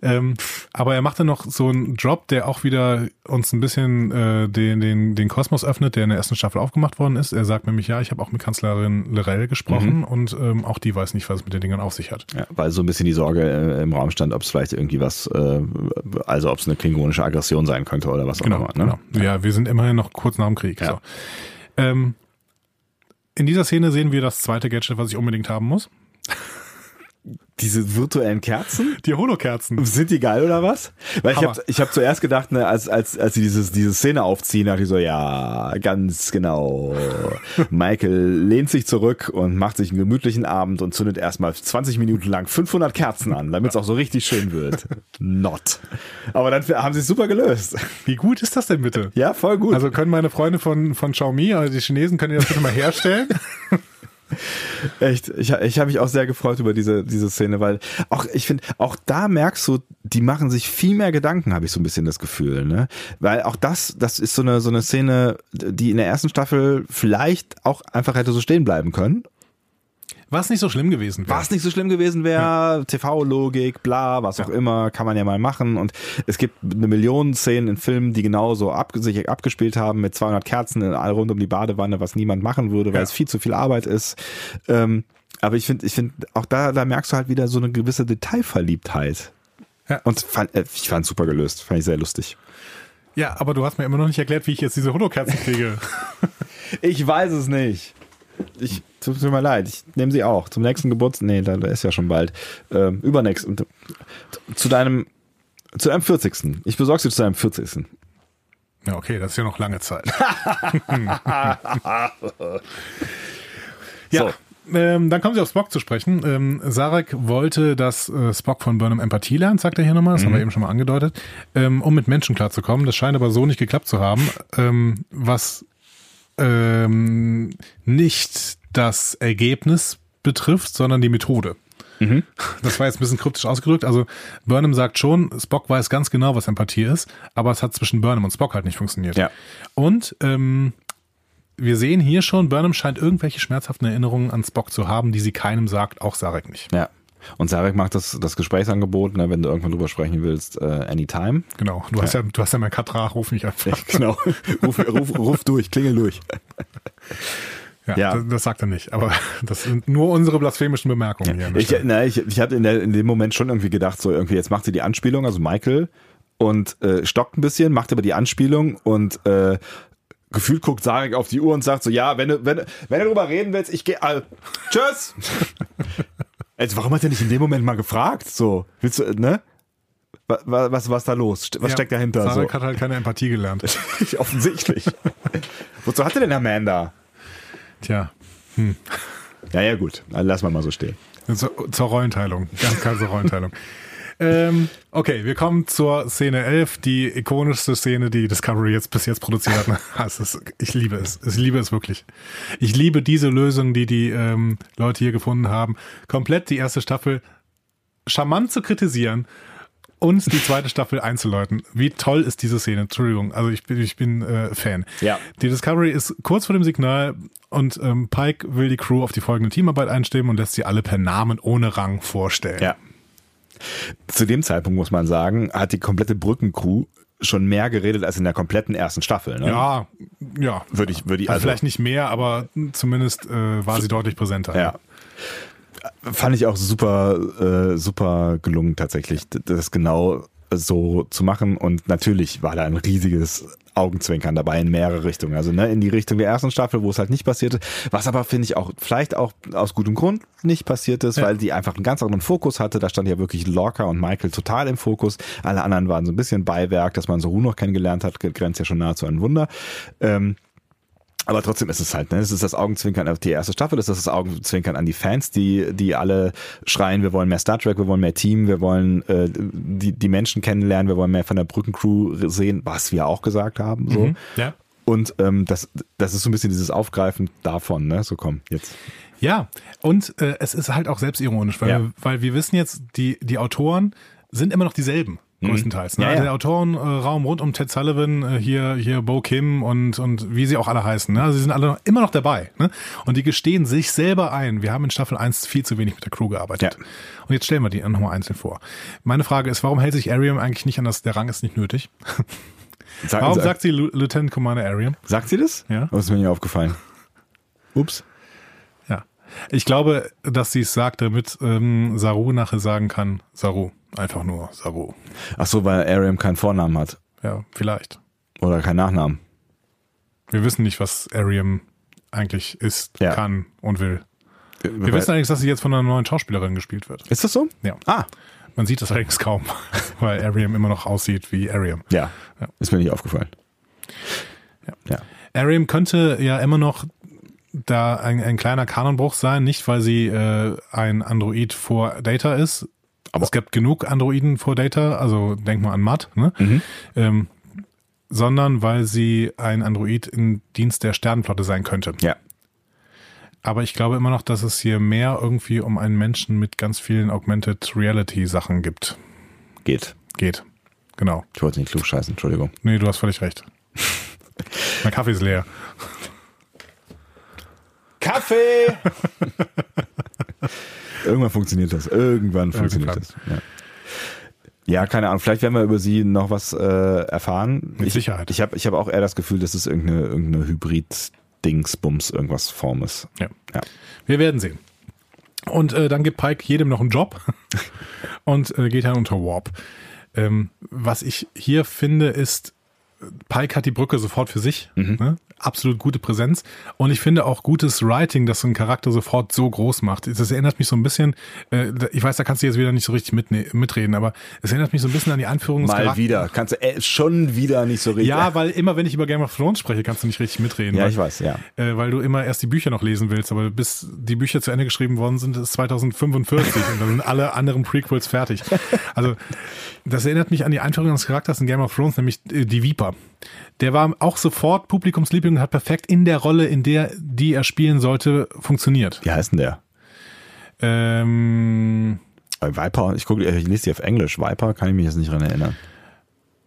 Ähm, aber er macht dann noch so einen Drop, der auch wieder uns ein bisschen äh, den, den, den Kosmos öffnet, der in der ersten Staffel aufgemacht worden ist. Er sagt nämlich, ja, ich habe auch mit Kanzlerin Lorel gesprochen Mhm. und ähm, auch die weiß nicht, was es mit den Dingern auf sich hat. Ja, weil so ein bisschen die Sorge äh, im Raum stand, ob es vielleicht irgendwie was, äh, also ob es eine klingonische Aggression sein könnte oder was auch Genau, immer. Ne? genau. Ja, wir sind immerhin noch kurz nach dem Krieg. Ja. So. Ähm, in dieser Szene sehen wir das zweite Gadget, was ich unbedingt haben muss. Diese virtuellen Kerzen? Die Holokerzen. Sind die geil oder was? Weil ich Hammer. habe ich hab zuerst gedacht, ne, als, als, als sie dieses, diese Szene aufziehen, dachte ich so, ja, ganz genau. Michael lehnt sich zurück und macht sich einen gemütlichen Abend und zündet erstmal 20 Minuten lang 500 Kerzen an, damit es auch so richtig schön wird. Not. Aber dann haben sie es super gelöst. Wie gut ist das denn bitte? Ja, voll gut. Also können meine Freunde von, von Xiaomi, also die Chinesen, können die das bitte mal herstellen? Echt, ich, ich habe mich auch sehr gefreut über diese, diese Szene, weil auch, ich finde, auch da merkst du, die machen sich viel mehr Gedanken, habe ich so ein bisschen das Gefühl, ne? Weil auch das, das ist so eine, so eine Szene, die in der ersten Staffel vielleicht auch einfach hätte so stehen bleiben können. Was nicht so schlimm gewesen wäre. Was nicht so schlimm gewesen wäre, TV-Logik, bla, was auch immer, kann man ja mal machen. Und es gibt eine Million Szenen in Filmen, die genauso ab, sich abgespielt haben mit 200 Kerzen in all rund um die Badewanne, was niemand machen würde, weil Ja. es viel zu viel Arbeit ist. Ähm, aber ich finde, ich finde, auch da, da merkst du halt wieder so eine gewisse Detailverliebtheit. Ja. Und fand, äh, ich fand super gelöst, fand ich sehr lustig. Ja, aber du hast mir immer noch nicht erklärt, wie ich jetzt diese Holokerzen kriege. Ich weiß es nicht. Ich, tut mir leid, ich nehme sie auch. Zum nächsten Geburtstag, nee, da, ist ja schon bald. Ähm, übernächst. Und, zu deinem, zu deinem 40. Ich besorge sie zu deinem 40. Ja, okay, das ist ja noch lange Zeit. ja. So. Ähm, dann kommen sie auf Spock zu sprechen. Ähm, Sarek wollte, dass äh, Spock von Burnham Empathie lernt, sagt er hier nochmal, das mhm. haben wir eben schon mal angedeutet, ähm, um mit Menschen klarzukommen. Das scheint aber so nicht geklappt zu haben, ähm, was ähm, nicht das Ergebnis betrifft, sondern die Methode. Mhm. Das war jetzt ein bisschen kryptisch ausgedrückt. Also Burnham sagt schon, Spock weiß ganz genau, was Empathie ist, aber es hat zwischen Burnham und Spock halt nicht funktioniert. Ja. Und ähm, wir sehen hier schon, Burnham scheint irgendwelche schmerzhaften Erinnerungen an Spock zu haben, die sie keinem sagt, auch Sarek nicht. Ja. Und Sarek macht das, das Gesprächsangebot, ne, wenn du irgendwann drüber sprechen willst, äh, anytime. Genau, du ja. hast ja, du hast ja mein Katra, ruf mich einfach. Ja, genau, ruf, ruf, ruf durch, klingel durch. Ja, ja. Das, das, sagt er nicht, aber das sind nur unsere blasphemischen Bemerkungen hier. Ich, na, ich, ich hatte in, der, in dem Moment schon irgendwie gedacht, so irgendwie, jetzt macht sie die Anspielung, also Michael, und äh, stockt ein bisschen, macht aber die Anspielung und äh, gefühlt guckt Sarek auf die Uhr und sagt so, ja, wenn du, wenn, wenn du drüber reden willst, ich gehe, äh, tschüss. Also warum hat er nicht in dem Moment mal gefragt? So, willst du, ne? Was, was, was da los? Was ja, steckt dahinter? Sarek so? hat halt keine Empathie gelernt. Offensichtlich. Wozu hat er denn Amanda? Tja. Hm. Ja, ja, gut. Lass mal mal so stehen. Zur, zur Rollenteilung. Ganz klar zur Rollenteilung. ähm, okay, wir kommen zur Szene 11, die ikonischste Szene, die Discovery jetzt bis jetzt produziert hat. ist, ich liebe es. Ich liebe es wirklich. Ich liebe diese Lösung, die die ähm, Leute hier gefunden haben. Komplett die erste Staffel charmant zu kritisieren und die zweite Staffel einzuläuten. Wie toll ist diese Szene? Entschuldigung, also ich bin, ich bin äh, Fan. Ja. Die Discovery ist kurz vor dem Signal und ähm, Pike will die Crew auf die folgende Teamarbeit einstimmen und lässt sie alle per Namen ohne Rang vorstellen. Ja. Zu dem Zeitpunkt muss man sagen, hat die komplette Brückencrew schon mehr geredet als in der kompletten ersten Staffel. Ne? Ja, ja. Würde ich, würde ich also, also vielleicht nicht mehr, aber zumindest äh, war sie deutlich präsenter. Ja fand ich auch super, äh, super gelungen tatsächlich, das genau so zu machen. Und natürlich war da ein riesiges Augenzwinkern dabei in mehrere Richtungen. Also ne, in die Richtung der ersten Staffel, wo es halt nicht passierte, was aber finde ich auch vielleicht auch aus gutem Grund nicht passiert ist, ja. weil die einfach einen ganz anderen Fokus hatte. Da stand ja wirklich Lorca und Michael total im Fokus. Alle anderen waren so ein bisschen Beiwerk, dass man so noch kennengelernt hat, grenzt ja schon nahezu ein Wunder. Ähm, aber trotzdem ist es halt, ne? Es ist das Augenzwinkern auf die erste Staffel, es ist das Augenzwinkern an die Fans, die, die alle schreien, wir wollen mehr Star Trek, wir wollen mehr Team, wir wollen äh, die, die Menschen kennenlernen, wir wollen mehr von der Brückencrew sehen, was wir auch gesagt haben. So. Mhm, ja. Und ähm, das, das ist so ein bisschen dieses Aufgreifen davon, ne? So komm, jetzt. Ja, und äh, es ist halt auch selbstironisch, weil, ja. wir, weil wir wissen jetzt, die, die Autoren sind immer noch dieselben. Mhm. größtenteils. Ne? Ja, also der Autorenraum rund um Ted Sullivan, äh, hier, hier Bo Kim und, und wie sie auch alle heißen. Ne? Also sie sind alle noch, immer noch dabei. Ne? Und die gestehen sich selber ein. Wir haben in Staffel 1 viel zu wenig mit der Crew gearbeitet. Ja. Und jetzt stellen wir die nochmal einzeln vor. Meine Frage ist, warum hält sich Ariam eigentlich nicht an das, der Rang ist nicht nötig? Sag, warum sag, sagt sie Lieutenant Commander Ariam? Sagt sie das? Ja. Das ist mir nicht aufgefallen. Ups. Ja. Ich glaube, dass sie es sagt, damit ähm, Saru nachher sagen kann, Saru. Einfach nur Saru. Ach so, weil Ariam keinen Vornamen hat. Ja, vielleicht. Oder keinen Nachnamen. Wir wissen nicht, was Ariam eigentlich ist, ja. kann und will. Wir weil, wissen allerdings, dass sie jetzt von einer neuen Schauspielerin gespielt wird. Ist das so? Ja. Ah. Man sieht das allerdings kaum, weil Ariam immer noch aussieht wie Ariam. Ja. ja. Ist mir nicht aufgefallen. Ja. ja. Ariam könnte ja immer noch da ein, ein kleiner Kanonbruch sein, nicht weil sie äh, ein Android vor Data ist, aber es gibt genug Androiden vor Data, also denk mal an Matt, ne? Mhm. Ähm, sondern weil sie ein Android im Dienst der Sternenflotte sein könnte. Ja. Aber ich glaube immer noch, dass es hier mehr irgendwie um einen Menschen mit ganz vielen Augmented Reality Sachen gibt. Geht. Geht. Genau. Ich wollte nicht klug scheißen, Entschuldigung. Nee, du hast völlig recht. mein Kaffee ist leer. Kaffee! Irgendwann funktioniert das. Irgendwann funktioniert Irgendwann. das. Ja. Ja, keine Ahnung. Vielleicht werden wir über sie noch was äh, erfahren. Mit ich, Sicherheit. Ich habe ich hab auch eher das Gefühl, dass es irgendeine, irgendeine Hybrid-Dingsbums, irgendwas Form ist. Ja. ja. Wir werden sehen. Und äh, dann gibt Pike jedem noch einen Job und äh, geht dann unter Warp. Ähm, was ich hier finde, ist Pike hat die Brücke sofort für sich. Ne? Absolut gute Präsenz. Und ich finde auch gutes Writing, das so einen Charakter sofort so groß macht. Das erinnert mich so ein bisschen, äh, ich weiß, da kannst du jetzt wieder nicht so richtig mitreden, aber es erinnert mich so ein bisschen an die Einführung des Mal Charakters. wieder. Kannst du äh, schon wieder nicht so richtig. Ja, weil immer, wenn ich über Game of Thrones spreche, kannst du nicht richtig mitreden. Ja, weil, ich weiß, ja. Äh, weil du immer erst die Bücher noch lesen willst, aber bis die Bücher zu Ende geschrieben worden sind, ist 2045 und dann sind alle anderen Prequels fertig. Also, das erinnert mich an die Einführung des Charakters in Game of Thrones, nämlich äh, die Viper. Der war auch sofort Publikumsliebling und hat perfekt in der Rolle, in der die er spielen sollte, funktioniert. Wie heißt denn der? Ähm, Äh, Viper, ich gucke, ich lese die auf Englisch. Viper kann ich mich jetzt nicht dran erinnern.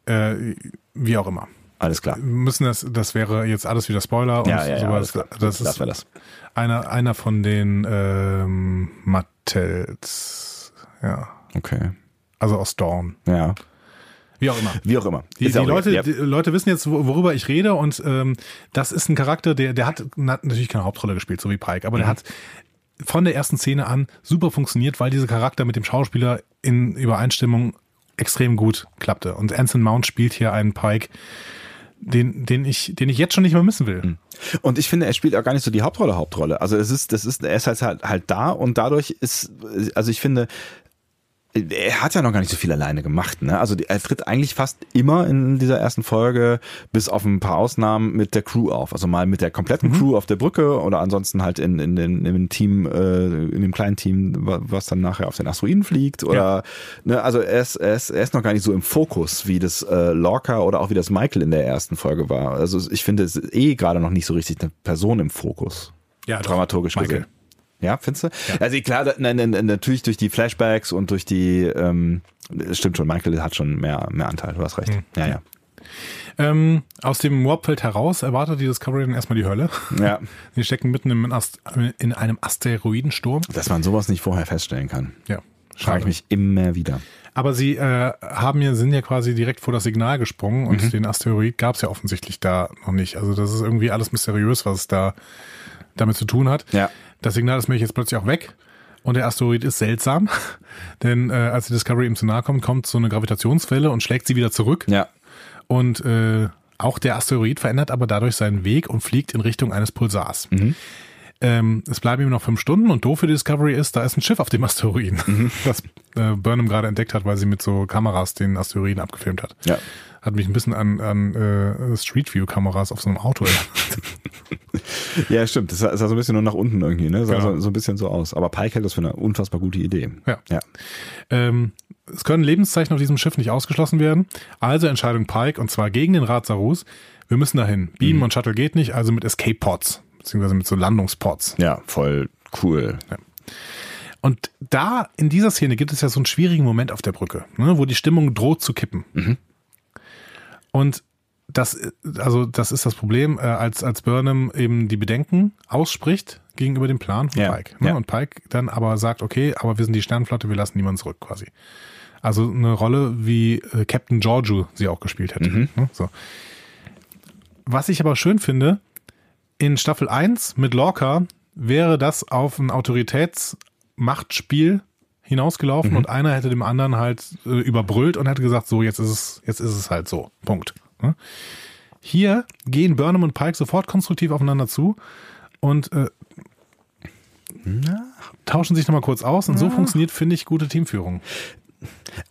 äh, wie auch immer. Alles klar. Müssen das, das wäre jetzt alles wieder Spoiler und Ja, ja, ja, sowas. Das ist das. einer, einer von den ähm, Mattels. Ja. Okay. Also aus Dawn. Ja. Wie auch immer. Wie auch immer. Die, die, auch. Leute, Ja. die Leute wissen jetzt, wo- worüber ich rede und ähm, das ist ein Charakter, der, der hat na- natürlich keine Hauptrolle gespielt, so wie Pike, aber der Mhm. hat von der ersten Szene an super funktioniert, weil dieser Charakter mit dem Schauspieler in Übereinstimmung extrem gut klappte. Und Anson Mount spielt hier einen Pike, den, den ich, den ich jetzt schon nicht mehr missen will. Und ich finde, er spielt auch gar nicht so die Hauptrolle, Hauptrolle. Also es ist, das ist, er ist halt, halt, halt da und dadurch ist, also ich finde, er hat ja noch gar nicht so viel alleine gemacht. Ne? Also er tritt eigentlich fast immer in dieser ersten Folge, bis auf ein paar Ausnahmen, mit der Crew auf. Also mal mit der kompletten Crew auf der Brücke oder ansonsten halt in, in, in dem Team, äh, in dem kleinen Team, wa- was dann nachher auf den Asteroiden fliegt. Oder ne, also er ist, er, ist, er ist noch gar nicht so im Fokus, wie das äh, Lorca oder auch wie das Michael in der ersten Folge war. Also ich finde es ist eh gerade noch nicht so richtig eine Person im Fokus. Ja, doch. dramaturgisch Michael. gesehen. Ja, findest du? Also klar, nein, nein, natürlich durch die Flashbacks und durch die, ähm, stimmt schon, Michael hat schon mehr, mehr Anteil, du hast recht. Hm. Ja, ja. Ähm, aus dem Warpfeld heraus erwartet die Discovery dann erstmal die Hölle. Ja, Sie stecken mitten im Ast in einem Asteroidensturm. dass man sowas nicht vorher feststellen kann. Ja, Frage ich mich immer wieder. Aber sie äh, haben ja, sind ja quasi direkt vor das Signal gesprungen und Mhm. den Asteroid gab es ja offensichtlich da noch nicht. Also das ist irgendwie alles mysteriös, was es da damit zu tun hat. Ja. Das Signal ist nämlich jetzt plötzlich auch weg. Und der Asteroid ist seltsam, denn äh, als die Discovery ihm zu nahe kommt, kommt so eine Gravitationswelle und schlägt sie wieder zurück. Ja. Und äh, auch der Asteroid verändert aber dadurch seinen Weg und fliegt in Richtung eines Pulsars. Ähm, es bleiben ihm noch fünf Stunden und doof für die Discovery ist, da ist ein Schiff auf dem Asteroiden, das äh, Burnham gerade entdeckt hat, weil sie mit so Kameras den Asteroiden abgefilmt hat. Ja. Hat mich ein bisschen an, an äh, Street View Kameras auf so einem Auto erinnert. Ja, stimmt. Das sah, sah so ein bisschen nur nach unten irgendwie, ne? Sah Genau. so, so ein bisschen so aus. Aber Pike hält das für eine unfassbar gute Idee. Ja. Ja. Ähm, es können Lebenszeichen auf diesem Schiff nicht ausgeschlossen werden. Also Entscheidung Pike und zwar gegen den Rat Sarus. Wir müssen dahin. Beam und Shuttle geht nicht, also mit Escape Pods, beziehungsweise mit so Landungspods. Ja, voll cool. Und da, in dieser Szene gibt es ja so einen schwierigen Moment auf der Brücke, ne, wo die Stimmung droht zu kippen. Und das, also das ist das Problem, äh, als, als Burnham eben die Bedenken ausspricht gegenüber dem Plan von Ja, Pike. Ne? ja. Und Pike dann aber sagt, okay, aber wir sind die Sternenflotte, wir lassen niemanden zurück quasi. Also eine Rolle, wie äh, Captain Giorgio sie auch gespielt hätte. Ne? So. Was ich aber schön finde, in Staffel 1 mit Lorca wäre das auf ein Autoritätsmachtspiel hinausgelaufen und einer hätte dem anderen halt äh, überbrüllt und hätte gesagt, so, jetzt ist es, jetzt ist es halt so. Punkt. Ne? Hier gehen Burnham und Pike sofort konstruktiv aufeinander zu und äh, tauschen sich nochmal kurz aus und so funktioniert, finde ich, gute Teamführung.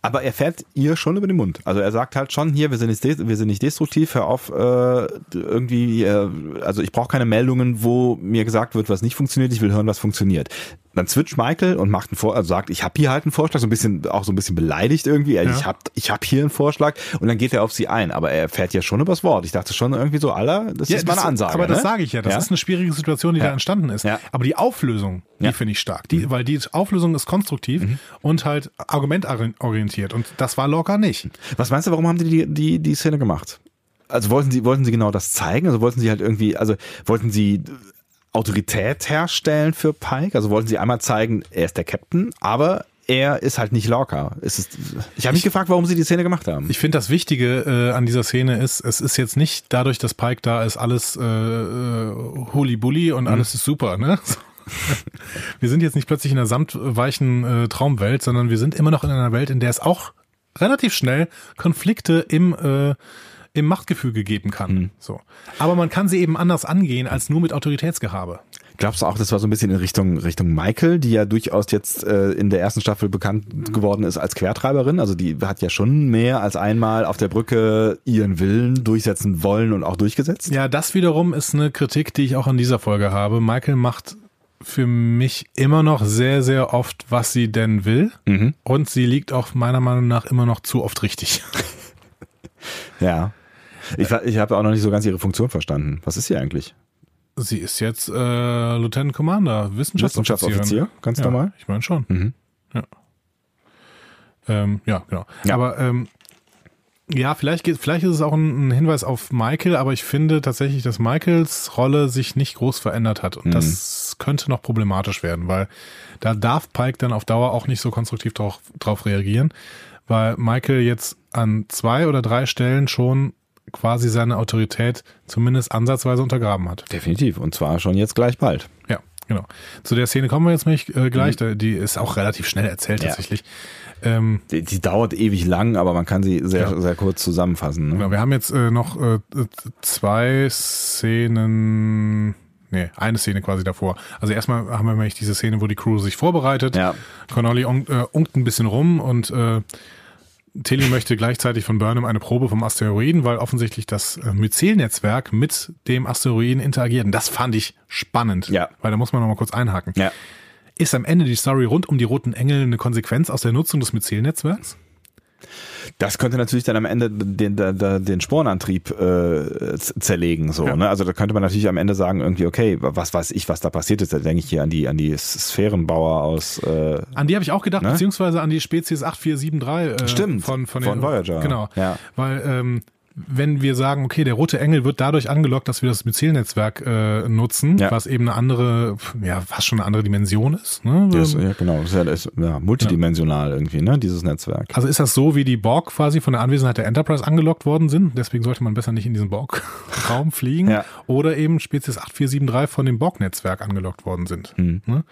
Aber er fährt ihr schon über den Mund. Also er sagt halt schon hier, wir sind nicht, wir sind nicht destruktiv, hör auf, äh, irgendwie, äh, also ich brauche keine Meldungen, wo mir gesagt wird, was nicht funktioniert, ich will hören, was funktioniert. Dann switcht Michael und macht einen Vor also sagt, ich habe hier halt einen Vorschlag, so ein bisschen, auch so ein bisschen beleidigt irgendwie, Ja. ich habe ich hab hier einen Vorschlag und dann geht er auf sie ein, aber er fährt ja schon übers Wort. Ich dachte schon irgendwie so, aller, das ist meine das, Ansage. Aber das ne? sage ich ja. Das Ja? ist eine schwierige Situation, die Ja. da entstanden ist. Ja. Aber die Auflösung, die Ja. Mhm. finde ich stark. Die, Weil die Auflösung ist konstruktiv und halt argumentorientiert. Und das war Lorca nicht. Was meinst du, warum haben die die, die, die Szene gemacht? Also wollten sie, wollten sie genau das zeigen? Also wollten sie halt irgendwie, also wollten sie Autorität herstellen für Pike? Also wollten sie einmal zeigen, er ist der Captain, aber er ist halt nicht Lorca. Es ist, ich habe mich gefragt, warum sie die Szene gemacht haben. Ich finde, das Wichtige äh, an dieser Szene ist, es ist jetzt nicht dadurch, dass Pike da ist, alles äh, äh, Huli-Bulli und alles ist super. Ne? wir sind jetzt nicht plötzlich in einer samtweichen äh, Traumwelt, sondern wir sind immer noch in einer Welt, in der es auch relativ schnell Konflikte im, äh, dem Machtgefüge geben kann. Hm. So. Aber man kann sie eben anders angehen als nur mit Autoritätsgehabe. Glaubst du auch, das war so ein bisschen in Richtung Richtung Michael, die ja durchaus jetzt äh, in der ersten Staffel bekannt geworden ist als Quertreiberin? Also die hat ja schon mehr als einmal auf der Brücke ihren Willen durchsetzen wollen und auch durchgesetzt. Ja, das wiederum ist eine Kritik, die ich auch an dieser Folge habe. Michael macht für mich immer noch sehr, sehr oft, was sie denn will. Mhm. Und sie liegt auch meiner Meinung nach immer noch zu oft richtig. Ja. Ich, ich habe auch noch nicht so ganz ihre Funktion verstanden. Was ist sie eigentlich? Sie ist jetzt äh, Lieutenant Commander, Wissenschaftsoffizier. Wissenschaftsoffizier, ganz ja, normal? Ich meine schon. Mhm. Ja. Ähm, ja, genau. Ja. Aber ähm, ja, vielleicht, geht, vielleicht ist es auch ein, ein Hinweis auf Michael, aber ich finde tatsächlich, dass Michaels Rolle sich nicht groß verändert hat. Und Mhm. das könnte noch problematisch werden, weil da darf Pike dann auf Dauer auch nicht so konstruktiv drauf, drauf reagieren, weil Michael jetzt an zwei oder drei Stellen schon quasi seine Autorität zumindest ansatzweise untergraben hat. Definitiv. Und zwar schon jetzt gleich bald. Ja, genau. Zu der Szene kommen wir jetzt nicht äh, gleich. Da- Die ist auch relativ schnell erzählt Mhm. Ja. tatsächlich. Ähm, Die, die dauert ewig lang, aber man kann sie sehr, Ja. sehr kurz zusammenfassen. Ne? genau, wir haben jetzt äh, noch äh, zwei Szenen. Nee, eine Szene quasi davor. Also erstmal haben wir nämlich diese Szene, wo die Crew sich vorbereitet. Ja. Connolly unkt, äh, unkt ein bisschen rum und äh, Tilly möchte gleichzeitig von Burnham eine Probe vom Asteroiden, weil offensichtlich das äh, Myzel-Netzwerk mit dem Asteroiden interagiert. Und das fand ich spannend. Ja. Weil da muss man noch mal kurz einhaken. Ja. Ist am Ende die Story rund um die roten Engel eine Konsequenz aus der Nutzung des Myzel-Netzwerks? Das könnte natürlich dann am Ende den, den, den, Sporenantrieb äh, zerlegen. So, Ja. ne? Also da könnte man natürlich am Ende sagen, irgendwie, okay, was weiß ich, was da passiert ist. Da denke ich hier an die, an die Sphärenbauer aus äh, An die habe ich auch gedacht, Ne? beziehungsweise an die Spezies 8473. Äh, Stimmt, Von, von, von den, Voyager. Genau. Ja. Weil, ähm, wenn wir sagen, okay, der rote Engel wird dadurch angelockt, dass wir das Myzel-Netzwerk äh, nutzen, Ja. was eben eine andere, ja, fast schon eine andere Dimension ist. Ne? das, ja, genau, das ist ja, ist, ja multidimensional irgendwie, ne, dieses Netzwerk. Also ist das so, wie die Borg quasi von der Anwesenheit der Enterprise angelockt worden sind? Deswegen sollte man besser nicht in diesen Borg-Raum fliegen. Ja. Oder eben Spezies 8473 von dem Borg-Netzwerk angelockt worden sind. Hm. Ne?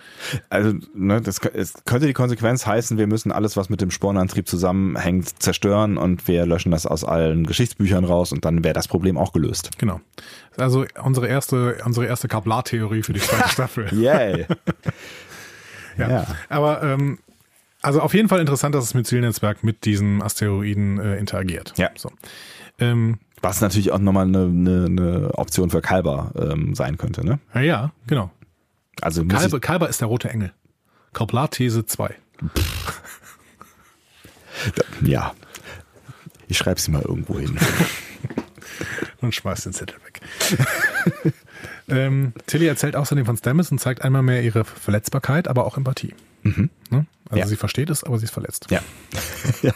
Also, ne, das es könnte die Konsequenz heißen, wir müssen alles, was mit dem Sporenantrieb zusammenhängt, zerstören und wir löschen das aus allen Geschichtsbüchern raus und dann wäre das Problem auch gelöst. Genau. Also unsere erste, unsere erste Kablar-Theorie für die zweite Staffel. Yay! Ja. Ja. Aber ähm, also auf jeden Fall interessant, dass das Myzel-Netzwerk mit diesen Asteroiden äh, interagiert. Ja. So. Ähm, Was natürlich auch nochmal eine, eine, eine Option für Kalber ähm, sein könnte, ne? ja, ja, genau. Also Kalber, Kalber ist der rote Engel. Kablar-These 2. ich, ja. Ich schreibe sie mal irgendwo hin. und schmeißt den Zettel weg. ähm, Tilly erzählt außerdem von Stamets und zeigt einmal mehr ihre Verletzbarkeit, aber auch Empathie. Ne? Also Ja. sie versteht es, aber sie ist verletzt. ja. ja.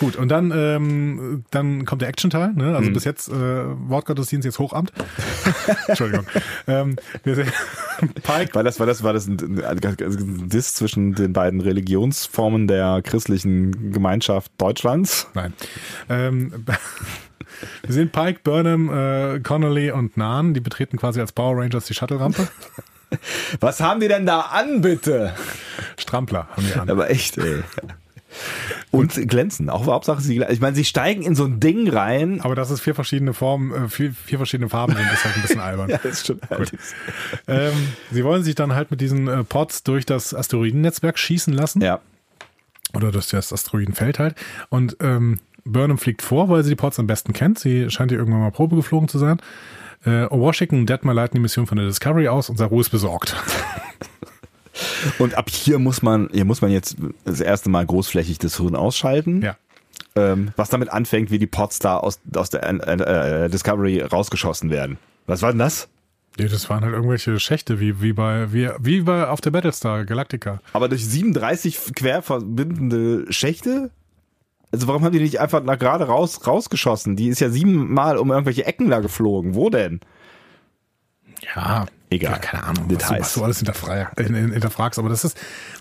Gut, und dann, ähm, dann kommt der Action-Teil. Ne? Also bis jetzt äh, Wortgottesdienst, jetzt Hochamt. Entschuldigung. ähm, wir sehen Pike. War das, war das, war das ein, ein Diss zwischen den beiden Religionsformen der christlichen Gemeinschaft Deutschlands? Nein. Ähm, wir sehen Pike, Burnham, äh, Connolly und Nan. Die betreten quasi als Power Rangers die Shuttle-Rampe. Was haben die denn da an, bitte? Strampler haben die an. Aber echt, ey. Und glänzen. Auch Hauptsache, sie, ich meine, sie steigen in so ein Ding rein. Aber dass es vier verschiedene Formen, äh, vier, vier verschiedene Farben sind, ist halt ein bisschen albern. Ja, das stimmt. Ähm, sie wollen sich dann halt mit diesen äh, Pods durch das Asteroidennetzwerk schießen lassen. Ja. Oder durch das Asteroidenfeld halt. Und ähm, Burnham fliegt vor, weil sie die Pods am besten kennt. Sie scheint hier irgendwann mal Probe geflogen zu sein. Äh, Washington und Detmer leiten die Mission von der Discovery aus und Saru ist besorgt. Und ab hier muss man, hier muss man jetzt das erste Mal großflächig das Hirn ausschalten. ja. Ähm, was damit anfängt, wie die Pods da aus, aus der äh, äh, Discovery rausgeschossen werden. Was war denn das? Ja, das waren halt irgendwelche Schächte, wie, wie bei, wie, wie bei auf der Battlestar Galactica. Aber durch 37 quer verbindende Schächte? Also warum haben die nicht einfach nach gerade raus, rausgeschossen? Die ist ja siebenmal um irgendwelche Ecken da geflogen. Wo denn? Ja, Egal. Ja, keine Ahnung, was Details. was du alles hinterfrag, hinterfragst. Aber das ist,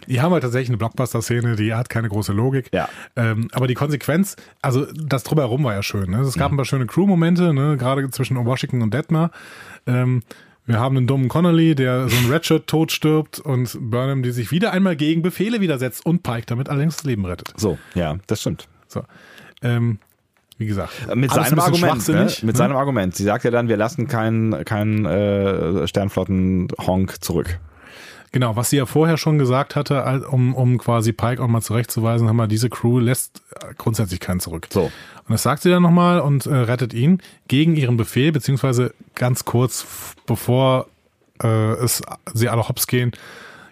die haben halt tatsächlich eine Blockbuster-Szene, die hat keine große Logik. Ja. Ähm, aber die Konsequenz, also das drumherum war ja schön. Ne? Es gab Mhm. ein paar schöne Crew-Momente, ne? gerade zwischen Washington und Detmer. Ähm, wir haben einen dummen Connolly, der so ein Redshirt tot stirbt und Burnham, die sich wieder einmal gegen Befehle widersetzt und Pike damit allerdings das Leben rettet. So, ja, das stimmt. So. Ähm, wie gesagt, Mit alles seinem Argument, ne? schwachsinnig, mit ne? seinem Argument. Sie sagt ja dann, wir lassen keinen keinen äh, Sternflotten-Honk zurück. Genau, was sie ja vorher schon gesagt hatte, um, um quasi Pike auch mal zurechtzuweisen, haben wir, diese Crew lässt äh, grundsätzlich keinen zurück. So. Und das sagt sie dann nochmal und äh, rettet ihn gegen ihren Befehl, beziehungsweise ganz kurz bevor äh, es sie alle hops gehen,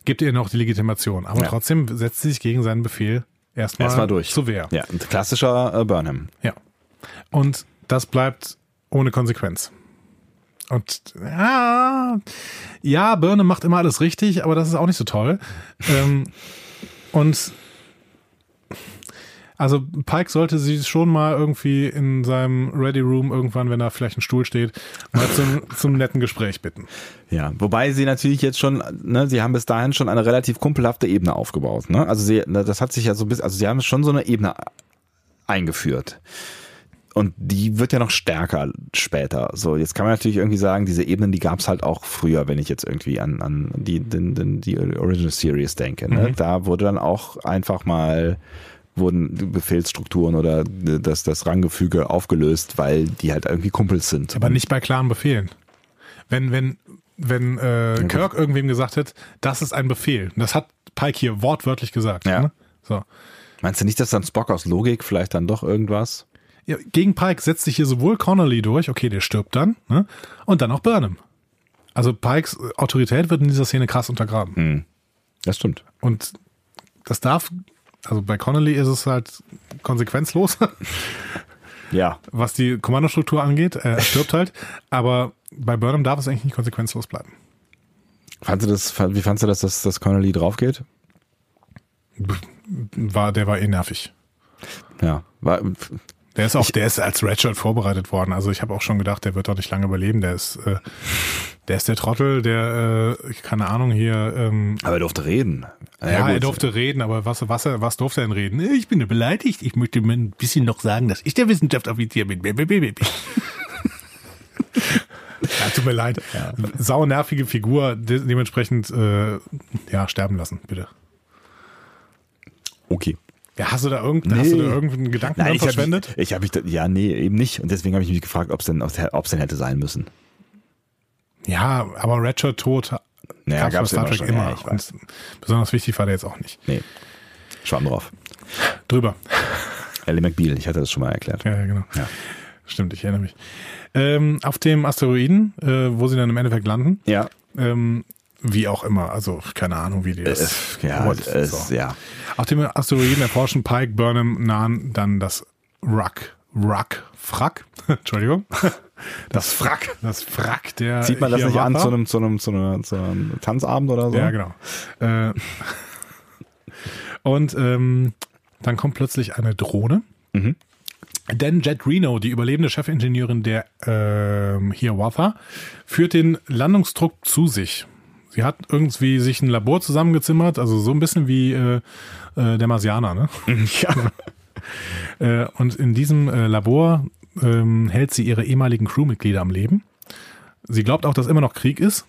gibt ihr noch die Legitimation. Aber Ja. trotzdem setzt sie sich gegen seinen Befehl erstmal Erstmal durch. zur Wehr. Ja, ein klassischer äh, Burnham. Ja. Und das bleibt ohne Konsequenz. Und ja, ja, Burnham macht immer alles richtig, aber das ist auch nicht so toll. ähm, und also Pike sollte sie schon mal irgendwie in seinem Ready Room irgendwann, wenn da vielleicht ein Stuhl steht, mal zum, zum netten Gespräch bitten. Ja, wobei sie natürlich jetzt schon, ne, sie haben bis dahin schon eine relativ kumpelhafte Ebene aufgebaut, ne? Also sie, das hat sich ja so bis, also sie haben schon so eine Ebene eingeführt. Und die wird ja noch stärker später. So, jetzt kann man natürlich irgendwie sagen, diese Ebenen, die gab's halt auch früher, wenn ich jetzt irgendwie an, an die, den, den, die Original Series denke. Ne? Da wurde dann auch einfach mal wurden Befehlsstrukturen oder das, das Ranggefüge aufgelöst, weil die halt irgendwie Kumpels sind. Aber nicht bei klaren Befehlen. Wenn, wenn, wenn äh, Kirk irgendwem gesagt hat, das ist ein Befehl. Das hat Pike hier wortwörtlich gesagt. Ja. Ne? So. Meinst du nicht, dass dann Spock aus Logik vielleicht dann doch irgendwas? Ja, gegen Pike setzt sich hier sowohl Connolly durch, okay, der stirbt dann, ne? und dann auch Burnham. Also Pikes Autorität wird in dieser Szene krass untergraben. Hm. Das stimmt. Und das darf, also bei Connolly ist es halt konsequenzlos, Ja. was die Kommandostruktur angeht. Er stirbt halt. Aber bei Burnham darf es eigentlich nicht konsequenzlos bleiben. Fandst du das, wie fandst du das, dass das Connolly drauf geht? War, der war eh nervig. Ja. War, Der ist auch, der ist als Redshirt vorbereitet worden. Also ich habe auch schon gedacht, der wird doch nicht lange überleben. Der ist, äh, der ist der Trottel, der, äh, keine Ahnung hier. Ähm, aber er durfte reden. ja, gut. er durfte reden, aber was, was, was durfte er denn reden? Ich bin beleidigt. Ich möchte mir ein bisschen noch sagen, dass ich der Wissenschaftsoffizier bin. ja, tut mir leid. Sau nervige Figur. De dementsprechend, äh, ja, sterben lassen, bitte. Okay. Ja, hast du da irgend, hast du da irgendeinen Gedanken dran ich hab verschwendet? mich- ich habe mich, ja, nee, eben nicht. Und deswegen habe ich mich gefragt, ob es denn, es denn hätte sein müssen. Ja, aber Redshirt tot Naja, gab's bei Star immer Trek immer. Ja, besonders wichtig war der jetzt auch nicht. Nee. Schwamm drauf. Drüber. Ellie McBeal, ich hatte das schon mal erklärt. Ja, ja, genau. Ja. Stimmt, ich erinnere mich. Ähm, auf dem Asteroiden, äh, wo sie dann im Endeffekt landen, Ja. ähm, wie auch immer, also keine Ahnung, wie die das. Äh, ja, What? es, So. ja. Auf dem Asteroiden erforschen Pike, Burnham, Nahen dann das Ruck. Ruck. Frack. Entschuldigung. Das Frack. Das Frack der. Zieht man das nicht an zu einem, zu einem, zu einem, zu einem Tanzabend oder so? Ja, genau. Äh, und ähm, dann kommt plötzlich eine Drohne. Mhm. Denn Jet Reno, die überlebende Chefingenieurin der ähm, Hiawatha, führt den Landungsdruck zu sich. Sie hat irgendwie sich ein Labor zusammengezimmert, also so ein bisschen wie äh, äh, der Marsianer, ne? ja. Äh, und in diesem äh, Labor ähm, hält sie ihre ehemaligen Crewmitglieder am Leben. Sie glaubt auch, dass immer noch Krieg ist.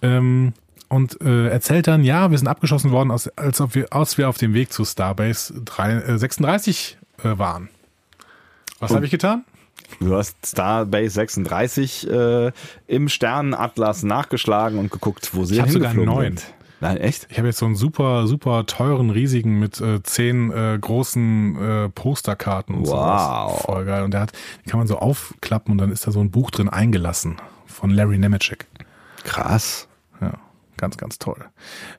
Ähm, und äh, erzählt dann, ja, wir sind abgeschossen worden, als, als, ob wir, als wir auf dem Weg zu Starbase 3, äh, 36 äh, waren. Was habe ich getan? Du hast Starbase 36 äh, im Sternenatlas nachgeschlagen und geguckt, wo sie Ich sogar hingeflogen einen neuen. sind. Nein, echt? Ich habe jetzt so einen super, super teuren, riesigen mit äh, zehn äh, großen äh, Posterkarten und Wow. sowas. Voll geil. Und der hat, die kann man so aufklappen und dann ist da so ein Buch drin eingelassen von Larry Nemeczek. Krass. Ja, ganz, ganz toll.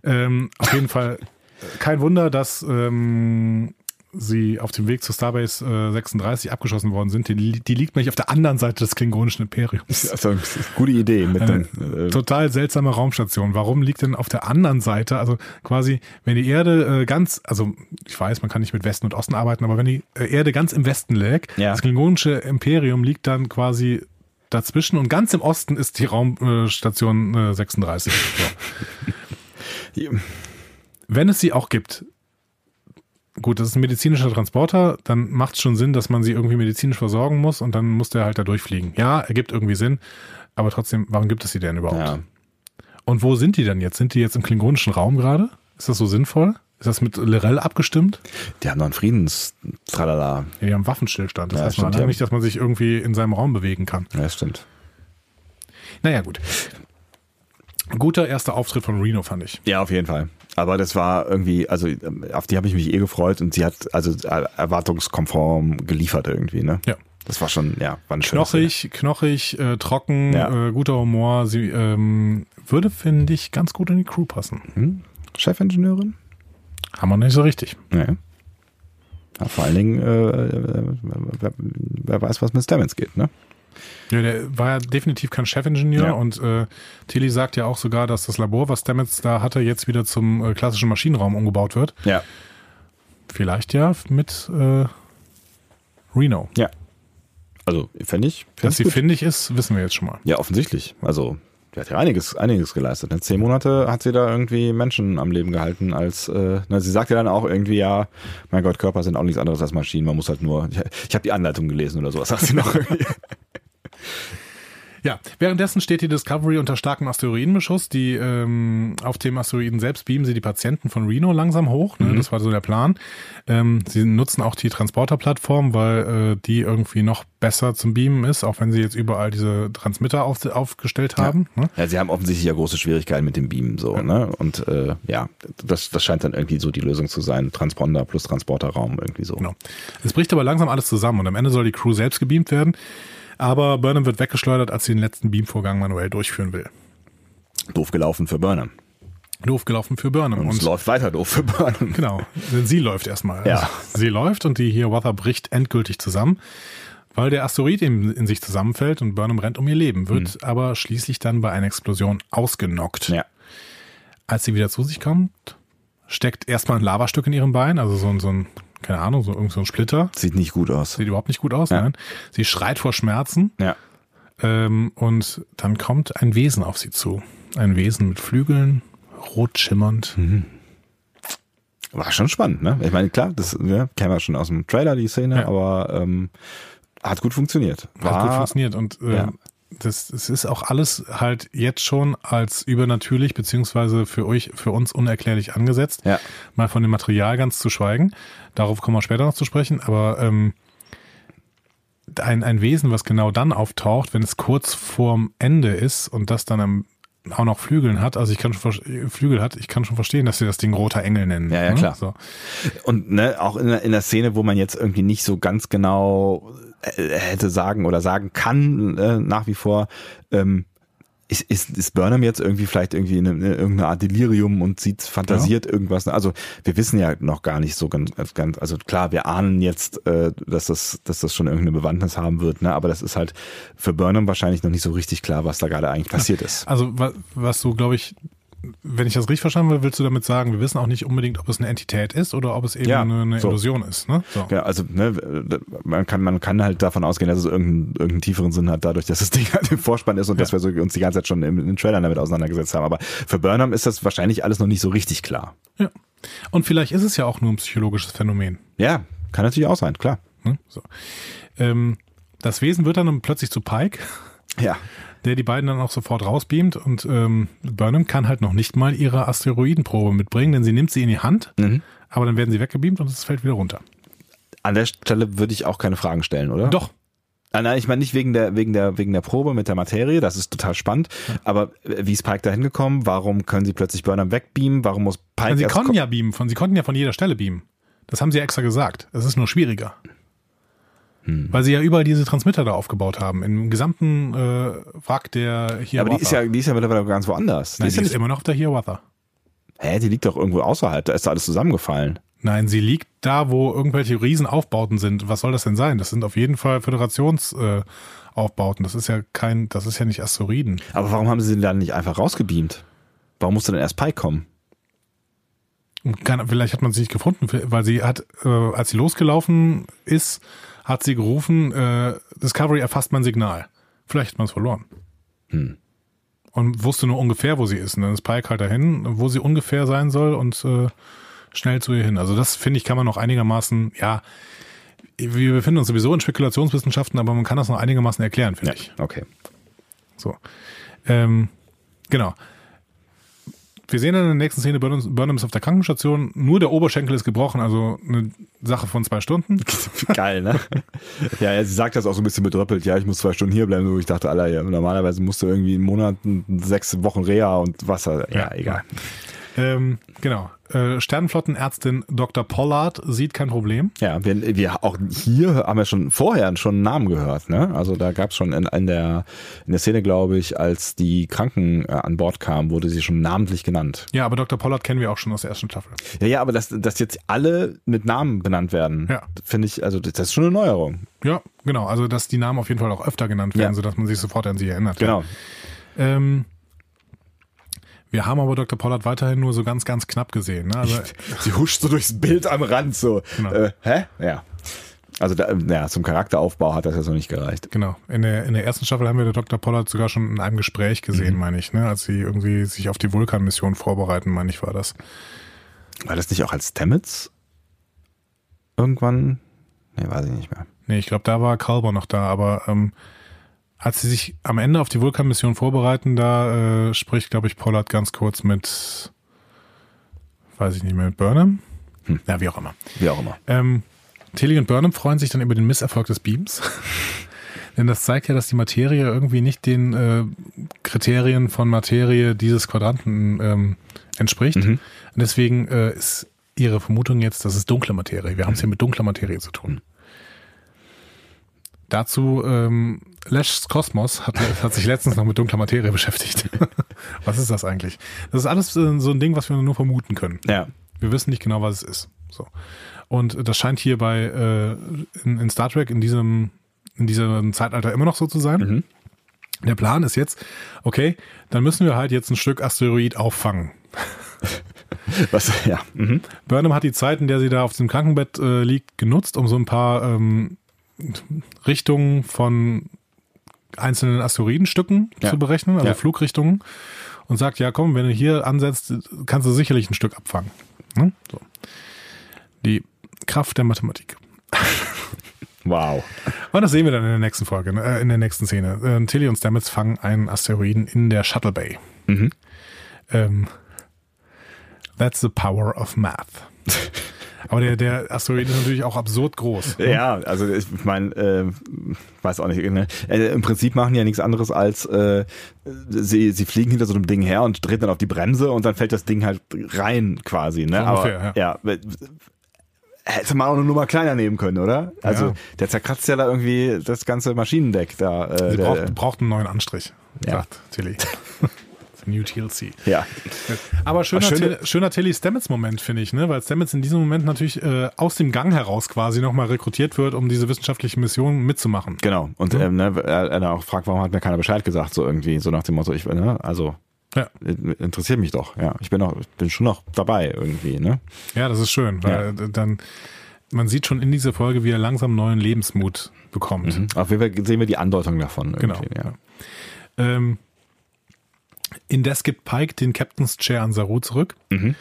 Ähm, auf jeden Fall äh, kein Wunder, dass ähm, sie auf dem Weg zur Starbase äh, 36 abgeschossen worden sind. Die, die liegt nämlich auf der anderen Seite des klingonischen Imperiums. Also, gute Idee mit dem. Äh, Total seltsame Raumstation. Warum liegt denn auf der anderen Seite, also quasi, wenn die Erde äh, ganz, also ich weiß, man kann nicht mit Westen und Osten arbeiten, aber wenn die äh, Erde ganz im Westen lag, Ja. das klingonische Imperium liegt dann quasi dazwischen und ganz im Osten ist die Raumstation äh, 36. So. Wenn es sie auch gibt, gut, das ist ein medizinischer Transporter, dann macht es schon Sinn, dass man sie irgendwie medizinisch versorgen muss und dann muss der halt da durchfliegen. Ja, ergibt irgendwie Sinn, aber trotzdem, warum gibt es sie denn überhaupt? ja. Und wo sind die denn jetzt? Sind die jetzt im klingonischen Raum gerade? Ist das so sinnvoll? Ist das mit Lirel abgestimmt? Die haben noch einen Friedens-Tralala. Ja, die haben Waffenstillstand. Das Ja, heißt stimmt, ja. nicht, dass man sich irgendwie in seinem Raum bewegen kann. Ja, stimmt. Naja, gut. Guter erster Auftritt von Reno, fand ich. Ja, auf jeden Fall. Aber das war irgendwie, also ähm, auf die habe ich mich eh gefreut und sie hat also äh, erwartungskonform geliefert irgendwie, ne? Ja. Das war schon, ja, war ein schönes Knochig, knochig, äh, trocken, Ja. äh, guter Humor. Sie ähm, würde, finde ich, ganz gut in die Crew passen. Hm? Chefingenieurin? Haben wir nicht so richtig. Ja. ja vor allen Dingen, äh, äh, wer, wer weiß, was mit Stamens geht, ne? Ja, der war ja definitiv kein Chefingenieur Ja. und äh, Tilly sagt ja auch sogar, dass das Labor, was Stamets da hatte, jetzt wieder zum äh, klassischen Maschinenraum umgebaut wird. Ja. Vielleicht ja mit äh, Reno. Ja. Also, fände ich. Dass sie findig ist, wissen wir jetzt schon mal. Ja, offensichtlich. Also, die hat ja einiges, einiges geleistet. Ne? Zehn Monate hat sie da irgendwie Menschen am Leben gehalten als, äh, na, sie sagt ja dann auch irgendwie, ja, mein Gott, Körper sind auch nichts anderes als Maschinen, man muss halt nur, ich, ich habe die Anleitung gelesen oder sowas, sagt sie noch irgendwie. Ja, währenddessen steht die Discovery unter starkem Asteroidenbeschuss. Die ähm, auf dem Asteroiden selbst beamen sie die Patienten von Reno langsam hoch. Ne? Das war so der Plan. Ähm, sie nutzen auch die Transporterplattform, weil äh, die irgendwie noch besser zum Beamen ist, auch wenn sie jetzt überall diese Transmitter auf, aufgestellt haben. Ne? Ja, sie haben offensichtlich ja große Schwierigkeiten mit dem Beam so, ne? Und äh, ja, das, das scheint dann irgendwie so die Lösung zu sein. Transponder plus Transporterraum irgendwie so. Genau. Es bricht aber langsam alles zusammen und am Ende soll die Crew selbst gebeamt werden. Aber Burnham wird weggeschleudert, als sie den letzten Beamvorgang manuell durchführen will. Doof gelaufen für Burnham. Doof gelaufen für Burnham. Und, es läuft weiter doof für Burnham. Genau, denn sie läuft erstmal. Ja. Sie läuft und die Hiawatha bricht endgültig zusammen, weil der Asteroid in, in sich zusammenfällt und Burnham rennt um ihr Leben, wird aber schließlich dann bei einer Explosion ausgenockt. Ja. Als sie wieder zu sich kommt, steckt erstmal ein Lavastück in ihrem Bein, also so ein, so ein keine Ahnung, so irgend so ein Splitter. Sieht nicht gut aus. Sieht überhaupt nicht gut aus, Ja. nein. Sie schreit vor Schmerzen Ja. ähm, und dann kommt ein Wesen auf sie zu. Ein Wesen mit Flügeln, rot schimmernd. War schon spannend, ne? Ich meine, klar, das ja, kennen wir schon aus dem Trailer, die Szene, Ja. aber ähm, hat gut funktioniert. Hat gut funktioniert und äh, ja. Das, das ist auch alles halt jetzt schon als übernatürlich beziehungsweise für euch, für uns unerklärlich angesetzt. Ja. Mal von dem Material ganz zu schweigen. Darauf kommen wir später noch zu sprechen, aber ähm, ein, ein Wesen, was genau dann auftaucht, wenn es kurz vorm Ende ist und das dann am, auch noch Flügeln hat, also ich kann schon Flügel hat, ich kann schon verstehen, dass sie das Ding roter Engel nennen. Ja, ja, ne? klar. So. Und ne, auch in, der- in der Szene, wo man jetzt irgendwie nicht so ganz genau hätte sagen oder sagen kann, äh, nach wie vor, ähm, ist, ist, ist Burnham jetzt irgendwie vielleicht irgendwie in, eine, irgendeine Art Delirium und sieht, fantasiert irgendwas. Also wir wissen ja noch gar nicht so ganz, ganz also klar, wir ahnen jetzt, äh, dass das, dass das schon irgendeine Bewandtnis haben wird, ne? Aber das ist halt für Burnham wahrscheinlich noch nicht so richtig klar, was da gerade eigentlich passiert ist. Also wa- was du, glaube ich, wenn ich das richtig verstanden habe, willst du damit sagen, wir wissen auch nicht unbedingt, ob es eine Entität ist oder ob es eben Ja, eine, eine so. Illusion ist. Ne? So. Ja, also ne, man kann man kann halt davon ausgehen, dass es irgendeinen, irgendeinen tieferen Sinn hat, dadurch, dass das Ding halt im Vorspann ist und dass wir so uns die ganze Zeit schon im, im Trailern damit auseinandergesetzt haben. Aber für Burnham ist das wahrscheinlich alles noch nicht so richtig klar. Ja. Und vielleicht ist es ja auch nur ein psychologisches Phänomen. Ja, kann natürlich auch sein, klar. Ne? So. Ähm, das Wesen wird dann plötzlich zu Pike, Ja. der die beiden dann auch sofort rausbeamt und ähm, Burnham kann halt noch nicht mal ihre Asteroidenprobe mitbringen, denn sie nimmt sie in die Hand, Mhm. aber dann werden sie weggebeamt und es fällt wieder runter. An der Stelle würde ich auch keine Fragen stellen, oder? Doch, Ah, Nein, ich meine nicht wegen der, wegen der, wegen der Probe mit der Materie, das ist total spannend. Aber wie ist Pike da hingekommen? Warum können sie plötzlich Burnham wegbeamen? Warum muss Pike Also sie konnten ko- ja beamen, von, sie konnten ja von jeder Stelle beamen. Das haben sie ja extra gesagt. Es ist nur schwieriger. Weil sie ja überall diese Transmitter da aufgebaut haben. Im gesamten äh, Wrack der Hiawatha. Aber die ist ja, die ist ja mittlerweile ganz woanders. Nein, die ist die ja ist immer noch auf der Hiawatha. hä, die liegt doch irgendwo außerhalb, da ist da alles zusammengefallen. Nein, sie liegt da, wo irgendwelche Riesenaufbauten sind. Was soll das denn sein? Das sind auf jeden Fall Föderationsaufbauten. Äh, das ist ja kein, das ist ja nicht Asteroiden. Aber warum haben sie sie dann nicht einfach rausgebeamt? Warum musste denn erst Pike kommen? Kann, vielleicht hat man sie nicht gefunden, weil sie hat, äh, als sie losgelaufen ist, hat sie gerufen, äh, Discovery erfasst mein Signal. Vielleicht hat man es verloren. Hm. Und wusste nur ungefähr, wo sie ist. Und dann ist Pike halt dahin, wo sie ungefähr sein soll und äh, schnell zu ihr hin. Also das, finde ich, kann man noch einigermaßen, ja, wir befinden uns sowieso in Spekulationswissenschaften, aber man kann das noch einigermaßen erklären, finde ich. okay. So. Ähm, genau. Wir sehen dann in der nächsten Szene, Burnham, ist auf der Krankenstation, nur der Oberschenkel ist gebrochen, also eine Sache von zwei Stunden. Geil, ne? ja, sie sagt das auch so ein bisschen bedröppelt, ja, ich muss zwei Stunden hier bleiben, wo ich dachte, Alter, ja, normalerweise musst du irgendwie einen Monat, sechs Wochen Reha und Wasser, ja, ja egal. Ähm, genau. Äh, Sternenflottenärztin Dr. Pollard sieht kein Problem. Ja, wir, wir auch hier haben wir schon vorher schon einen Namen gehört. Ne? Also da gab es schon in, in, der, in der Szene, glaube ich, als die Kranken äh, an Bord kamen, wurde sie schon namentlich genannt. Ja, aber Dr. Pollard kennen wir auch schon aus der ersten Staffel. Ja, ja, aber dass, dass jetzt alle mit Namen benannt werden, ja. finde ich, also das ist schon eine Neuerung. Ja, genau. Also dass die Namen auf jeden Fall auch öfter genannt werden, ja. sodass man sich sofort an sie erinnert. Genau. Ähm, wir haben aber Dr. Pollard weiterhin nur so ganz, ganz knapp gesehen. Ne? Also, Sie huscht so durchs Bild am Rand so. Genau. Äh, hä? Ja. Also da, ja, zum Charakteraufbau hat das jetzt noch nicht gereicht. Genau. In der, in der ersten Staffel haben wir Dr. Pollard sogar schon in einem Gespräch gesehen, mhm. meine ich, ne? als sie irgendwie sich auf die Vulkan-Mission vorbereiten, meine ich, war das. War das nicht auch als Stamets irgendwann? Nee, weiß ich nicht mehr. Nee, ich glaube, da war Kalber noch da, aber ähm, als sie sich am Ende auf die Vulkan-Mission vorbereiten, da äh, spricht, glaube ich, Pollard ganz kurz mit, weiß ich nicht mehr, mit Burnham? Hm. Ja, wie auch immer. Wie auch immer. Ähm, Tilly und Burnham freuen sich dann über den Misserfolg des Beams. Denn das zeigt ja, dass die Materie irgendwie nicht den äh, Kriterien von Materie dieses Quadranten ähm, entspricht. Mhm. Und deswegen äh, ist ihre Vermutung jetzt, das ist dunkle Materie. Wir haben es hier mit dunkler Materie zu tun. Dazu ähm, Lash's Kosmos hat, hat sich letztens noch mit dunkler Materie beschäftigt. was ist das eigentlich? Das ist alles äh, so ein Ding, was wir nur vermuten können. Ja. Wir wissen nicht genau, was es ist. So. Und das scheint hier bei äh, in, in Star Trek in diesem in diesem Zeitalter immer noch so zu sein. Mhm. Der Plan ist jetzt, okay, dann müssen wir halt jetzt ein Stück Asteroid auffangen. Was, ja. Mhm. Burnham hat die Zeit, in der sie da auf dem Krankenbett äh, liegt, genutzt, um so ein paar ähm, Richtungen von einzelnen Asteroidenstücken ja. zu berechnen, also ja. Flugrichtungen, und sagt, ja komm, wenn du hier ansetzt, kannst du sicherlich ein Stück abfangen. Ne? So. Die Kraft der Mathematik. Wow. Und das sehen wir dann in der nächsten Folge, äh, in der nächsten Szene. Äh, Tilly und Stamets fangen einen Asteroiden in der Shuttle Bay. Mhm. Ähm, that's the power of math. Aber der, der Asteroid ist natürlich auch absurd groß. Ne? Ja, also ich meine, äh, weiß auch nicht. Ne? Äh, Im Prinzip machen die ja nichts anderes als äh, sie, sie fliegen hinter so einem Ding her und treten dann auf die Bremse und dann fällt das Ding halt rein quasi. Ne? So ungefähr, Aber ja. ja hätte man auch eine Nummer kleiner nehmen können, oder? Also ja. der zerkratzt ja da irgendwie das ganze Maschinendeck da. Äh, Sie braucht, braucht einen neuen Anstrich, ja. sagt Tilly. New TLC. Ja. Aber schöner, schöne, schöner Tilly Stamets-Moment, finde ich, ne? weil Stamets in diesem Moment natürlich äh, aus dem Gang heraus quasi nochmal rekrutiert wird, um diese wissenschaftliche Mission mitzumachen. Genau. Und mhm. ähm, ne, er, er auch fragt, warum hat mir keiner Bescheid gesagt, so irgendwie, so nach dem Motto, ich, ne, also ja. interessiert mich doch, ja. Ich bin auch, bin schon noch dabei irgendwie, ne? Ja, das ist schön, weil ja. dann man sieht schon in dieser Folge, wie er langsam neuen Lebensmut bekommt. Mhm. Auf jeden Fall sehen wir die Andeutung davon. Genau. Ja. Ähm, Indes gibt Pike den Captain's Chair an Saru zurück. Mhm.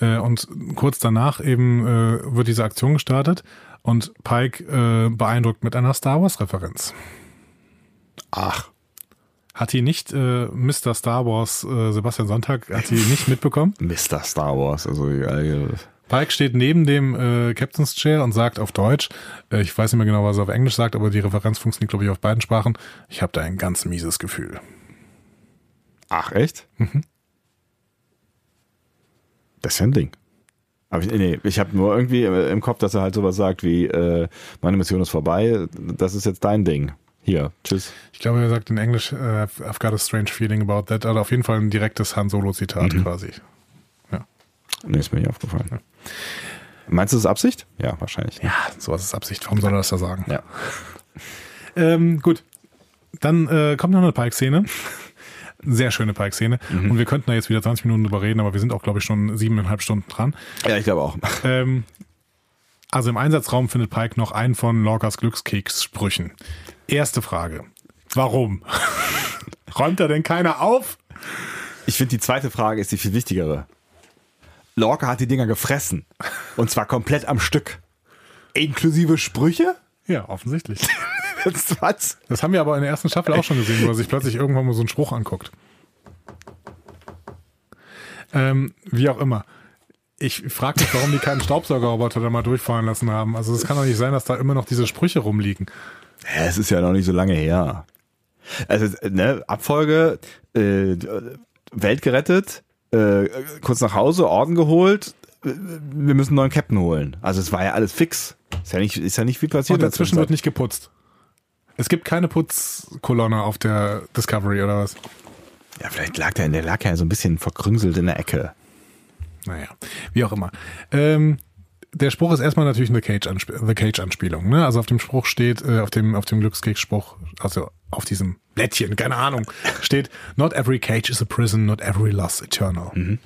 Äh, und kurz danach eben äh, wird diese Aktion gestartet und Pike äh, beeindruckt mit einer Star Wars-Referenz. Ach. Hat die nicht äh, Mr. Star Wars, äh, Sebastian Sonntag, hat die nicht mitbekommen? Mr. Star Wars, also ja, Pike steht neben dem äh, Captain's Chair und sagt auf Deutsch, äh, ich weiß nicht mehr genau, was er auf Englisch sagt, aber die Referenz funktioniert, glaube ich, auf beiden Sprachen. Ich habe da ein ganz mieses Gefühl. Ach, echt? Mhm. Das ist ja ein Ding. Aber ich, nee, ich habe nur irgendwie im Kopf, dass er halt sowas sagt wie, äh, meine Mission ist vorbei, das ist jetzt dein Ding. Hier, tschüss. Ich glaube, er sagt in Englisch, uh, I've got a strange feeling about that. Also auf jeden Fall ein direktes Han Solo-Zitat mhm. quasi. Ja. Nee, ist mir nicht aufgefallen. Ja. Meinst du, das ist Absicht? Ja, wahrscheinlich. Ja, sowas ist Absicht. Warum soll er das da sagen? Ja. ähm, gut. Dann äh, kommt noch eine Pike-Szene. Sehr schöne Pike-Szene. Mhm. Und wir könnten da jetzt wieder 20 Minuten drüber reden, aber wir sind auch, glaube ich, schon siebeneinhalb Stunden dran. Ja, ich glaube auch. Ähm, also im Einsatzraum findet Pike noch einen von Lorcas Glückskeks-Sprüchen. Erste Frage. Warum? Räumt da denn keiner auf? Ich finde, die zweite Frage ist die viel wichtigere. Lorca hat die Dinger gefressen. Und zwar komplett am Stück. Inklusive Sprüche? Ja, offensichtlich. Was? Das haben wir aber in der ersten Staffel auch schon gesehen, wo er sich plötzlich irgendwann mal so einen Spruch anguckt. Ähm, wie auch immer. Ich frage mich, warum die keinen Staubsaugerroboter da mal durchfahren lassen haben. Also es kann doch nicht sein, dass da immer noch diese Sprüche rumliegen. Ja, es ist ja noch nicht so lange her. Also, ne, Abfolge, äh, Welt gerettet, äh, kurz nach Hause, Orden geholt, äh, wir müssen einen neuen Captain holen. Also es war ja alles fix. Ist ja nicht, ist ja nicht viel passiert. Und dazwischen wird nicht geputzt. Es gibt keine Putzkolonne auf der Discovery oder was? Ja, vielleicht lag der, der lag ja so ein bisschen verkrümselt in der Ecke. Naja, wie auch immer. Ähm, der Spruch ist erstmal natürlich eine Cage-Anspielung. The Cage-Anspielung. Ne? Also auf dem Spruch steht, äh, auf dem, auf dem Glückskeks-Spruch, also auf diesem Blättchen, keine Ahnung, steht, not every cage is a prison, not every loss eternal. Mhm.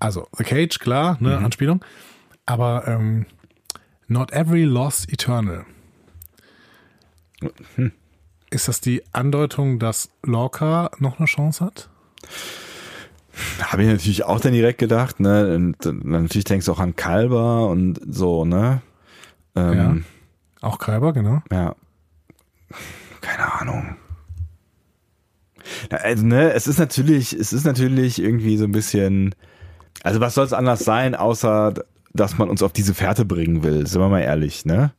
Also, The Cage, klar, ne, mhm. Anspielung. Aber ähm, not every loss eternal. Hm. Ist das die Andeutung, dass Lorca noch eine Chance hat? Habe ich natürlich auch dann direkt gedacht, ne? Und dann natürlich denkst du auch an Kalber und so, ne? Ähm, ja. Auch Kalber, genau. Ja. Keine Ahnung. Also, ne, es ist natürlich, es ist natürlich irgendwie so ein bisschen, also was soll es anders sein, außer dass man uns auf diese Fährte bringen will, sind wir mal ehrlich, ne?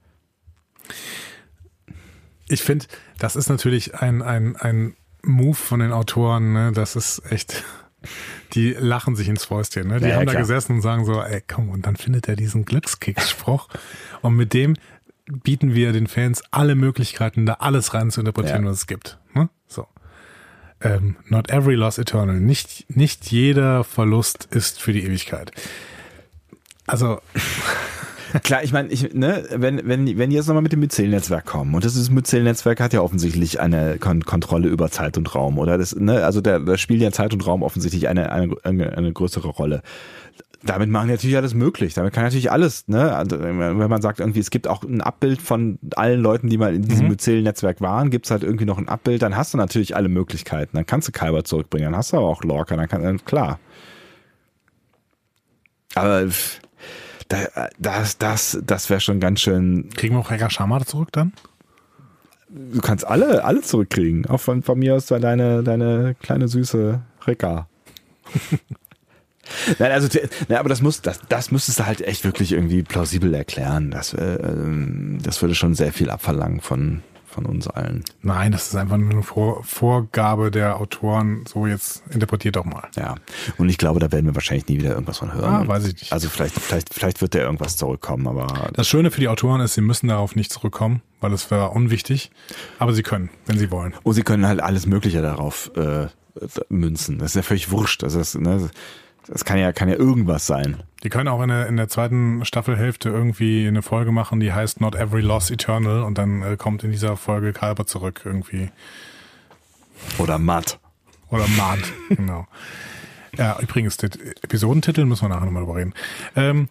Ich finde, das ist natürlich ein, ein, ein Move von den Autoren, ne? Das ist echt, die lachen sich ins Fäustchen. Ne? Die ja, haben ja, da gesessen und sagen so, ey, komm, und dann findet er diesen Glückskicksspruch. und mit dem bieten wir den Fans alle Möglichkeiten, da alles rein zu interpretieren, ja. was es gibt. Ne? So. Ähm, not every loss eternal. Nicht, nicht jeder Verlust ist für die Ewigkeit. Also. Klar, ich meine, ich, ne, wenn, wenn, wenn die jetzt nochmal mit dem Myzel-Netzwerk kommen, und das ist Myzel-Netzwerk hat ja offensichtlich eine Kon Kontrolle über Zeit und Raum, oder? Das, ne, also da, da spielt ja Zeit und Raum offensichtlich eine, eine, eine, eine größere Rolle damit machen die natürlich alles möglich. Damit kann natürlich alles, ne? Also, wenn man sagt, irgendwie, es gibt auch ein Abbild von allen Leuten, die mal in diesem mhm. Myzel-Netzwerk waren, gibt's halt irgendwie noch ein Abbild, dann hast du natürlich alle Möglichkeiten. Dann kannst du Kyber zurückbringen, dann hast du aber auch Lorca, dann kann, klar. Aber das, das, das wäre schon ganz schön. Kriegen wir auch Rega Shamar zurück dann? Du kannst alle, alle zurückkriegen. Auch von, von mir aus deine, deine kleine süße Reka. Nein, also, na, aber das muss, das, das müsstest du halt echt wirklich irgendwie plausibel erklären. Das, äh, ähm, das würde schon sehr viel abverlangen von, von uns allen. Nein, das ist einfach nur eine Vor Vorgabe der Autoren, so jetzt interpretiert doch mal. Ja, und ich glaube, da werden wir wahrscheinlich nie wieder irgendwas von hören. Ah, weiß ich nicht. Also vielleicht, vielleicht, vielleicht wird da irgendwas zurückkommen, aber. Das Schöne für die Autoren ist, sie müssen darauf nicht zurückkommen, weil es wäre unwichtig, aber sie können, wenn sie wollen. Und sie können halt alles Mögliche darauf äh, münzen. Das ist ja völlig wurscht. Das ist, ne, das kann ja, kann ja irgendwas sein. Die können auch in der, in der zweiten Staffelhälfte irgendwie eine Folge machen, die heißt Not Every Loss Eternal und dann äh, kommt in dieser Folge Kalber zurück irgendwie. Oder Matt. Oder Matt, genau. Ja, übrigens, den Episodentitel müssen wir nachher nochmal drüber reden. Ähm,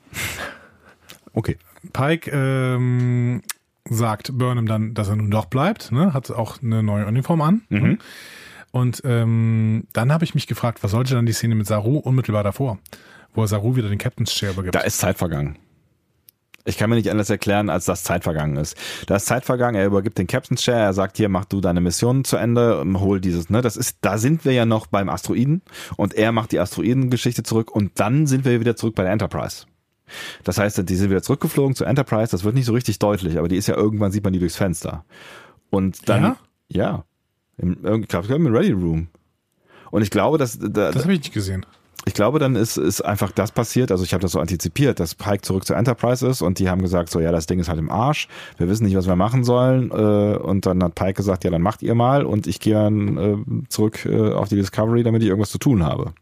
okay. Pike ähm, sagt Burnham dann, dass er nun doch bleibt, ne? hat auch eine neue Uniform an. Mhm. Und ähm, dann habe ich mich gefragt, was sollte dann die Szene mit Saru unmittelbar davor, wo er Saru wieder den Captain's Chair übergibt? Da ist Zeit vergangen. Ich kann mir nicht anders erklären, als dass Zeit vergangen ist. Da ist Zeit vergangen, er übergibt den Captain's Chair, er sagt hier, mach du deine Mission zu Ende, hol dieses, ne, das ist, da sind wir ja noch beim Asteroiden und er macht die Asteroidengeschichte zurück und dann sind wir wieder zurück bei der Enterprise. Das heißt, die sind wieder zurückgeflogen zur Enterprise, das wird nicht so richtig deutlich, aber die ist ja irgendwann, sieht man die durchs Fenster. Und dann, ja, ja im, ich glaube, im Ready Room. Und ich glaube, dass da, das habe ich nicht gesehen. Ich glaube, dann ist, ist einfach das passiert. Also ich habe das so antizipiert, dass Pike zurück zur Enterprise ist und die haben gesagt, so ja, das Ding ist halt im Arsch. Wir wissen nicht, was wir machen sollen. Äh, und dann hat Pike gesagt, ja, dann macht ihr mal und ich gehe dann äh, zurück äh, auf die Discovery, damit ich irgendwas zu tun habe.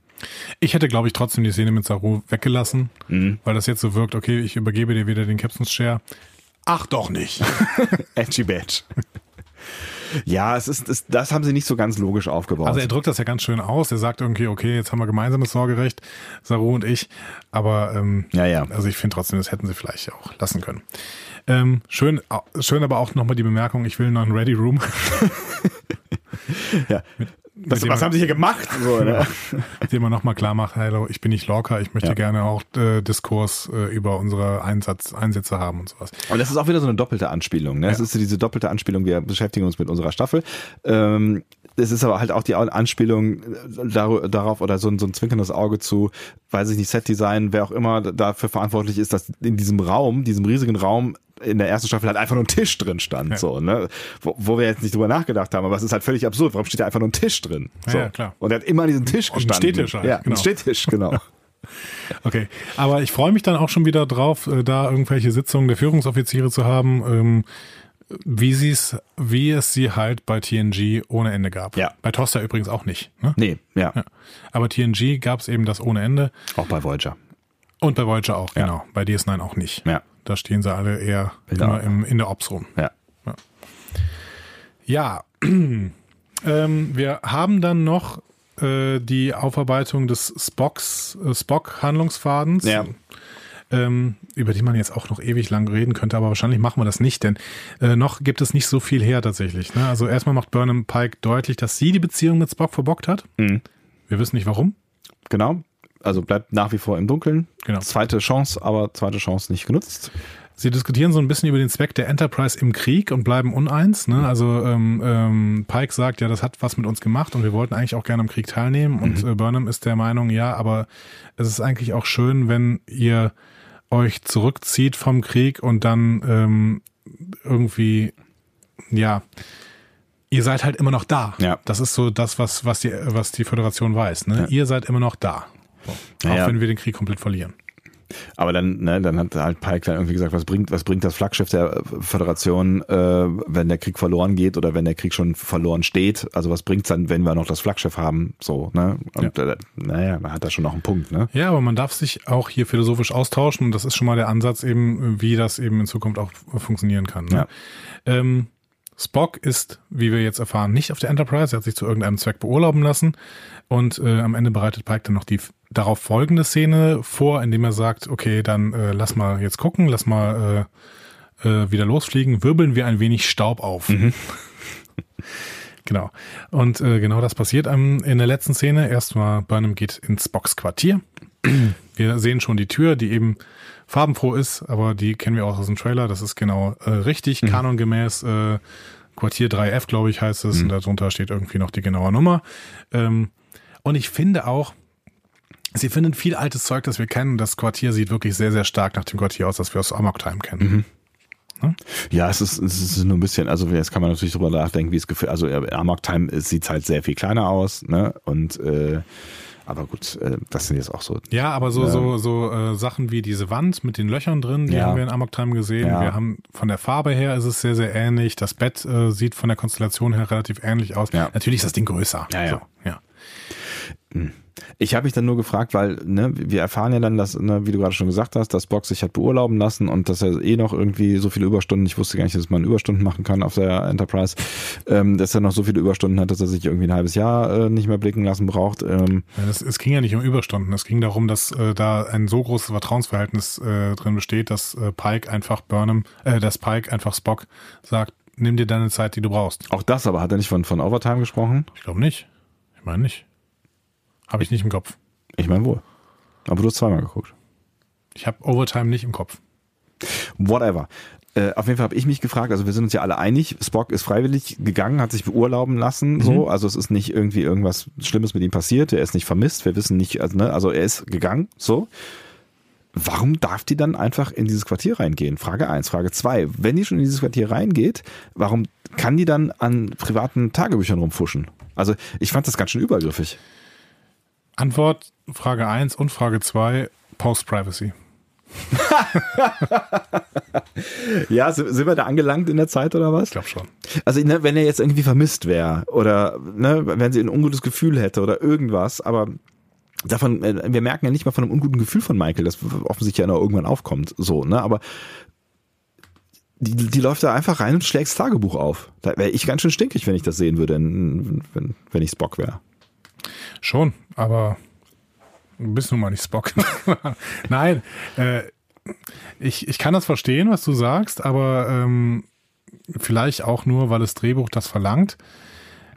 Ich hätte, glaube ich, trotzdem die Szene mit Saru weggelassen, mhm. weil das jetzt so wirkt, okay, ich übergebe dir wieder den Captain's Chair. Ach doch nicht. Edgy Badge. Ja, es ist, es, das haben sie nicht so ganz logisch aufgebaut. Also er drückt das ja ganz schön aus. Er sagt irgendwie, okay, jetzt haben wir gemeinsames Sorgerecht, Saru und ich. Aber ähm, ja, ja. also ich finde trotzdem, das hätten sie vielleicht auch lassen können. Ähm, schön, schön aber auch nochmal die Bemerkung, ich will noch einen Ready Room. ja. Mit, was, was haben sie hier gemacht? So, ne? Indem man nochmal klar macht, hallo, ich bin nicht Lorca, ich möchte ja. gerne auch äh, Diskurs äh, über unsere Einsatz, Einsätze haben und sowas. Und das ist auch wieder so eine doppelte Anspielung. Ne? Das ist so diese doppelte Anspielung, wir beschäftigen uns mit unserer Staffel. Ähm, es ist aber halt auch die Anspielung äh, darauf oder so ein, so ein zwinkerndes Auge zu, weiß ich nicht, Setdesign, wer auch immer dafür verantwortlich ist, dass in diesem Raum, diesem riesigen Raum in der ersten Staffel halt einfach nur ein Tisch drin stand, ja. so, ne? Wo, wo, wir jetzt nicht drüber nachgedacht haben, aber es ist halt völlig absurd. Warum steht da einfach nur ein Tisch drin? So. Ja, klar. Und er hat immer an diesem Tisch gestanden. Ein Stehtisch halt, Ja, genau. ein Stehtisch, genau. okay, aber ich freue mich dann auch schon wieder drauf, äh, da irgendwelche Sitzungen der Führungsoffiziere zu haben. Ähm, wie sie es, wie es sie halt bei TNG ohne Ende gab. Ja. Bei Toaster übrigens auch nicht. Ne? Nee, ja. ja. Aber TNG gab es eben das ohne Ende. Auch bei Voyager. Und bei Voyager auch, ja. genau. Bei DS9 auch nicht. Ja. Da stehen sie alle eher immer im, in der Ops rum. Ja. Ja. ja. ähm, wir haben dann noch äh, die Aufarbeitung des Spocks, äh, Spock-Handlungsfadens. Ja ähm, über die man jetzt auch noch ewig lang reden könnte, aber wahrscheinlich machen wir das nicht, denn äh, noch gibt es nicht so viel her tatsächlich. Ne? Also erstmal macht Burnham Pike deutlich, dass sie die Beziehung mit Spock verbockt hat. Mhm. Wir wissen nicht warum. Genau. Also bleibt nach wie vor im Dunkeln. Genau. Zweite Chance, aber zweite Chance nicht genutzt. Sie diskutieren so ein bisschen über den Zweck der Enterprise im Krieg und bleiben uneins. Ne? Also ähm, ähm, Pike sagt, ja, das hat was mit uns gemacht und wir wollten eigentlich auch gerne am Krieg teilnehmen. Mhm. Und äh, Burnham ist der Meinung, ja, aber es ist eigentlich auch schön, wenn ihr euch zurückzieht vom Krieg und dann ähm, irgendwie, ja, ihr seid halt immer noch da. Ja. Das ist so das, was, was, die, was die Föderation weiß. Ne? Ja. Ihr seid immer noch da. So. Auch ja, wenn wir den Krieg komplett verlieren. Aber dann, ne, dann hat halt Pike dann irgendwie gesagt, was bringt, was bringt das Flaggschiff der Föderation, äh, wenn der Krieg verloren geht oder wenn der Krieg schon verloren steht? Also was bringt's dann, wenn wir noch das Flaggschiff haben? So, ne? Und ja. äh, naja, man hat da schon noch einen Punkt, ne? Ja, aber man darf sich auch hier philosophisch austauschen und das ist schon mal der Ansatz eben, wie das eben in Zukunft auch funktionieren kann. Ne? Ja. Ähm, Spock ist, wie wir jetzt erfahren, nicht auf der Enterprise. Er hat sich zu irgendeinem Zweck beurlauben lassen. Und äh, am Ende bereitet Pike dann noch die darauf folgende Szene vor, indem er sagt, okay, dann äh, lass mal jetzt gucken, lass mal äh, äh, wieder losfliegen, wirbeln wir ein wenig Staub auf. Mhm. genau. Und äh, genau das passiert ähm, in der letzten Szene. Erstmal Burnham geht ins Spocks Quartier. Wir sehen schon die Tür, die eben farbenfroh ist, aber die kennen wir auch aus dem Trailer. Das ist genau äh, richtig, mhm. kanongemäß. Äh, Quartier 3F, glaube ich, heißt es. Mhm. Und darunter steht irgendwie noch die genaue Nummer. Ähm, und ich finde auch, Sie finden viel altes Zeug, das wir kennen. Das Quartier sieht wirklich sehr, sehr stark nach dem Quartier aus, das wir aus Amok Time kennen. Mhm. Ja, es ist, es ist nur ein bisschen, also jetzt kann man natürlich drüber nachdenken, wie es gefühlt, also Amok Time sieht halt sehr viel kleiner aus, ne? Und äh, aber gut, äh, das sind jetzt auch so. Ja, aber so, äh, so, so äh, Sachen wie diese Wand mit den Löchern drin, die ja. haben wir in Amok Time gesehen. Ja. Wir haben von der Farbe her ist es sehr, sehr ähnlich. Das Bett äh, sieht von der Konstellation her relativ ähnlich aus. Ja. Natürlich ist das Ding größer. Ja, ja. So, ja. Hm. Ich habe mich dann nur gefragt, weil ne, wir erfahren ja dann, dass, ne, wie du gerade schon gesagt hast, dass Box sich hat beurlauben lassen und dass er eh noch irgendwie so viele Überstunden, ich wusste gar nicht, dass man Überstunden machen kann auf der Enterprise, ähm, dass er noch so viele Überstunden hat, dass er sich irgendwie ein halbes Jahr äh, nicht mehr blicken lassen braucht. Ähm. Ja, das, es ging ja nicht um Überstunden, es ging darum, dass äh, da ein so großes Vertrauensverhältnis äh, drin besteht, dass äh, Pike einfach Burnham, äh, dass Pike einfach Spock sagt, nimm dir deine Zeit, die du brauchst. Auch das aber, hat er nicht von, von Overtime gesprochen? Ich glaube nicht. Ich meine nicht. Habe ich nicht im Kopf. Ich meine wohl. Aber du hast zweimal geguckt. Ich habe Overtime nicht im Kopf. Whatever. Äh, auf jeden Fall habe ich mich gefragt, also wir sind uns ja alle einig, Spock ist freiwillig gegangen, hat sich beurlauben lassen, mhm. so, also es ist nicht irgendwie irgendwas Schlimmes mit ihm passiert, er ist nicht vermisst, wir wissen nicht, also, ne, also er ist gegangen, so. Warum darf die dann einfach in dieses Quartier reingehen? Frage eins, Frage zwei. Wenn die schon in dieses Quartier reingeht, warum kann die dann an privaten Tagebüchern rumfuschen? Also ich fand das ganz schön übergriffig. Antwort, Frage 1 und Frage 2, Post-Privacy. ja, sind wir da angelangt in der Zeit oder was? Ich glaube schon. Also, ne, wenn er jetzt irgendwie vermisst wäre oder ne, wenn sie ein ungutes Gefühl hätte oder irgendwas, aber davon, äh, wir merken ja nicht mal von einem unguten Gefühl von Michael, das offensichtlich ja noch irgendwann aufkommt, so, ne, aber die, die läuft da einfach rein und schlägt das Tagebuch auf. Da wäre ich ganz schön stinkig, wenn ich das sehen würde, wenn, wenn ich Spock wäre. Schon, aber du bist nun mal nicht Spock. Nein, äh, ich, ich kann das verstehen, was du sagst, aber ähm, vielleicht auch nur, weil das Drehbuch das verlangt.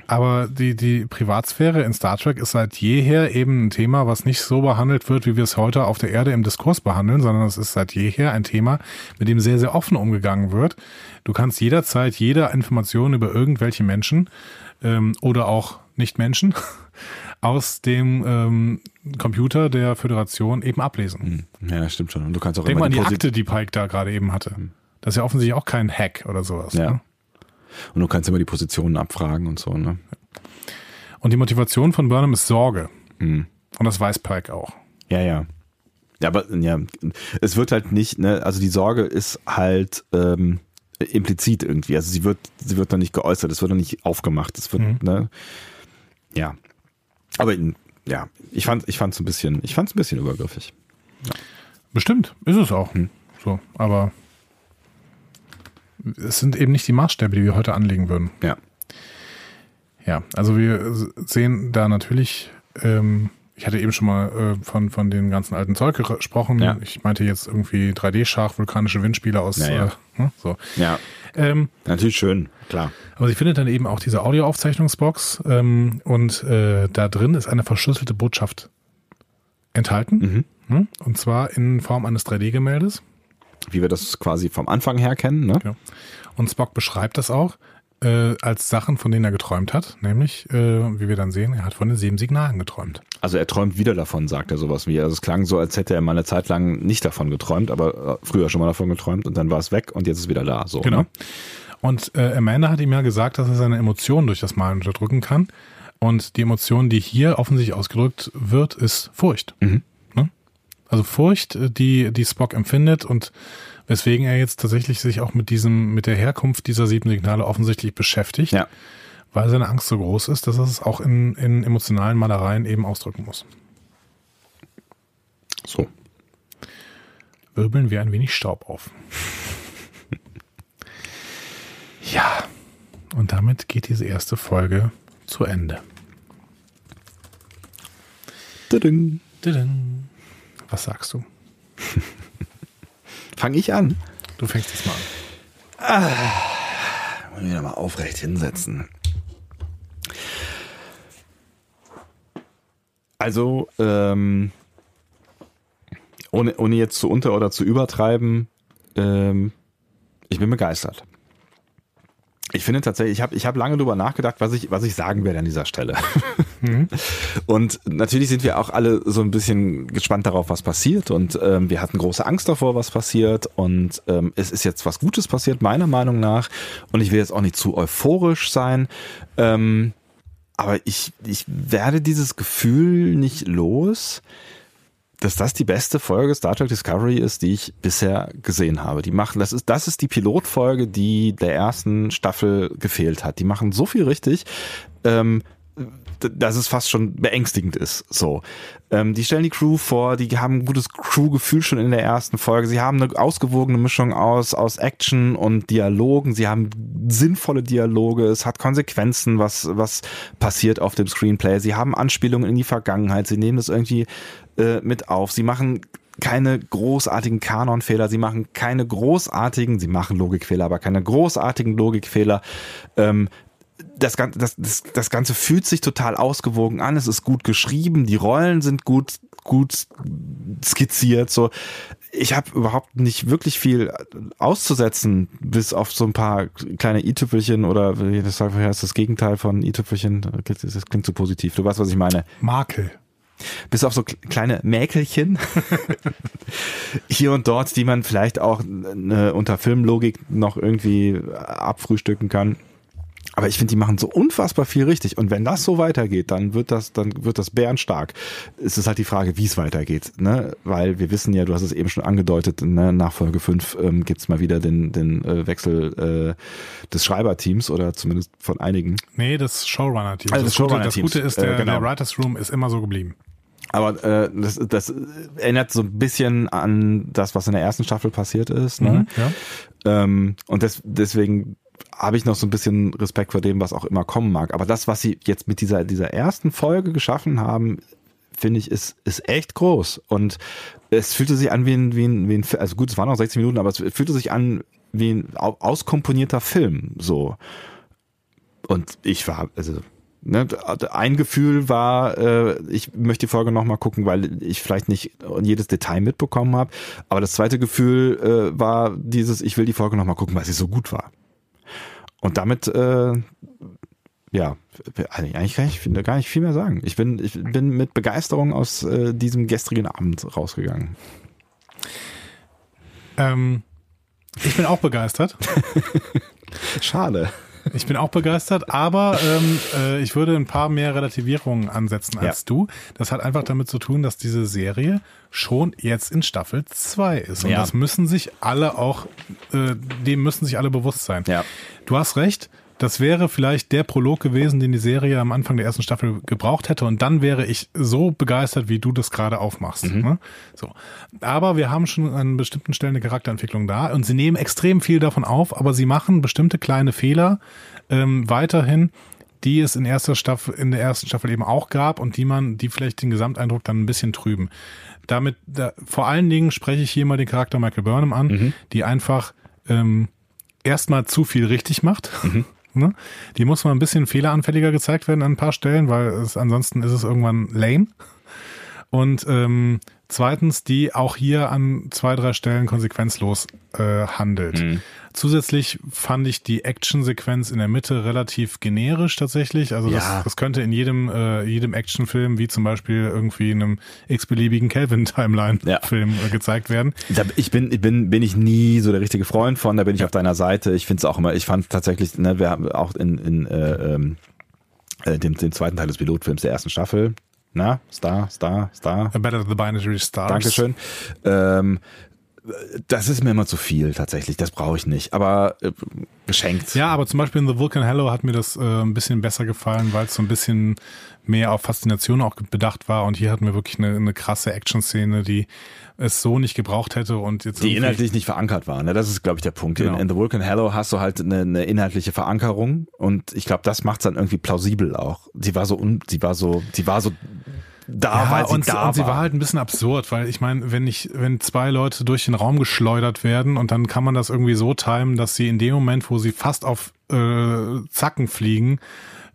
Aber die, die Privatsphäre in Star Trek ist seit jeher eben ein Thema, was nicht so behandelt wird, wie wir es heute auf der Erde im Diskurs behandeln, sondern es ist seit jeher ein Thema, mit dem sehr, sehr offen umgegangen wird. Du kannst jederzeit jede Information über irgendwelche Menschen ähm, oder auch Nicht-Menschen aus dem ähm, Computer der Föderation eben ablesen. Hm. Ja, stimmt schon. Und du kannst auch Denk immer mal an die Posi- Akte, die Pike da gerade eben hatte. Das ist ja offensichtlich auch kein Hack oder sowas. Ja. Ne? Und du kannst immer die Positionen abfragen und so, ne? Und die Motivation von Burnham ist Sorge. Hm. Und das weiß Pike auch. Ja, ja. Ja, aber ja, es wird halt nicht, ne, also die Sorge ist halt ähm, implizit irgendwie. Also sie wird, sie wird noch nicht geäußert, es wird noch nicht aufgemacht. Es wird, Mhm. ne? Ja. Aber ja, ich fand, ich fand's ein bisschen, ich fand's ein bisschen übergriffig. Bestimmt, ist es auch. Hm. So, aber es sind eben nicht die Maßstäbe, die wir heute anlegen würden. Ja. Ja, also wir sehen da natürlich, ähm, ich hatte eben schon mal äh, von, von den ganzen alten Zeug gesprochen. Ja. Ich meinte jetzt irgendwie 3D-Schach, vulkanische Windspiele aus. Ja, ja. Äh, hm, so. Ja. Ähm, Natürlich schön, klar. aber sie findet dann eben auch diese Audioaufzeichnungsbox ähm, und äh, da drin ist eine verschlüsselte Botschaft enthalten. Mhm. Hm? Und zwar in Form eines 3D-Gemäldes. Wie wir das quasi vom Anfang her kennen, ne? Ja. Und Spock beschreibt das auch äh, als Sachen, von denen er geträumt hat. Nämlich, äh, wie wir dann sehen, er hat von den sieben Signalen geträumt. Also er träumt wieder davon, sagt er sowas wie. Also es klang so, als hätte er mal eine Zeit lang nicht davon geträumt, aber äh, früher schon mal davon geträumt und dann war es weg und jetzt ist es wieder da. So, Genau. Ne? Und äh, Amanda hat ihm ja gesagt, dass er seine Emotionen durch das Malen unterdrücken kann. Und die Emotion, die hier offensichtlich ausgedrückt wird, ist Furcht. Mhm. Ne? Also Furcht, äh, die, die Spock empfindet und weswegen er jetzt tatsächlich sich auch mit diesem, mit der Herkunft dieser sieben Signale offensichtlich beschäftigt, Ja. weil seine Angst so groß ist, dass er es auch in, in emotionalen Malereien eben ausdrücken muss. So. Wirbeln wir ein wenig Staub auf. ja, und damit geht diese erste Folge zu Ende. Tudung. Tudum. Was sagst du? Fang ich an. Du fängst jetzt mal an. Wollen wir wieder mal aufrecht hinsetzen. Also, ähm, ohne, ohne jetzt zu unter- oder zu übertreiben, ähm, ich bin begeistert. Ich finde tatsächlich, ich habe ich hab lange drüber nachgedacht, was ich, was ich sagen werde an dieser Stelle. Und natürlich sind wir auch alle so ein bisschen gespannt darauf, was passiert. Und ähm, wir hatten große Angst davor, was passiert. Und ähm, es ist jetzt was Gutes passiert, meiner Meinung nach. Und ich will jetzt auch nicht zu euphorisch sein. Ähm, aber ich, ich werde dieses Gefühl nicht los, dass das die beste Folge Star Trek Discovery ist, die ich bisher gesehen habe. Die machen, das ist, das ist die Pilotfolge, die der ersten Staffel gefehlt hat. Die machen so viel richtig. Ähm, dass es fast schon beängstigend ist. So, ähm, die stellen die Crew vor, die haben ein gutes Crew-Gefühl schon in der ersten Folge. Sie haben eine ausgewogene Mischung aus aus Action und Dialogen. Sie haben sinnvolle Dialoge. Es hat Konsequenzen, was was passiert auf dem Screenplay. Sie haben Anspielungen in die Vergangenheit. Sie nehmen das irgendwie äh, mit auf. Sie machen keine großartigen Kanonfehler, sie machen keine großartigen, sie machen Logikfehler, aber keine großartigen Logikfehler. Ähm, das, das, das, das Ganze fühlt sich total ausgewogen an, es ist gut geschrieben, die Rollen sind gut, gut skizziert. So, ich habe überhaupt nicht wirklich viel auszusetzen, bis auf so ein paar kleine i-Tüpfelchen oder das heißt das Gegenteil von i-Tüpfelchen. Das klingt zu positiv. Du weißt, was ich meine. Makel. Bis auf so kle- kleine Mäkelchen hier und dort, die man vielleicht auch äh, unter Filmlogik noch irgendwie abfrühstücken kann. Aber ich finde, die machen so unfassbar viel richtig. Und wenn das so weitergeht, dann wird das, dann wird das bärenstark. Es ist halt die Frage, wie es weitergeht, ne? Weil wir wissen ja, du hast es eben schon angedeutet, ne? nach Folge 5 ähm, gibt's mal wieder den, den äh, Wechsel äh, des Schreiberteams oder zumindest von einigen. Nee, das Showrunner-Team. Also das Gute- das Showrunner-Teams. Gute ist, Äh, der, genau. der Writers Room ist immer so geblieben. Aber äh, das, das erinnert so ein bisschen an das, was in der ersten Staffel passiert ist. Ne? Mhm, ja. Ähm, und des, deswegen habe ich noch so ein bisschen Respekt vor dem, was auch immer kommen mag. Aber das, was sie jetzt mit dieser, dieser ersten Folge geschaffen haben, finde ich, ist, ist echt groß. Und es fühlte sich an wie ein, wie ein, wie ein, also gut, es waren noch 16 Minuten, aber es fühlte sich an wie ein au- auskomponierter Film, so. Und ich war, also, Ne, ein Gefühl war, äh, ich möchte die Folge nochmal gucken, weil ich vielleicht nicht jedes Detail mitbekommen habe. Aber das zweite Gefühl äh, war dieses, ich will die Folge nochmal gucken, weil sie so gut war. Und damit, äh, ja, eigentlich kann ich gar nicht viel mehr sagen. Ich bin, ich bin mit Begeisterung aus äh, diesem gestrigen Abend rausgegangen. Ähm, ich bin auch begeistert. Schade. Ich bin auch begeistert, aber ähm, äh, ich würde ein paar mehr Relativierungen ansetzen als ja. du. Das hat einfach damit zu tun, dass diese Serie schon jetzt in Staffel 2 ist. Und ja. das müssen sich alle auch, äh, dem müssen sich alle bewusst sein. Ja. Du hast recht, das wäre vielleicht der Prolog gewesen, den die Serie am Anfang der ersten Staffel gebraucht hätte. Und dann wäre ich so begeistert, wie du das gerade aufmachst. Mhm. Ne? So. Aber wir haben schon an bestimmten Stellen eine Charakterentwicklung da und sie nehmen extrem viel davon auf, aber sie machen bestimmte kleine Fehler ähm, weiterhin, die es in erster Staffel, in der ersten Staffel eben auch gab und die man, die vielleicht den Gesamteindruck dann ein bisschen trüben. Damit, da, vor allen Dingen spreche ich hier mal den Charakter Michael Burnham an, mhm. die einfach ähm, erstmal zu viel richtig macht. Mhm. Ne? Die muss mal ein bisschen fehleranfälliger gezeigt werden an ein paar Stellen, weil es, ansonsten ist es irgendwann lame. Und ähm, zweitens, die auch hier an zwei, drei Stellen konsequenzlos äh, handelt. Mhm. Zusätzlich fand ich die Actionsequenz in der Mitte relativ generisch tatsächlich. Also ja. das, das könnte in jedem, äh, jedem Actionfilm, wie zum Beispiel irgendwie in einem x-beliebigen Calvin-Timeline-Film ja. äh, gezeigt werden. Da, ich bin, bin, bin ich nie so der richtige Freund von, da bin ich ja. auf deiner Seite. Ich finde es auch immer, ich fand tatsächlich, ne, wir haben auch in, in äh, ähm, äh, dem, dem zweiten Teil des Pilotfilms der ersten Staffel, na, Star, Star, Star. A Better the Binary Stars. Dankeschön. Ähm, das ist mir immer zu viel tatsächlich. Das brauche ich nicht. Aber äh, geschenkt. Ja, aber zum Beispiel in The Vulcan Hello hat mir das äh, ein bisschen besser gefallen, weil es so ein bisschen mehr auf Faszination auch bedacht war. Und hier hatten wir wirklich eine, eine krasse Action-Szene, die es so nicht gebraucht hätte und jetzt die inhaltlich nicht verankert war. Ne? Das ist, glaube ich, der Punkt. Genau. In, in, The Vulcan Hello hast du halt eine, eine inhaltliche Verankerung und ich glaube, das macht es dann irgendwie plausibel auch. Sie war so, un, sie war so, sie war so da, ja, weil sie und, da und sie war halt ein bisschen absurd, weil ich meine, wenn ich, wenn zwei Leute durch den Raum geschleudert werden und dann kann man das irgendwie so timen, dass sie in dem Moment, wo sie fast auf äh, Zacken fliegen,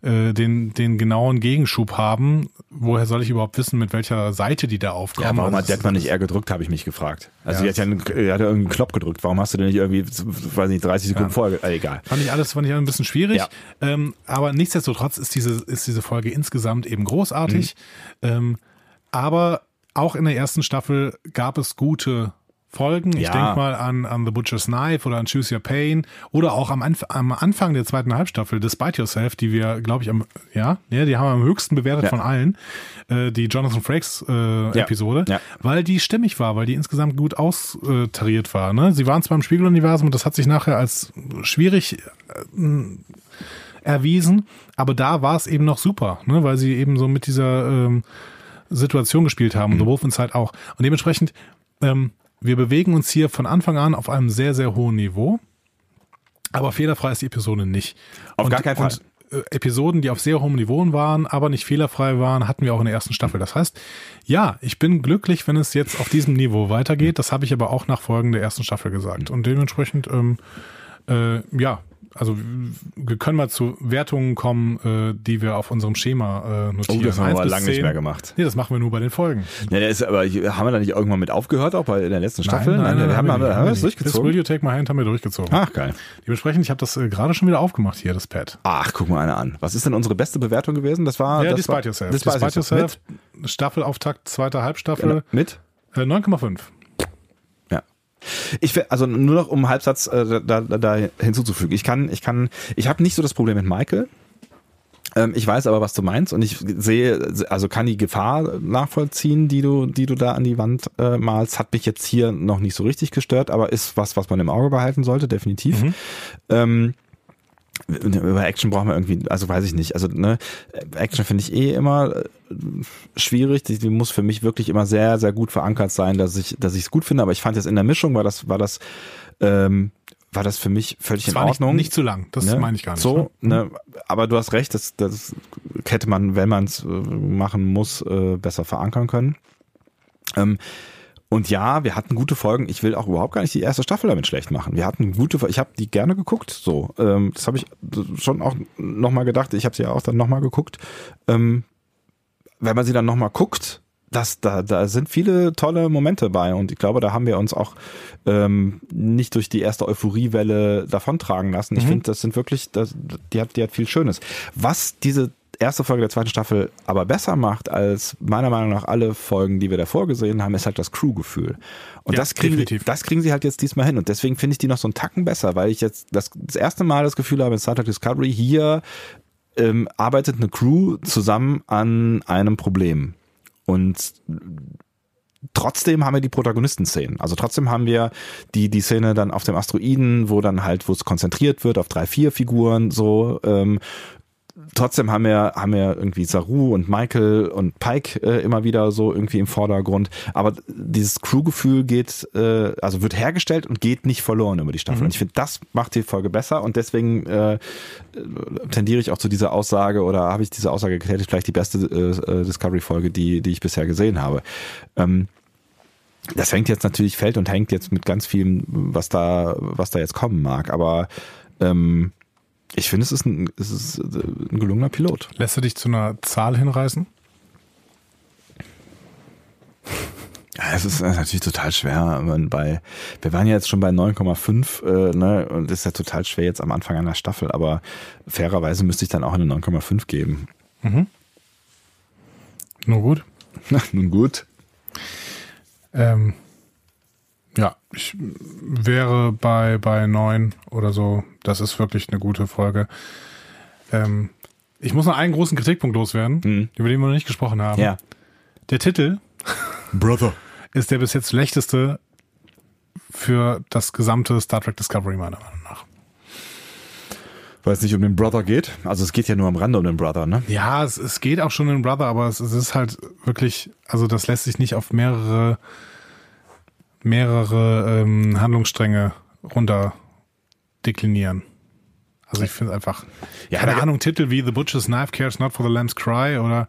äh, den, den genauen Gegenschub haben. Woher soll ich überhaupt wissen, mit welcher Seite die da aufkommen? Ja, warum also hat Detman nicht eher gedrückt, habe ich mich gefragt. Also ja, die hat ja einen, er hat ja irgendeinen Knopf gedrückt. Warum hast du denn nicht irgendwie, weiß nicht, 30 Sekunden ja. vorher? Äh, egal. Fand ich alles, fand ich ein bisschen schwierig. Ja. Ähm, aber nichtsdestotrotz ist diese, ist diese Folge insgesamt eben großartig. Mhm. Ähm, aber auch in der ersten Staffel gab es gute Folgen. Ich ja. denke mal an, an The Butcher's Knife oder an Choose Your Pain oder auch am, Anf am Anfang der zweiten Halbstaffel Despite Yourself, die wir, glaube ich, am, ja, ja, die haben wir am höchsten bewertet ja. von allen, äh, die Jonathan Frakes äh, ja. Episode, weil die stimmig war, weil die insgesamt gut austariert war. Ne? Sie waren zwar im Spiegeluniversum und das hat sich nachher als schwierig äh, erwiesen, aber da war es eben noch super, ne? weil sie eben so mit dieser ähm, Situation gespielt haben mhm. und The Wolf Inside auch. Und dementsprechend ähm, wir bewegen uns hier von Anfang an auf einem sehr, sehr hohen Niveau. Aber fehlerfrei ist die Episode nicht. Auf und, gar keinen Fall. Und, äh, Episoden, die auf sehr hohem Niveau waren, aber nicht fehlerfrei waren, hatten wir auch in der ersten Staffel. Das heißt, ja, ich bin glücklich, wenn es jetzt auf diesem Niveau weitergeht. Das habe ich aber auch nach Folgen der ersten Staffel gesagt. Und dementsprechend, ähm, äh, ja, also wir können mal zu Wertungen kommen, äh, die wir auf unserem Schema äh, notieren. Oh, das haben wir lange nicht mehr gemacht. Nee, das machen wir nur bei den Folgen. Ja, der ist, aber haben wir da nicht irgendwann mit aufgehört, auch bei der letzten Staffel? Nein, nein, nein, wir haben, haben, wir, haben wir das durchgezogen. Das Will You Take My Hand haben wir durchgezogen. Ach, geil. Dementsprechend, ich habe das äh, gerade schon wieder aufgemacht hier, das Pad. Ach, guck mal eine an. Was ist denn unsere beste Bewertung gewesen? Das war... Ja, das Despite war, Yourself. Despite, Despite Yourself. Staffelauftakt, zweite Halbstaffel. Genau. Mit? Äh, 9,5. Ich also nur noch um einen Halbsatz äh, da, da, da hinzuzufügen. Ich kann, ich kann, ich habe nicht so das Problem mit Michael. Ähm, ich weiß aber, was du meinst und ich sehe, also kann die Gefahr nachvollziehen, die du, die du da an die Wand äh, malst. Hat mich jetzt hier noch nicht so richtig gestört, aber ist was, was man im Auge behalten sollte, definitiv. Mhm. Ähm, über Action brauchen wir irgendwie, also weiß ich nicht. Also ne, Action finde ich eh immer äh, schwierig. Die, die, muss für mich wirklich immer sehr, sehr gut verankert sein, dass ich, dass ich es gut finde. Aber ich fand jetzt in der Mischung war das, war das, ähm, war das für mich völlig das in Ordnung. Nicht, nicht zu lang, das ne? meine ich gar nicht. So, ne? ne? aber du hast recht, das, das hätte man, wenn man es äh, machen muss, äh, besser verankern können. Ähm, Und ja, wir hatten gute Folgen. Ich will auch überhaupt gar nicht die erste Staffel damit schlecht machen. Wir hatten gute, ich habe die gerne geguckt. So, ähm, das habe ich schon auch nochmal gedacht. Ich habe sie ja auch dann nochmal geguckt. Ähm, wenn man sie dann nochmal guckt, das, da, da sind viele tolle Momente bei und ich glaube, da haben wir uns auch ähm, nicht durch die erste Euphoriewelle davontragen lassen. Ich mhm. finde, das sind wirklich, das, die, hat, die hat viel Schönes. Was diese erste Folge der zweiten Staffel aber besser macht als meiner Meinung nach alle Folgen, die wir davor gesehen haben, ist halt das Crew-Gefühl. Und ja, das, kriegen, das kriegen sie halt jetzt diesmal hin. Und deswegen finde ich die noch so einen Tacken besser, weil ich jetzt das, das erste Mal das Gefühl habe in Star Trek Discovery, hier ähm, arbeitet eine Crew zusammen an einem Problem. Und trotzdem haben wir die Protagonisten-Szenen. Also trotzdem haben wir die, die Szene dann auf dem Asteroiden, wo dann halt, wo es konzentriert wird auf drei, vier Figuren, so, ähm, trotzdem haben wir, haben wir irgendwie Saru und Michael und Pike äh, immer wieder so irgendwie im Vordergrund. Aber dieses Crew-Gefühl geht, äh, also wird hergestellt und geht nicht verloren über die Staffel. Mhm. Und ich finde, das macht die Folge besser und deswegen äh, tendiere ich auch zu dieser Aussage oder habe ich diese Aussage getätigt, vielleicht die beste äh, Discovery-Folge, die, die ich bisher gesehen habe. Ähm, das hängt jetzt natürlich, fällt und hängt jetzt mit ganz vielem, was da, was da jetzt kommen mag. Aber ähm, ich finde, es ist, ein, es ist ein gelungener Pilot. Lässt du dich zu einer Zahl hinreißen? Ja, es ist natürlich total schwer. Bei, wir waren ja jetzt schon bei 9,5, äh, ne, und es ist ja total schwer jetzt am Anfang einer Staffel, aber fairerweise müsste ich dann auch eine 9,5 geben. Mhm. Nur gut. Nun gut. Ähm, ich wäre bei, bei neun oder so. Das ist wirklich eine gute Folge. Ähm, ich muss noch einen großen Kritikpunkt loswerden, mhm. über den wir noch nicht gesprochen haben. Ja. Der Titel Brother ist der bis jetzt schlechteste für das gesamte Star Trek Discovery meiner Meinung nach. Weil es nicht um den Brother geht. Also es geht ja nur am Rande um den Brother, ne? Ja, es, es geht auch schon um den Brother, aber es, es ist halt wirklich, also das lässt sich nicht auf mehrere mehrere ähm, Handlungsstränge runter deklinieren. Also ich finde einfach, ja, keine Ahnung, Titel wie The Butcher's Knife Cares Not for the Lamb's Cry oder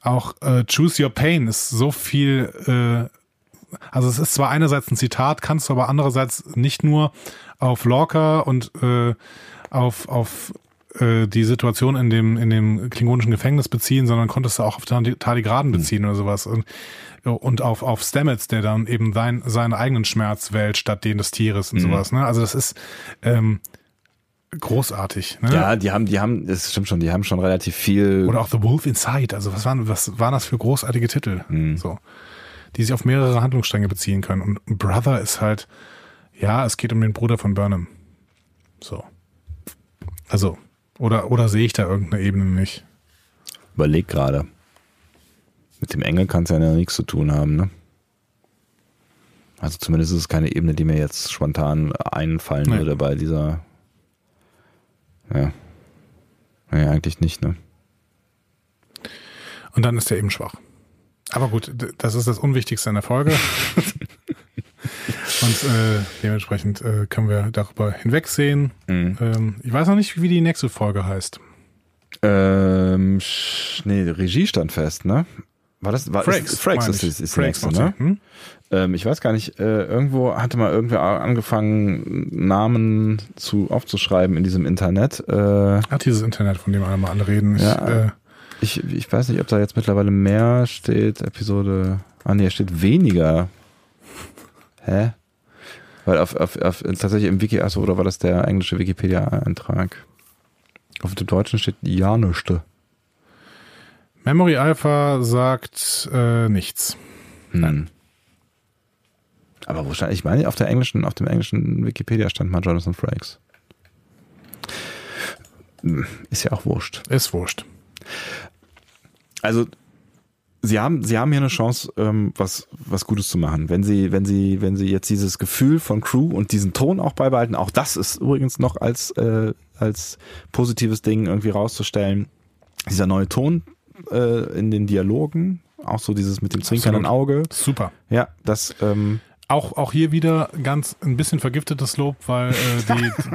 auch äh, Choose Your Pain ist so viel, äh, also es ist zwar einerseits ein Zitat, kannst du aber andererseits nicht nur auf Lorca und äh, auf, auf äh, die Situation in dem, in dem klingonischen Gefängnis beziehen, sondern konntest du auch auf Tardigraden hm. beziehen mhm. oder sowas. Und und auf, auf Stamets, der dann eben sein, seinen eigenen Schmerz wählt statt den des Tieres und mhm. sowas. Ne? Also das ist ähm, großartig. Ne? Ja, die haben, die haben, das stimmt schon, die haben schon relativ viel. Oder auch The Wolf Inside. Also was waren, was waren das für großartige Titel? Mhm. So, die sich auf mehrere Handlungsstränge beziehen können. Und Brother ist halt, ja, es geht um den Bruder von Burnham. So. Also, oder, oder sehe ich da irgendeine Ebene nicht? Überleg gerade. Mit dem Engel kann es ja nichts zu tun haben, ne? Also zumindest ist es keine Ebene, die mir jetzt spontan einfallen nee. würde bei dieser. Ja. Nee, eigentlich nicht, ne? Und dann ist er eben schwach. Aber gut, das ist das Unwichtigste in der Folge. Und äh, dementsprechend äh, können wir darüber hinwegsehen. Mhm. Ähm, ich weiß noch nicht, wie die nächste Folge heißt. Ähm, nee, Regie stand fest, ne? War das? War, Frakes, ist, Frakes ist, ist, ist Frakes, nächste, ne? Hm? Ähm, ich weiß gar nicht, äh, irgendwo hatte mal irgendwer angefangen, Namen zu aufzuschreiben in diesem Internet. Äh, Ach, dieses Internet, von dem alle alle reden. Ich, ja, äh, ich, ich weiß nicht, ob da jetzt mittlerweile mehr steht, Episode. Ah nee, steht weniger. Hä? Weil auf, auf, auf tatsächlich im Wiki, achso, oder war das der englische Wikipedia-Eintrag? Auf dem Deutschen steht Januschte. Memory Alpha sagt äh, nichts. Nein. Aber wo stand, ich meine, auf der englischen, auf dem englischen Wikipedia stand mal Jonathan Frakes. Hm, ist ja auch wurscht. Ist wurscht. Also, sie haben, sie haben hier eine Chance, ähm, was, was Gutes zu machen. Wenn sie, wenn sie, wenn sie jetzt dieses Gefühl von Crew und diesen Ton auch beibehalten, auch das ist übrigens noch als, äh, als positives Ding irgendwie rauszustellen. Dieser neue Ton, äh, in den Dialogen. Auch so dieses mit dem zwinkernden Auge. Super. Ja, das. Ähm, auch, auch hier wieder ganz ein bisschen vergiftetes Lob, weil äh,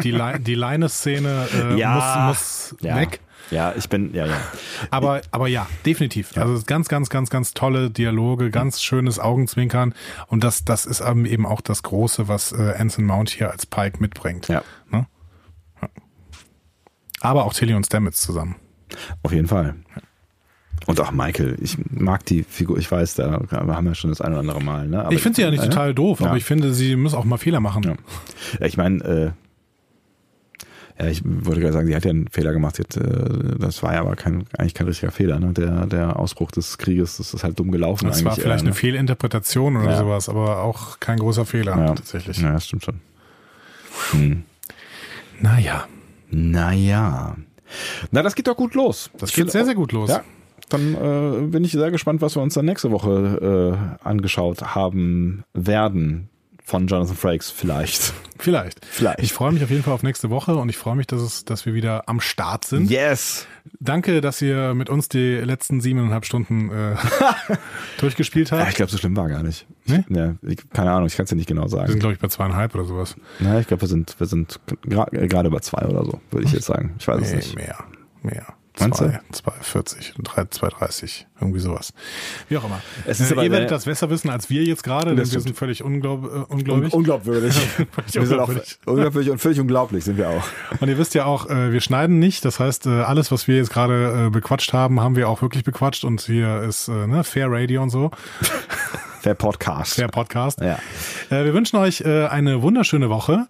die, die, die Leine-Szene äh, ja, muss, muss ja. weg. Ja, ich bin, ja, ja. Aber, aber ja, definitiv. Ja. Also ganz, ganz, ganz, ganz tolle Dialoge, ganz schönes Augenzwinkern. Und das, das ist eben auch das Große, was äh, Anson Mount hier als Pike mitbringt. Ja. Ne? ja. Aber auch Tilly und Stamets zusammen. Auf jeden Fall. Und auch Michael, ich mag die Figur, ich weiß, da haben wir schon das ein oder andere Mal. Ne? Ich finde sie ja nicht äh, total doof, ja. aber ich finde, sie muss auch mal Fehler machen. Ja. ja ich meine, äh, ja, ich wollte gerade sagen, sie hat ja einen Fehler gemacht. Jetzt, äh, das war ja aber kein, eigentlich kein richtiger Fehler. Ne? Der, der Ausbruch des Krieges, das ist halt dumm gelaufen. Das war vielleicht eine ne? Fehlinterpretation oder ja. sowas, aber auch kein großer Fehler ja. tatsächlich. Ja, das stimmt schon. Hm. Naja. Naja. Na, das geht doch gut los. Das geht sehr, sehr gut los. Ja. Dann äh, bin ich sehr gespannt, was wir uns dann nächste Woche äh, angeschaut haben werden von Jonathan Frakes vielleicht. Vielleicht. Vielleicht. Ich freue mich auf jeden Fall auf nächste Woche und ich freue mich, dass, es, dass wir wieder am Start sind. Yes. Danke, dass ihr mit uns die letzten siebeneinhalb Stunden äh, durchgespielt habt. Ja, ich glaube, so schlimm war gar nicht. Nee? Ja, ich, keine Ahnung, ich kann es dir nicht genau sagen. Wir sind, glaube ich, bei zweieinhalb oder sowas. Ja, ich glaube, wir sind, wir sind gerade gra bei zwei oder so, würde ich jetzt sagen. Ich weiß nee, es nicht. Mehr, mehr. Meinst 2,40, 2,30, irgendwie sowas. Wie auch immer. Es ist äh, ihr werdet das besser wissen als wir jetzt gerade, denn wir sind völlig unglaub, äh, unglaublich. Un unglaubwürdig. wir sind auch unglaubwürdig und völlig unglaublich sind wir auch. Und ihr wisst ja auch, äh, wir schneiden nicht. Das heißt, äh, alles, was wir jetzt gerade äh, bequatscht haben, haben wir auch wirklich bequatscht. Und hier ist äh, ne, Fair Radio und so. Fair Podcast. Fair Podcast. Ja. Wir wünschen euch eine wunderschöne Woche.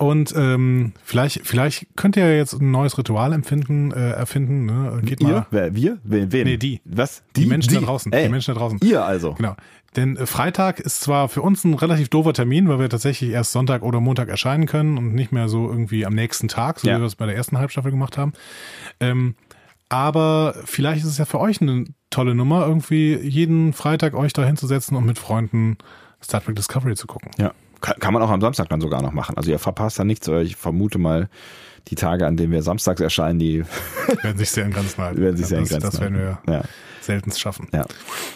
Und ähm, vielleicht, vielleicht könnt ihr jetzt ein neues Ritual empfinden, äh, erfinden. Ne? Geht ihr? mal. Wer? Wir? Wen? wen? Nee, die. Was? Die, Menschen die? da draußen. Ey, die Menschen da draußen. Ihr also. Genau. Denn äh, Freitag ist zwar für uns ein relativ doofer Termin, weil wir tatsächlich erst Sonntag oder Montag erscheinen können und nicht mehr so irgendwie am nächsten Tag, so Ja. wie wir es bei der ersten Halbstaffel gemacht haben. Ähm, aber vielleicht ist es ja für euch eine tolle Nummer, irgendwie jeden Freitag euch da hinzusetzen und mit Freunden Star Trek Discovery zu gucken. Ja. Kann, kann man auch am Samstag dann sogar noch machen. Also ihr verpasst da nichts, aber ich vermute mal, die Tage, an denen wir samstags erscheinen, die werden sich sehr in Grenzen halten. werden sich sehr in das, Grenzen das werden wir. Ja. selten schaffen. Ja.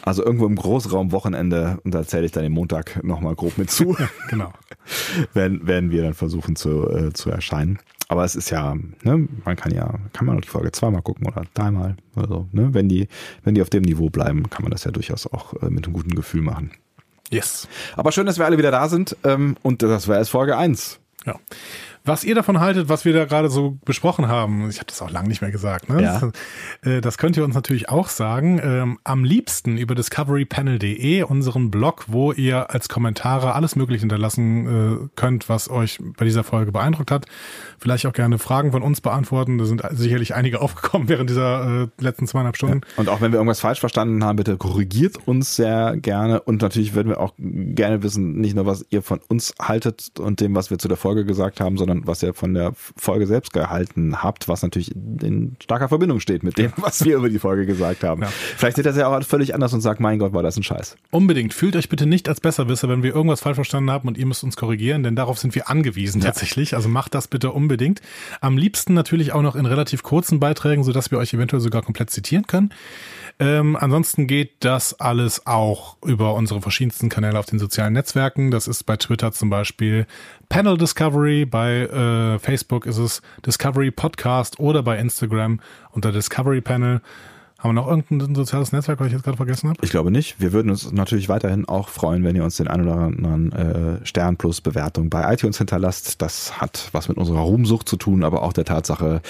Also irgendwo im Großraum Wochenende, und da zähle ich dann den Montag nochmal grob mit zu, Genau. werden, werden wir dann versuchen zu, äh, zu erscheinen. Aber es ist ja, ne, man kann ja, kann man auch die Folge zweimal gucken oder dreimal oder so. Ne? Wenn die, wenn die auf dem Niveau bleiben, kann man das ja durchaus auch äh, mit einem guten Gefühl machen. Yes. Aber schön, dass wir alle wieder da sind. Ähm, und das war jetzt Folge 1. Ja. Was ihr davon haltet, was wir da gerade so besprochen haben, ich habe das auch lange nicht mehr gesagt, ne? Ja. Das, äh, das könnt ihr uns natürlich auch sagen. Ähm, am liebsten über discoverypanel.de, unseren Blog, wo ihr als Kommentare alles Mögliche hinterlassen äh, könnt, was euch bei dieser Folge beeindruckt hat. Vielleicht auch gerne Fragen von uns beantworten. Da sind sicherlich einige aufgekommen während dieser äh, letzten zweieinhalb Stunden. Und auch wenn wir irgendwas falsch verstanden haben, bitte korrigiert uns sehr gerne. Und natürlich würden wir auch gerne wissen, nicht nur, was ihr von uns haltet und dem, was wir zu der Folge gesagt haben, sondern was ihr von der Folge selbst gehalten habt, was natürlich in starker Verbindung steht mit dem, was wir über die Folge gesagt haben. Ja. Vielleicht seht ihr das ja auch völlig anders und sagt, mein Gott, war das ein Scheiß. Unbedingt. Fühlt euch bitte nicht als Besserwisser, wenn wir irgendwas falsch verstanden haben und ihr müsst uns korrigieren, denn darauf sind wir angewiesen Ja. tatsächlich. Also macht das bitte unbedingt. Am liebsten natürlich auch noch in relativ kurzen Beiträgen, sodass wir euch eventuell sogar komplett zitieren können. Ähm, ansonsten geht das alles auch über unsere verschiedensten Kanäle auf den sozialen Netzwerken. Das ist bei Twitter zum Beispiel Panel Discovery, bei äh, Facebook ist es Discovery Podcast oder bei Instagram unter Discovery Panel. Haben wir noch irgendein soziales Netzwerk, was ich jetzt gerade vergessen habe? Ich glaube nicht. Wir würden uns natürlich weiterhin auch freuen, wenn ihr uns den ein oder anderen äh, Stern plus Bewertung bei iTunes hinterlasst. Das hat was mit unserer Ruhmsucht zu tun, aber auch der Tatsache,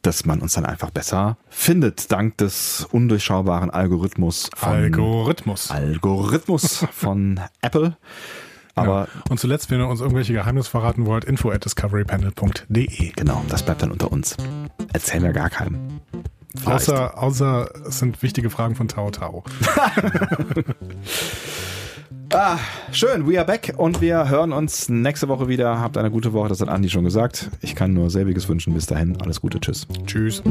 dass man uns dann einfach besser findet, dank des undurchschaubaren Algorithmus von Algorithmus. Algorithmus von Apple. Aber ja. Und zuletzt, wenn ihr uns irgendwelche Geheimnisse verraten wollt, info at discoverypanel.de. genau, das bleibt dann unter uns. Erzählen wir gar keinem. Vielleicht. Außer, außer es sind wichtige Fragen von Tao Tao. Ah, schön, we are back und wir hören uns nächste Woche wieder. Habt eine gute Woche, das hat Andi schon gesagt. Ich kann nur selbiges wünschen. Bis dahin, alles Gute, tschüss. Tschüss.